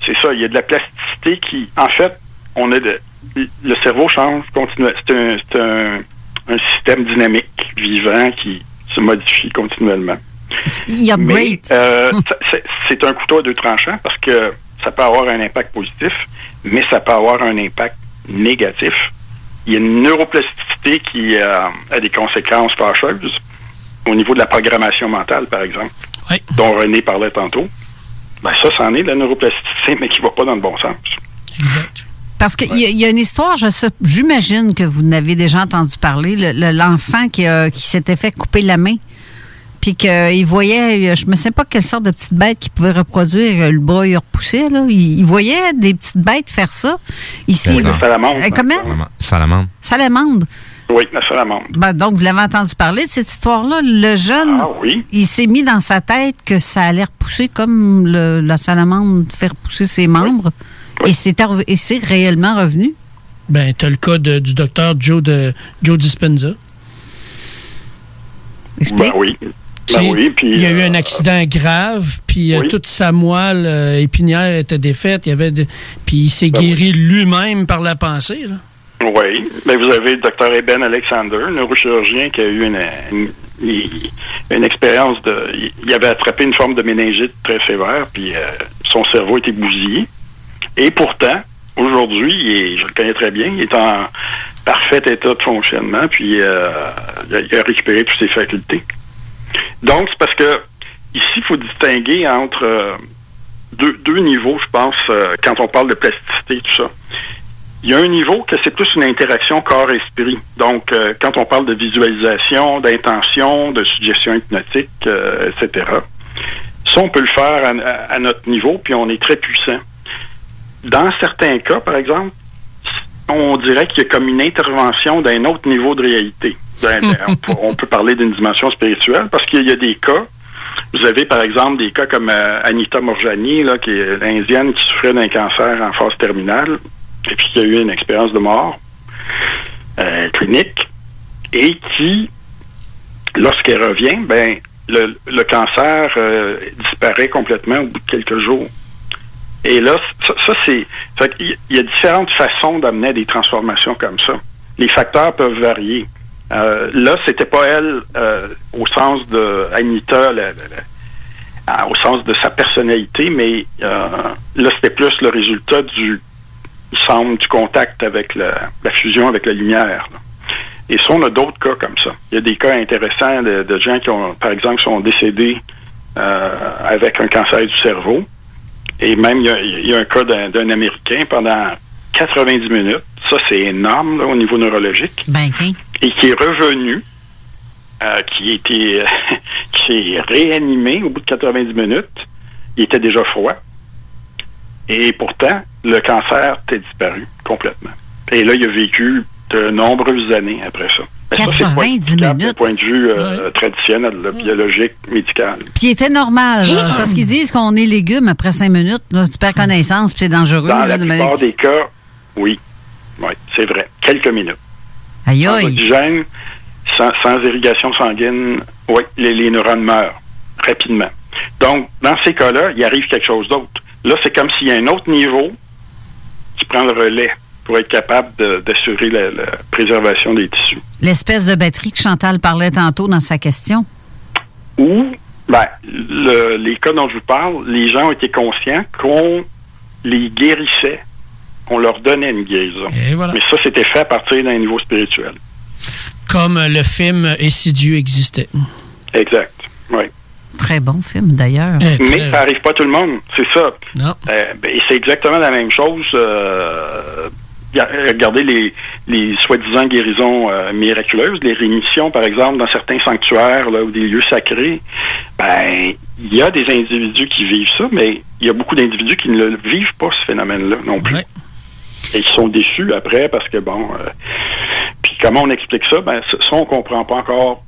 M: c'est ça, il y a de la plasticité qui. En fait, on a de. Le cerveau change continuellement. C'est un, un, système dynamique, vivant, qui se modifie continuellement.
D: il upgrade.
M: Mais euh, c'est- un couteau à deux tranchants parce que ça peut avoir un impact positif, mais ça peut avoir un impact négatif. Il y a une neuroplasticité qui euh, a des conséquences fâcheuses au niveau de la programmation mentale, par exemple, dont René parlait tantôt. Ben ça, c'en est de la neuroplasticité, mais qui va pas dans le bon sens.
D: Parce qu'il y, a- il y a une histoire, je sais- j'imagine que vous n'avez déjà entendu parler, le- le- l'enfant qui, a- qui s'était fait couper la main, puis qu'il voyait, je ne sais pas quelle sorte de petite bête qui pouvait reproduire, euh, le bras il repoussait, là. Il, il voyait des petites bêtes faire ça. Ici,
M: la salamandre.
D: Euh, comment?
E: Salamandre.
D: Salamandre.
M: Oui, la salamandre.
D: Ben, donc, vous l'avez entendu parler de cette histoire-là. Le jeune,
M: Ah
D: il s'est mis dans sa tête que ça allait repousser comme le- la salamandre fait repousser ses membres. Et c'est réellement revenu?
N: Ben, tu as le cas de- du docteur Joe, de, Joe Dispenza.
M: Ben oui. Ben oui, puis,
N: il y a eu
M: euh,
N: un accident grave, puis euh, toute sa moelle euh, épinière était défaite. Il y avait de- puis il s'est
M: Ben
N: guéri lui-même par la pensée. Là.
M: Oui, mais vous avez le docteur Eben Alexander, neurochirurgien qui a eu une, une, une expérience de... il- Il avait attrapé une forme de méningite très sévère, puis euh, son cerveau était bousillé. Et pourtant, aujourd'hui, je le connais très bien, il est en parfait état de fonctionnement, puis euh, il, a, récupéré toutes ses facultés. Donc, c'est parce que ici, il faut distinguer entre euh, deux, deux niveaux, je pense, euh, quand on parle de plasticité, tout ça. Il y a un niveau que c'est plus une interaction corps-esprit. Donc, quand on parle de visualisation, d'intention, de suggestion hypnotique, etc., ça, on peut le faire à- à notre niveau, puis on est très puissant. Dans certains cas, par exemple, on dirait qu'il y a comme une intervention d'un autre niveau de réalité. Ben, ben, on, peut, parler d'une dimension spirituelle parce qu'il y a des cas. Vous avez par exemple des cas comme euh, Anita Morjani, là, qui est l'indienne qui souffrait d'un cancer en phase terminale et puis qui a eu une expérience de mort euh, clinique et qui, lorsqu'elle revient, ben le, le cancer euh, disparaît complètement au bout de quelques jours. Et là, ça, ça, c'est. Il y a différentes façons d'amener des transformations comme ça. Les facteurs peuvent varier. Euh, là, c'était pas elle euh, au sens de Anita, la- la- la- au sens de sa personnalité, mais euh, là, c'était plus le résultat du, il semble, du contact avec la, la fusion avec la lumière. là. Et ça, on a d'autres cas comme ça. Il y a des cas intéressants de, de gens qui ont, par exemple, sont décédés euh, avec un cancer du cerveau. Et même, il y a, il y a un cas d'un Américain pendant 90 minutes. Ça, c'est énorme là, au niveau neurologique.
D: Ben.
M: Et qui est revenu, euh, qui, était, qui est réanimé au bout de 90 minutes. Il était déjà froid. Et pourtant, le cancer était disparu complètement. Et là, il a vécu de nombreuses années après ça. Mais ça, c'est pas
D: 90
M: explicable
D: minutes.
M: Du point de vue euh, traditionnel, là, biologique, médical.
D: Puis il était normal, là, parce qu'ils disent qu'on est légumes après cinq minutes. là, tu perds connaissance, puis c'est dangereux.
M: Dans la
D: de
M: plupart
D: manière-
M: des cas, oui. Oui, c'est vrai. Quelques minutes.
D: Aïe, aïe.
M: oxygène, sans, sans irrigation sanguine, oui, les, les neurones meurent rapidement. Donc, dans ces cas-là, il arrive quelque chose d'autre. Là, c'est comme s'il y a un autre niveau qui prend le relais pour être capable d'assurer la, la préservation des tissus.
D: L'espèce de batterie que Chantal parlait tantôt dans sa question?
M: Ou, ben, le- les cas dont je vous parle, les gens ont été conscients qu'on les guérissait, on leur donnait une guérison. Mais ça, c'était fait à partir d'un niveau spirituel.
N: Comme le film Insidieux existait.
M: Exact. Oui.
D: Très bon film, d'ailleurs.
M: Mais ça n'arrive pas à tout le monde, c'est ça.
N: Non.
M: Euh, ben, et c'est exactement la même chose. euh, regardez les, les soi-disant guérisons euh, miraculeuses, les rémissions, par exemple, dans certains sanctuaires là, ou des lieux sacrés. Ben, il y a des individus qui vivent ça, mais il y a beaucoup d'individus qui ne le vivent pas, ce phénomène-là, non plus. Et qui sont déçus après parce que, bon... euh, puis comment on explique ça? Ben, ça, ça, on comprend pas encore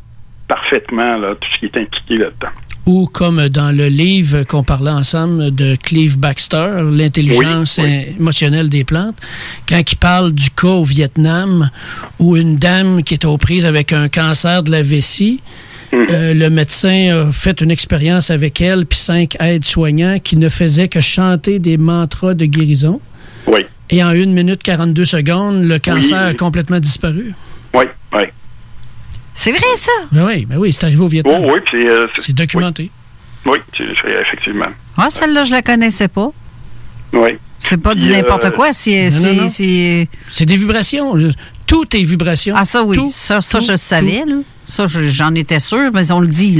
M: parfaitement là, tout ce qui est impliqué là-dedans.
N: Ou comme dans le livre qu'on parlait ensemble de Clive Baxter, L'intelligence émotionnelle des plantes, quand il parle du cas au Vietnam où une dame qui était aux prises avec un cancer de la vessie, euh, le médecin a fait une expérience avec elle, puis cinq aides-soignants qui ne faisaient que chanter des mantras de guérison.
M: Oui.
N: Et en 1 minute 42 secondes, le cancer a complètement disparu.
M: Oui, oui.
D: C'est vrai, ça?
N: Ben oui, ben oui, c'est arrivé au Vietnam.
M: Oh, oui, puis... euh,
N: c'est documenté.
M: Oui, effectivement.
D: Ah, celle-là, je la connaissais pas.
M: Oui.
D: C'est pas du
M: Puis,
D: n'importe
M: euh,
D: quoi. C'est,
N: Non, non,
D: c'est,
N: non.
D: c'est-
N: C'est des vibrations. Tout est vibration.
D: Ah, ça, oui.
N: Tout,
D: ça, ça
N: tout,
D: je savais. Là. Ça, je- j'en étais sûr, mais on le dit.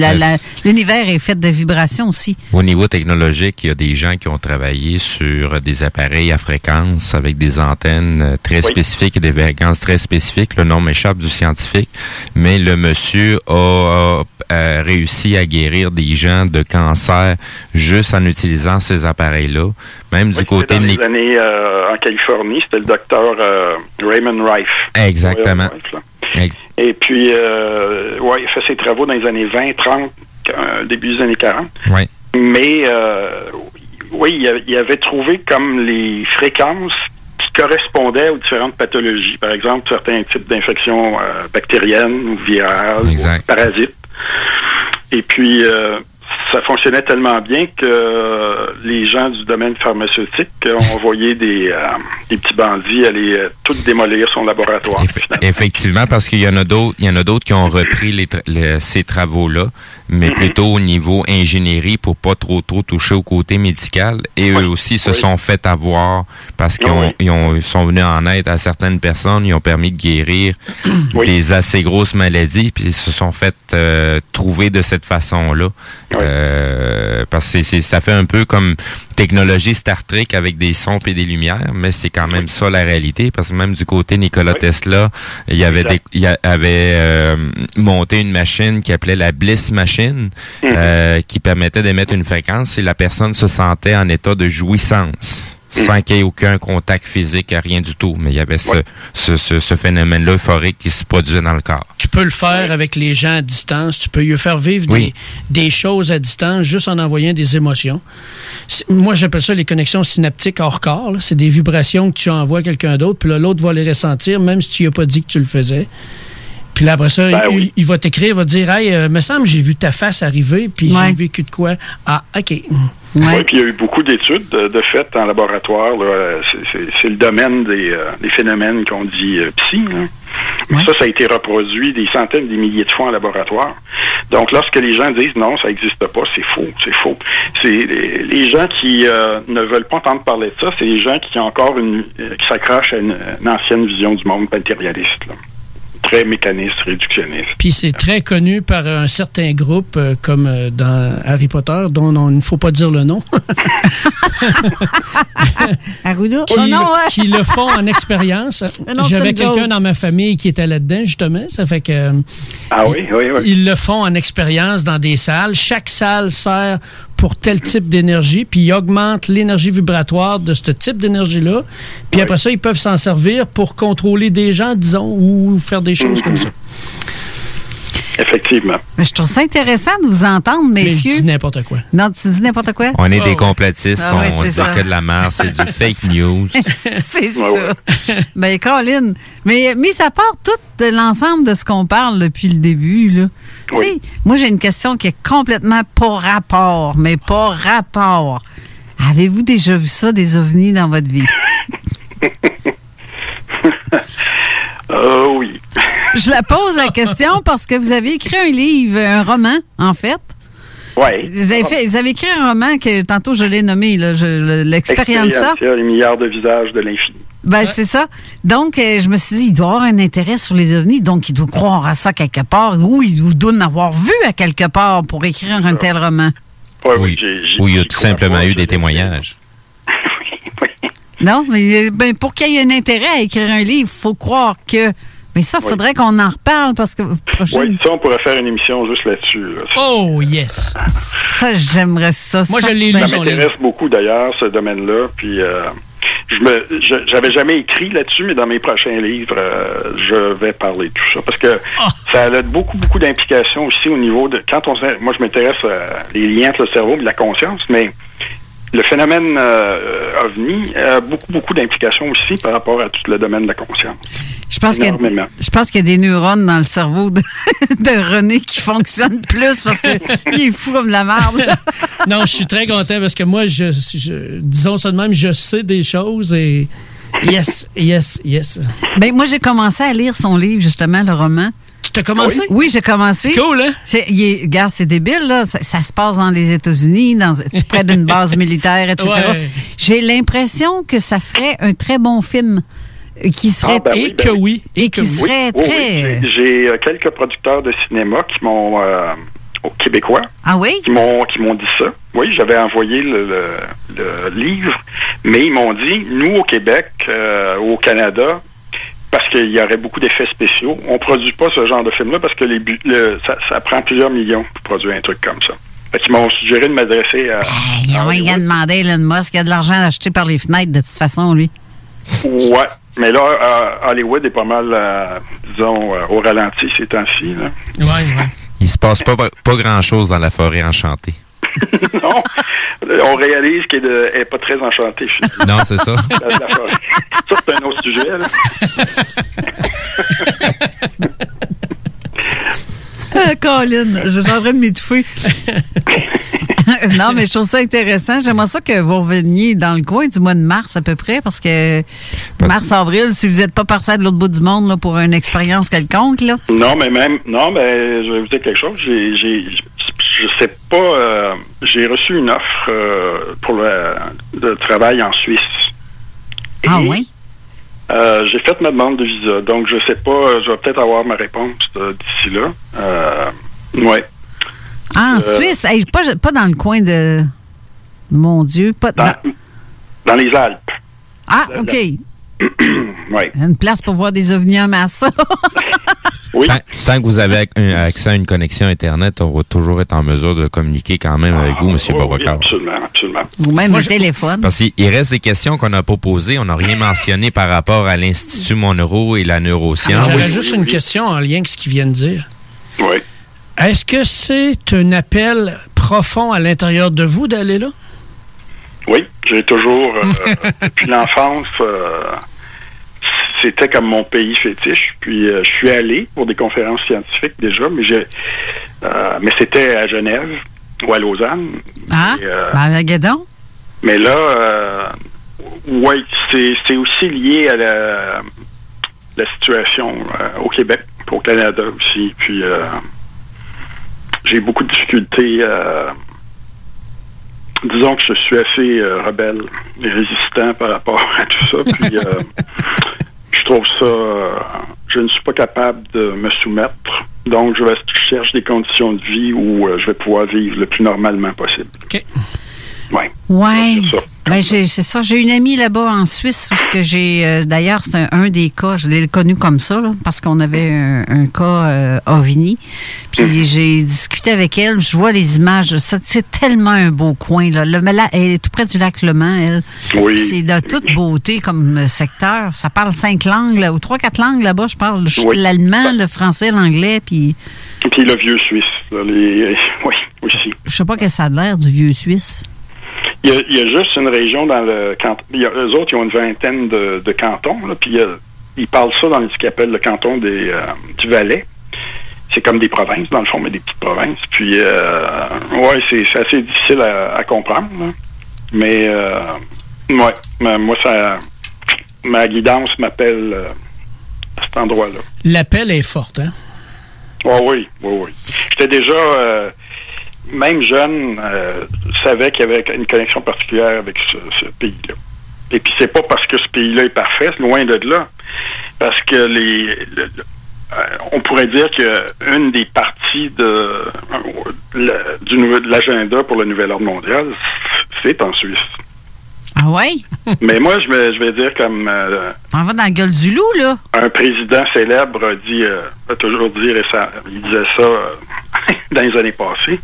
D: l'univers est fait de vibrations aussi.
E: Au niveau technologique, il y a des gens qui ont travaillé sur des appareils à fréquence avec des antennes euh, très spécifiques et des fréquences très spécifiques. Le nom m'échappe du scientifique, mais le monsieur a, a, réussi à guérir des gens de cancer juste en utilisant ces appareils-là. Même du côté
M: Dans
E: de
M: les années euh, en Californie, c'était le docteur euh, Raymond Rife.
E: Exactement.
M: Et puis, euh, ouais, il fait ses travaux dans les années 20, 30, euh, début des années 40.
E: Ouais.
M: Mais, euh, oui, il avait, il avait trouvé comme les fréquences qui correspondaient aux différentes pathologies. Par exemple, certains types d'infections euh, bactériennes ou virales ou parasites. Et puis, euh, ça fonctionnait tellement bien que les gens du domaine pharmaceutique ont envoyé des, euh, des petits bandits aller euh, tout démolir son laboratoire.
E: Effectivement, parce qu'il y en a d'autres, il y en a d'autres qui ont repris les tra- le- ces travaux-là, mais plutôt au niveau ingénierie pour pas trop trop toucher au côté médical. Et eux aussi se sont fait avoir parce qu'ils ont, ils ont- ils sont venus en aide à certaines personnes, ils ont permis de guérir des assez grosses maladies, puis ils se sont fait euh, trouver de cette façon-là. Euh, parce que c'est- c'est- ça fait un peu comme technologie Star Trek avec des sons et des lumières, mais c'est quand même ça la réalité, parce que même du côté Nikola Tesla, il y avait, des, il avait euh, monté une machine qui appelait la Bliss Machine, euh, qui permettait d'émettre une fréquence et la personne se sentait en état de jouissance. Sans qu'il y ait aucun contact physique, rien du tout. Mais il y avait ce, ce, ce, ce phénomène-là euphorique qui se produisait dans le corps.
N: Tu peux le faire avec les gens à distance. Tu peux lui faire vivre
E: Oui.
N: des, des choses à distance juste en envoyant des émotions. Moi, j'appelle ça les connexions synaptiques hors corps. C'est des vibrations que tu envoies à quelqu'un d'autre, puis l'autre va les ressentir, même si tu lui as pas dit que tu le faisais. Puis là, après ça,
M: Ben
N: il,
M: oui.
N: il va t'écrire, il va te dire Hey, euh, me semble, j'ai vu ta face arriver, puis
D: Ouais.
N: j'ai vécu de quoi? Ah, OK.
M: Oui, puis il y a eu beaucoup d'études de, de fait en laboratoire. là. Euh, C'est- le domaine des, euh, des phénomènes qu'on dit euh, psy. là. Mais ça, ça a été reproduit des centaines, des milliers de fois en laboratoire. Donc, lorsque les gens disent non, ça n'existe pas, c'est faux, c'est faux. C'est les, les gens qui euh, ne veulent pas entendre parler de ça, c'est les gens qui ont encore une, euh, qui s'accrochent à une, une ancienne vision du monde matérialiste. là. Très mécaniste, réductionniste.
N: Puis c'est très connu par un certain groupe, euh, comme euh, dans Harry Potter, dont on- il ne faut pas dire le nom,
D: Arruda?
N: qui,
D: Oh non, ouais.
N: qui le font en expérience. J'avais quelqu'un dans ma famille qui était là-dedans, justement. Ça fait que.
M: Ah oui, oui, oui.
N: Ils le font en expérience dans des salles. Chaque salle sert pour tel type d'énergie, puis ils augmentent l'énergie vibratoire de ce type d'énergie-là. Puis après ça, ils peuvent s'en servir pour contrôler des gens, disons, ou faire des choses comme ça.
M: Effectivement.
D: Mais je trouve ça intéressant de vous entendre,
N: Mais je
D: messieurs.
N: dis n'importe quoi.
D: Non, tu dis n'importe quoi?
E: On est des complotistes,
D: Ah ouais,
E: on
D: c'est
E: dit que de la merde, c'est du fake news.
D: c'est ça. Ben, Colin. Mais mis à part tout de l'ensemble de ce qu'on parle depuis le début, là. Moi, j'ai une question qui est complètement pas rapport, mais pas rapport. Avez-vous déjà vu ça, des ovnis dans votre vie?
M: Euh, oui.
D: Je la pose la question parce que vous avez écrit un livre, un roman, en fait.
M: Oui.
D: Vous avez, fait, vous avez écrit un roman que tantôt je l'ai nommé, là, je- le- l'expérienza.
M: Les milliards de visages de l'infini.
D: Ben, c'est ça. Donc, euh, je me suis dit, il doit avoir un intérêt sur les ovnis, donc il doit croire à ça quelque part, ou il doit en avoir vu à quelque part pour écrire un tel roman.
M: Ouais,
E: oui, Ou il y a tout simplement eu des témoignages.
D: Non, mais euh, ben, pour qu'il y ait un intérêt à écrire un livre, il faut croire que. Mais ça, il faudrait qu'on en reparle parce que. prochaine-
M: Oui, ça, on pourrait faire une émission juste là-dessus. là.
N: Oh, yes!
D: Ça, j'aimerais ça.
N: Moi, je l'ai lu.
M: Ça m'intéresse beaucoup d'ailleurs, ce domaine-là. Puis euh, je j'avais jamais écrit là-dessus, mais dans mes prochains livres, euh, je vais parler de tout ça. Parce que ça a beaucoup, beaucoup d'implications aussi au niveau de. Quand on moi je m'intéresse à les liens entre le cerveau et la conscience, mais le phénomène euh, ovni a beaucoup, beaucoup d'implications aussi par rapport à tout le domaine de la conscience.
D: Je pense qu'il y a-
M: Énormément.
D: je pense qu'il y a des neurones dans le cerveau de, de René qui fonctionnent plus parce qu'il est fou comme la merde.
N: non, je suis très content parce que moi, je, je- disons ça de même, je sais des choses et yes, yes, yes.
D: Ben, moi, j'ai commencé à lire son livre, justement, le roman.
N: Tu as commencé?
D: Oui, j'ai commencé.
N: Cool, hein?
D: C'est, il est- regarde, c'est débile, là. Ça, ça se passe dans les États-Unis, dans, près d'une base militaire, etc.
N: Ouais.
D: J'ai l'impression que ça ferait un très bon film euh, qui serait.
M: Ah, ben oui, ben oui.
D: Et qui serait très.
M: j'ai- J'ai euh, quelques producteurs de cinéma qui m'ont euh, au Québécois.
D: Ah oui?
M: Qui m'ont qui m'ont dit ça. Oui, j'avais envoyé le, le- le livre, mais ils m'ont dit, nous au Québec, euh, au Canada, parce qu'il y aurait beaucoup d'effets spéciaux, on produit pas ce genre de film-là parce que les bu- le- ça, ça prend plusieurs millions pour produire un truc comme ça. Fait qu'ils m'ont suggéré de m'adresser à.
D: Ils ont rien demandé à Elon Musk. Il y a de l'argent acheté par les fenêtres, de toute façon, lui.
M: Ouais. Mais là, euh, Hollywood est pas mal, euh, disons, euh, au ralenti ces temps-ci. là.
E: Il se passe pas, pas grand-chose dans la forêt enchantée.
M: non, on réalise qu'elle n'est pas très enchantée, finalement.
E: Non, c'est ça.
M: La- la forêt. Ça, c'est un autre sujet. Là.
D: Euh, Colin, je suis en train de m'étouffer. non, mais je trouve ça intéressant. J'aimerais ça que vous reveniez dans le coin du mois de mars à peu près, parce que mars-avril, si vous n'êtes pas parti de l'autre bout du monde là, pour une expérience quelconque, là.
M: Non, mais même, non, mais je vais vous dire quelque chose. J'ai, j'ai, je sais pas, euh, j'ai reçu une offre euh, pour le, de travail en Suisse.
D: Ah oui?
M: Euh, j'ai fait ma demande de visa, donc je sais pas, euh, je vais peut-être avoir ma réponse euh, d'ici là. Euh, ouais.
D: Ah, en
M: Euh,
D: Suisse, hey, pas, pas dans le coin de. Mon Dieu, pas dans-
M: Dans les Alpes.
D: Ah, OK.
M: oui.
D: Une place pour voir des ovnis en masse.
E: Tant, tant que vous avez un- accès à une connexion Internet, on va toujours être en mesure de communiquer quand même avec vous, M.
M: Oui,
E: Beauregard.
M: absolument, absolument.
D: Ou même le téléphone.
E: Parce qu'il il reste des questions qu'on n'a pas posées. On n'a rien mentionné par rapport à l'Institut Monroe et la neuroscience.
N: J'aurais juste une question en lien avec ce qu'il vient de dire.
M: Oui.
N: Est-ce que c'est un appel profond à l'intérieur de vous d'aller là?
M: Oui, j'ai toujours, euh, depuis l'enfance, euh, c'était comme mon pays fétiche. Puis euh, je suis allé pour des conférences scientifiques déjà, mais j'ai, euh, mais c'était à Genève ou à Lausanne.
D: Ah,
M: Et, euh,
D: ben,
M: mais là, euh, oui, c'est, aussi lié à la, la situation au Québec, au Canada aussi. Puis j'ai beaucoup de difficultés. disons que je suis assez euh, rebelle et résistant par rapport à tout ça. Puis euh, je trouve ça, euh, je ne suis pas capable de me soumettre. Donc, je, cherche des conditions de vie où euh, je vais pouvoir vivre le plus normalement possible.
N: OK.
M: Ouais.
D: Ben, c'est ça. J'ai une amie là-bas en Suisse où ce que j'ai. euh, D'ailleurs, c'est un, un des cas. Je l'ai connu comme ça, là, parce qu'on avait un, un cas euh, OVNI. Puis j'ai discuté avec elle. Je vois les images. C'est tellement un beau coin. Là. Le, mais là, elle est tout près du lac Le Mans, elle.
M: Oui.
D: C'est de toute beauté comme euh, secteur. Ça parle cinq langues, là, ou trois, quatre langues là-bas, je parle. Le-
M: Oui.
D: L'allemand, le français, l'anglais. Puis
M: Puis le vieux Suisse, les, oui, aussi.
D: je sais pas que ça a l'air du vieux Suisse.
M: Il y, a, il y a juste une région dans le canton. Il y a, eux autres, ils ont une vingtaine de, de cantons. Là, puis a- ils parlent ça dans ce qu'ils appellent le canton des, euh, du Valais. C'est comme des provinces, dans le fond, mais des petites provinces. Puis, euh, ouais, c'est assez difficile à, à comprendre. là. Mais, euh, ouais, moi, ça, ma guidance m'appelle euh, à cet endroit-là.
N: L'appel est forte, hein?
M: Oh oui, oui, oui. J'étais déjà, euh, même jeune, euh, savais qu'il y avait une connexion particulière avec ce, ce pays-là. Et puis c'est pas parce que ce pays-là est parfait, loin de là, parce que les, le- le- euh, on pourrait dire qu'une des parties de, euh, de l'agenda pour le nouvel ordre mondial, c'est en Suisse.
D: Ah ouais?
M: Mais moi, je vais, je vais dire comme euh,
D: On va dans la gueule du loup, là.
M: un président célèbre a dit, euh, a toujours dit récemment, il disait ça euh, dans les années passées.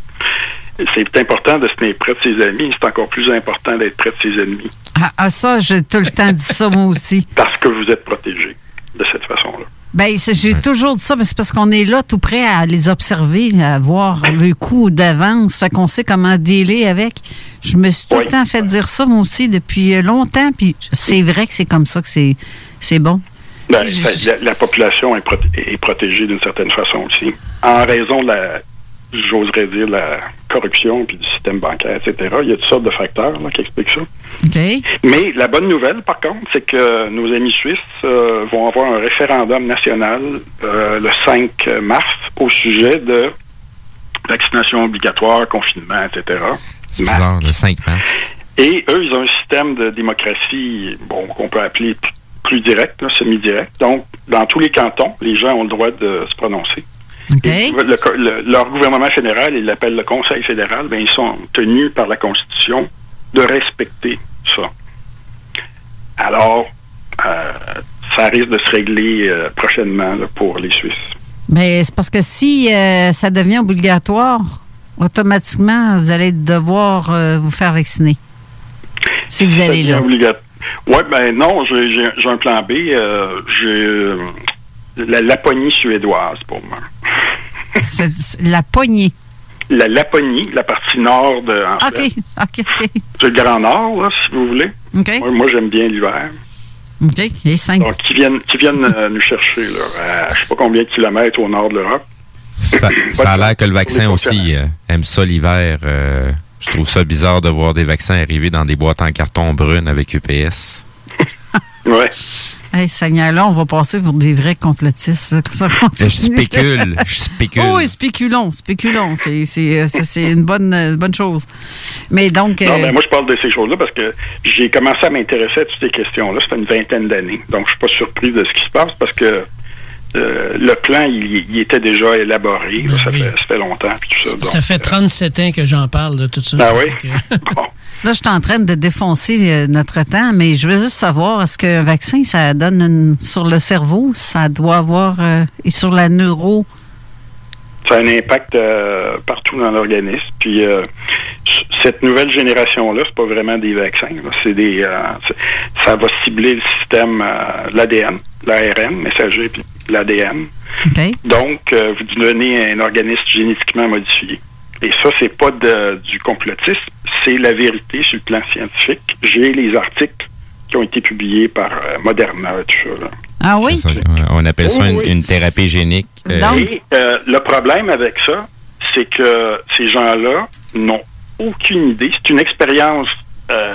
M: C'est important de se tenir près de ses amis. C'est encore plus important d'être près de ses ennemis
D: Ah, ah, ça, j'ai tout le temps dit ça, moi aussi.
M: parce que vous êtes protégé de cette façon-là.
D: Ben, j'ai toujours dit ça, mais c'est parce qu'on est là tout prêt à les observer, à voir le coup d'avance. Fait qu'on sait comment dealer avec. Je me suis tout le temps fait dire ça, moi aussi, depuis euh, longtemps. Puis c'est vrai que c'est comme ça que c'est, c'est bon.
M: Ben, la, la population est, proté- est protégée d'une certaine façon aussi. En raison de la, j'oserais dire, la corruption puis du système bancaire, etc. Il y a toutes sortes de facteurs là, qui expliquent ça.
D: OK.
M: Mais la bonne nouvelle, par contre, c'est que nos amis suisses euh, vont avoir un référendum national euh, le 5 mars au sujet de vaccination obligatoire, confinement, etc.
E: C'est bizarre, le 5 mars.
M: Et eux, ils ont un système de démocratie, bon, qu'on peut appeler plus direct, semi-direct. Donc, dans tous les cantons, les gens ont le droit de se prononcer. Le leur gouvernement fédéral, ils l'appellent le Conseil fédéral, ben, ils sont tenus par la Constitution de respecter ça. Alors, euh, ça risque de se régler euh, prochainement là, pour les Suisses.
D: Mais c'est parce que si euh, ça devient obligatoire, automatiquement, vous allez devoir vous faire vacciner. Si vous allez là.
M: Oui, ben non, j'ai un plan B. j'ai la Laponie suédoise pour moi.
D: La poignée.
M: La Laponie, la partie nord de en
D: OK,
M: Suède.
D: OK, OK.
M: C'est le Grand Nord, là, si vous voulez.
D: OK.
M: Moi, moi, j'aime bien l'hiver.
D: OK, et cinq.
M: Donc, qui viennent, qui viennent euh, nous chercher, là, à je sais pas combien de kilomètres au nord de l'Europe.
E: Ça, ça a l'air que le vaccin aussi euh, aime ça l'hiver. euh, je trouve ça bizarre de voir des vaccins arriver dans des boîtes en carton brune avec UPS.
M: Ouais.
D: Hey, Seigneur, là, on va passer pour des vrais complotistes. ça.
E: Je spécule, je spécule.
D: Oh, oui, spéculons, spéculons. C'est, euh, une bonne, euh, bonne chose. Mais donc.
M: Non,
D: euh,
M: ben, moi, je parle de ces choses-là parce que j'ai commencé à m'intéresser à toutes ces questions-là. Ça fait une vingtaine d'années. Donc, je suis pas surpris de ce qui se passe parce que euh, le plan, il, il était déjà élaboré. là. ça, fait, ça fait longtemps. Puis tout ça. Donc,
N: Ça fait 37 ans que j'en parle de tout ça.
M: Ah oui?
N: Que-
D: Là, je suis en train de défoncer euh, notre temps, mais je veux juste savoir, est-ce qu'un vaccin, ça donne une- sur le cerveau, ça doit avoir, euh, et sur la neuro,
M: ça a un impact euh, partout dans l'organisme. Puis euh, cette nouvelle génération-là, c'est pas vraiment des vaccins. C'est des, ça va cibler le système, l'ADN, l'ARN, messager, puis l'ADN. Donc, vous donnez un organisme génétiquement modifié. Et ça, c'est pas de- du complotisme, c'est la vérité sur le plan scientifique. J'ai les articles qui ont été publiés par euh, Moderna, tout ça. là.
D: Ah oui?
E: Ça, on appelle ça
M: Oui,
E: une,
M: oui.
E: une thérapie génique. euh,
M: Et euh, le problème avec ça, c'est que ces gens-là n'ont aucune idée. C'est une expérience euh,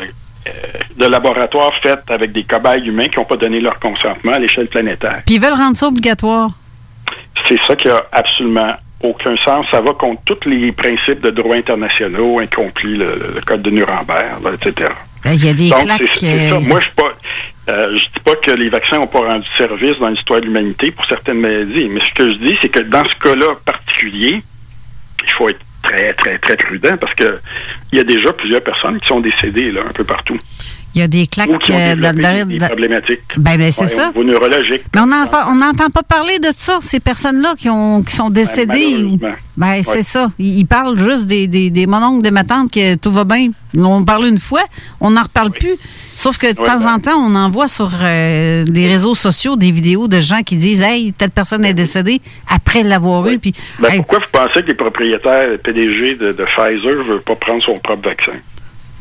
M: de laboratoire faite avec des cobayes humains qui n'ont pas donné leur consentement à l'échelle planétaire.
D: puis ils veulent rendre ça obligatoire.
M: C'est ça qui a absolument aucun sens. Ça va contre tous les principes de droit internationaux, y compris le, le code de Nuremberg, là, etc.
D: Ben, Il y a des
M: Donc, c'est- ça.
D: euh,
M: Moi, je ne euh, je dis pas que les vaccins n'ont pas rendu service dans l'histoire de l'humanité pour certaines maladies, mais ce que je dis, c'est que dans ce cas-là particulier, il faut être très, très, très prudent parce que il y a déjà plusieurs personnes qui sont décédées là, un peu partout
D: Il y a des claques
M: qui ont
D: euh, dans,
M: des problématiques.
D: Ben, ben, c'est
M: Ouais,
D: ça.
M: Au niveau neurologique.
D: Mais on n'entend pas parler de ça, ces personnes-là qui, ont, qui sont décédées. ou-
M: malheureusement.
D: Ben, c'est ça. Ils, ils parlent juste des, des, des mononcles, des matantes, que tout va bien. On parle une fois, on n'en reparle plus. Sauf que de temps
M: ben-
D: en temps, on envoie sur euh, les réseaux sociaux des vidéos de gens qui disent Hey, telle personne est décédée après l'avoir eu. Puis,
M: Ben,
D: hey,
M: pourquoi vous pensez que les propriétaires PDG de, de Pfizer ne veulent pas prendre son propre vaccin?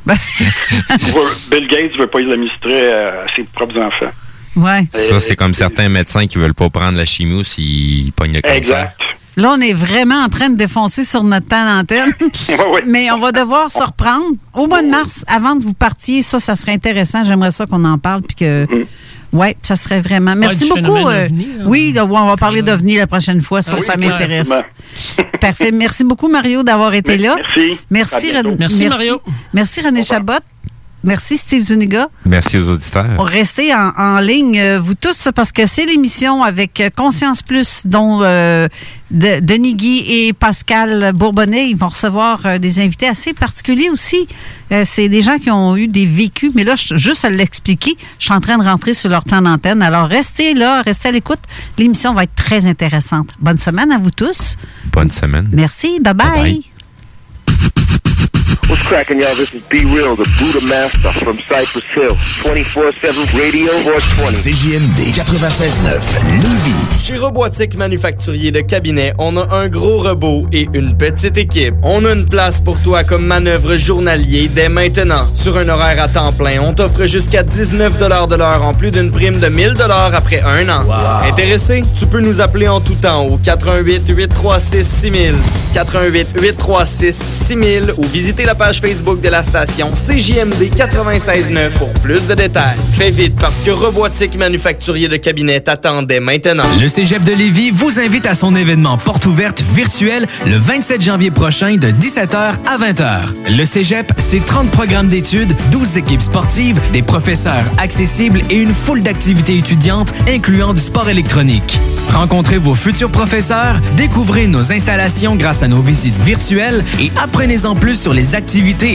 D: Ben-
M: Bill Gates ne veut pas l'administrer à, à ses propres enfants.
D: ouais.
E: Ça, c'est comme certains médecins qui veulent pas prendre la chimio s'ils pognent le cancer.
M: Exact.
D: Là, on est vraiment en train de défoncer sur notre temps d'antenne. Mais on va devoir se reprendre au mois de mars avant de vous partiez. Ça, ça serait intéressant. J'aimerais ça qu'on en parle. Puis que. Ouais, ça serait vraiment. Merci beaucoup. euh,
N: là.
D: oui, on va parler d'OVNI la prochaine fois. Ça,
N: Ah oui,
D: ça m'intéresse. Parfait. Merci beaucoup, Mario, d'avoir été là.
M: Merci.
D: Merci. René-
N: Merci, Mario.
D: Merci, René Chabot. Merci, Steve Zuniga.
E: Merci aux auditeurs.
D: Restez en, en ligne, euh, vous tous, parce que c'est l'émission avec Conscience Plus, dont euh, de- Denis Guy et Pascal Bourbonnais. Ils vont recevoir euh, des invités assez particuliers aussi. Euh, c'est des gens qui ont eu des vécus, mais là, je- juste à l'expliquer, je suis en train de rentrer sur leur temps d'antenne. Alors, restez là, restez à l'écoute. L'émission va être très intéressante. Bonne semaine à vous tous.
E: Bonne semaine.
D: Merci. Bye-bye.
F: What's cracking, y'all? This is Be Real, the Buddha Master from Cypress Hill. 24-7 Radio 420.
I: CJMD 96.9, Lévis.
W: Chez Robotique Manufacturier de Cabinet, on a un gros robot et une petite équipe. On a une place pour toi comme manœuvre journalier dès maintenant. Sur un horaire à temps plein, on t'offre jusqu'à 19 de l'heure en plus d'une prime de 1000 après un an. Intéressé? Tu peux nous appeler en tout temps au 88 836 6000, 88 836 6000 ou visiter la page Facebook de la station CJMD 96.9 pour plus de détails. Fais vite parce que Robotique Manufacturier de Cabinet t'attend dès maintenant.
C: Le Cégep de Lévis vous invite à son événement porte ouverte virtuel le 27 janvier prochain de 17h à 20h. Le Cégep, c'est 30 programmes d'études, 12 équipes sportives, des professeurs accessibles et une foule d'activités étudiantes incluant du sport électronique. Rencontrez vos futurs professeurs, découvrez nos installations grâce à nos visites virtuelles et apprenez-en plus sur les activités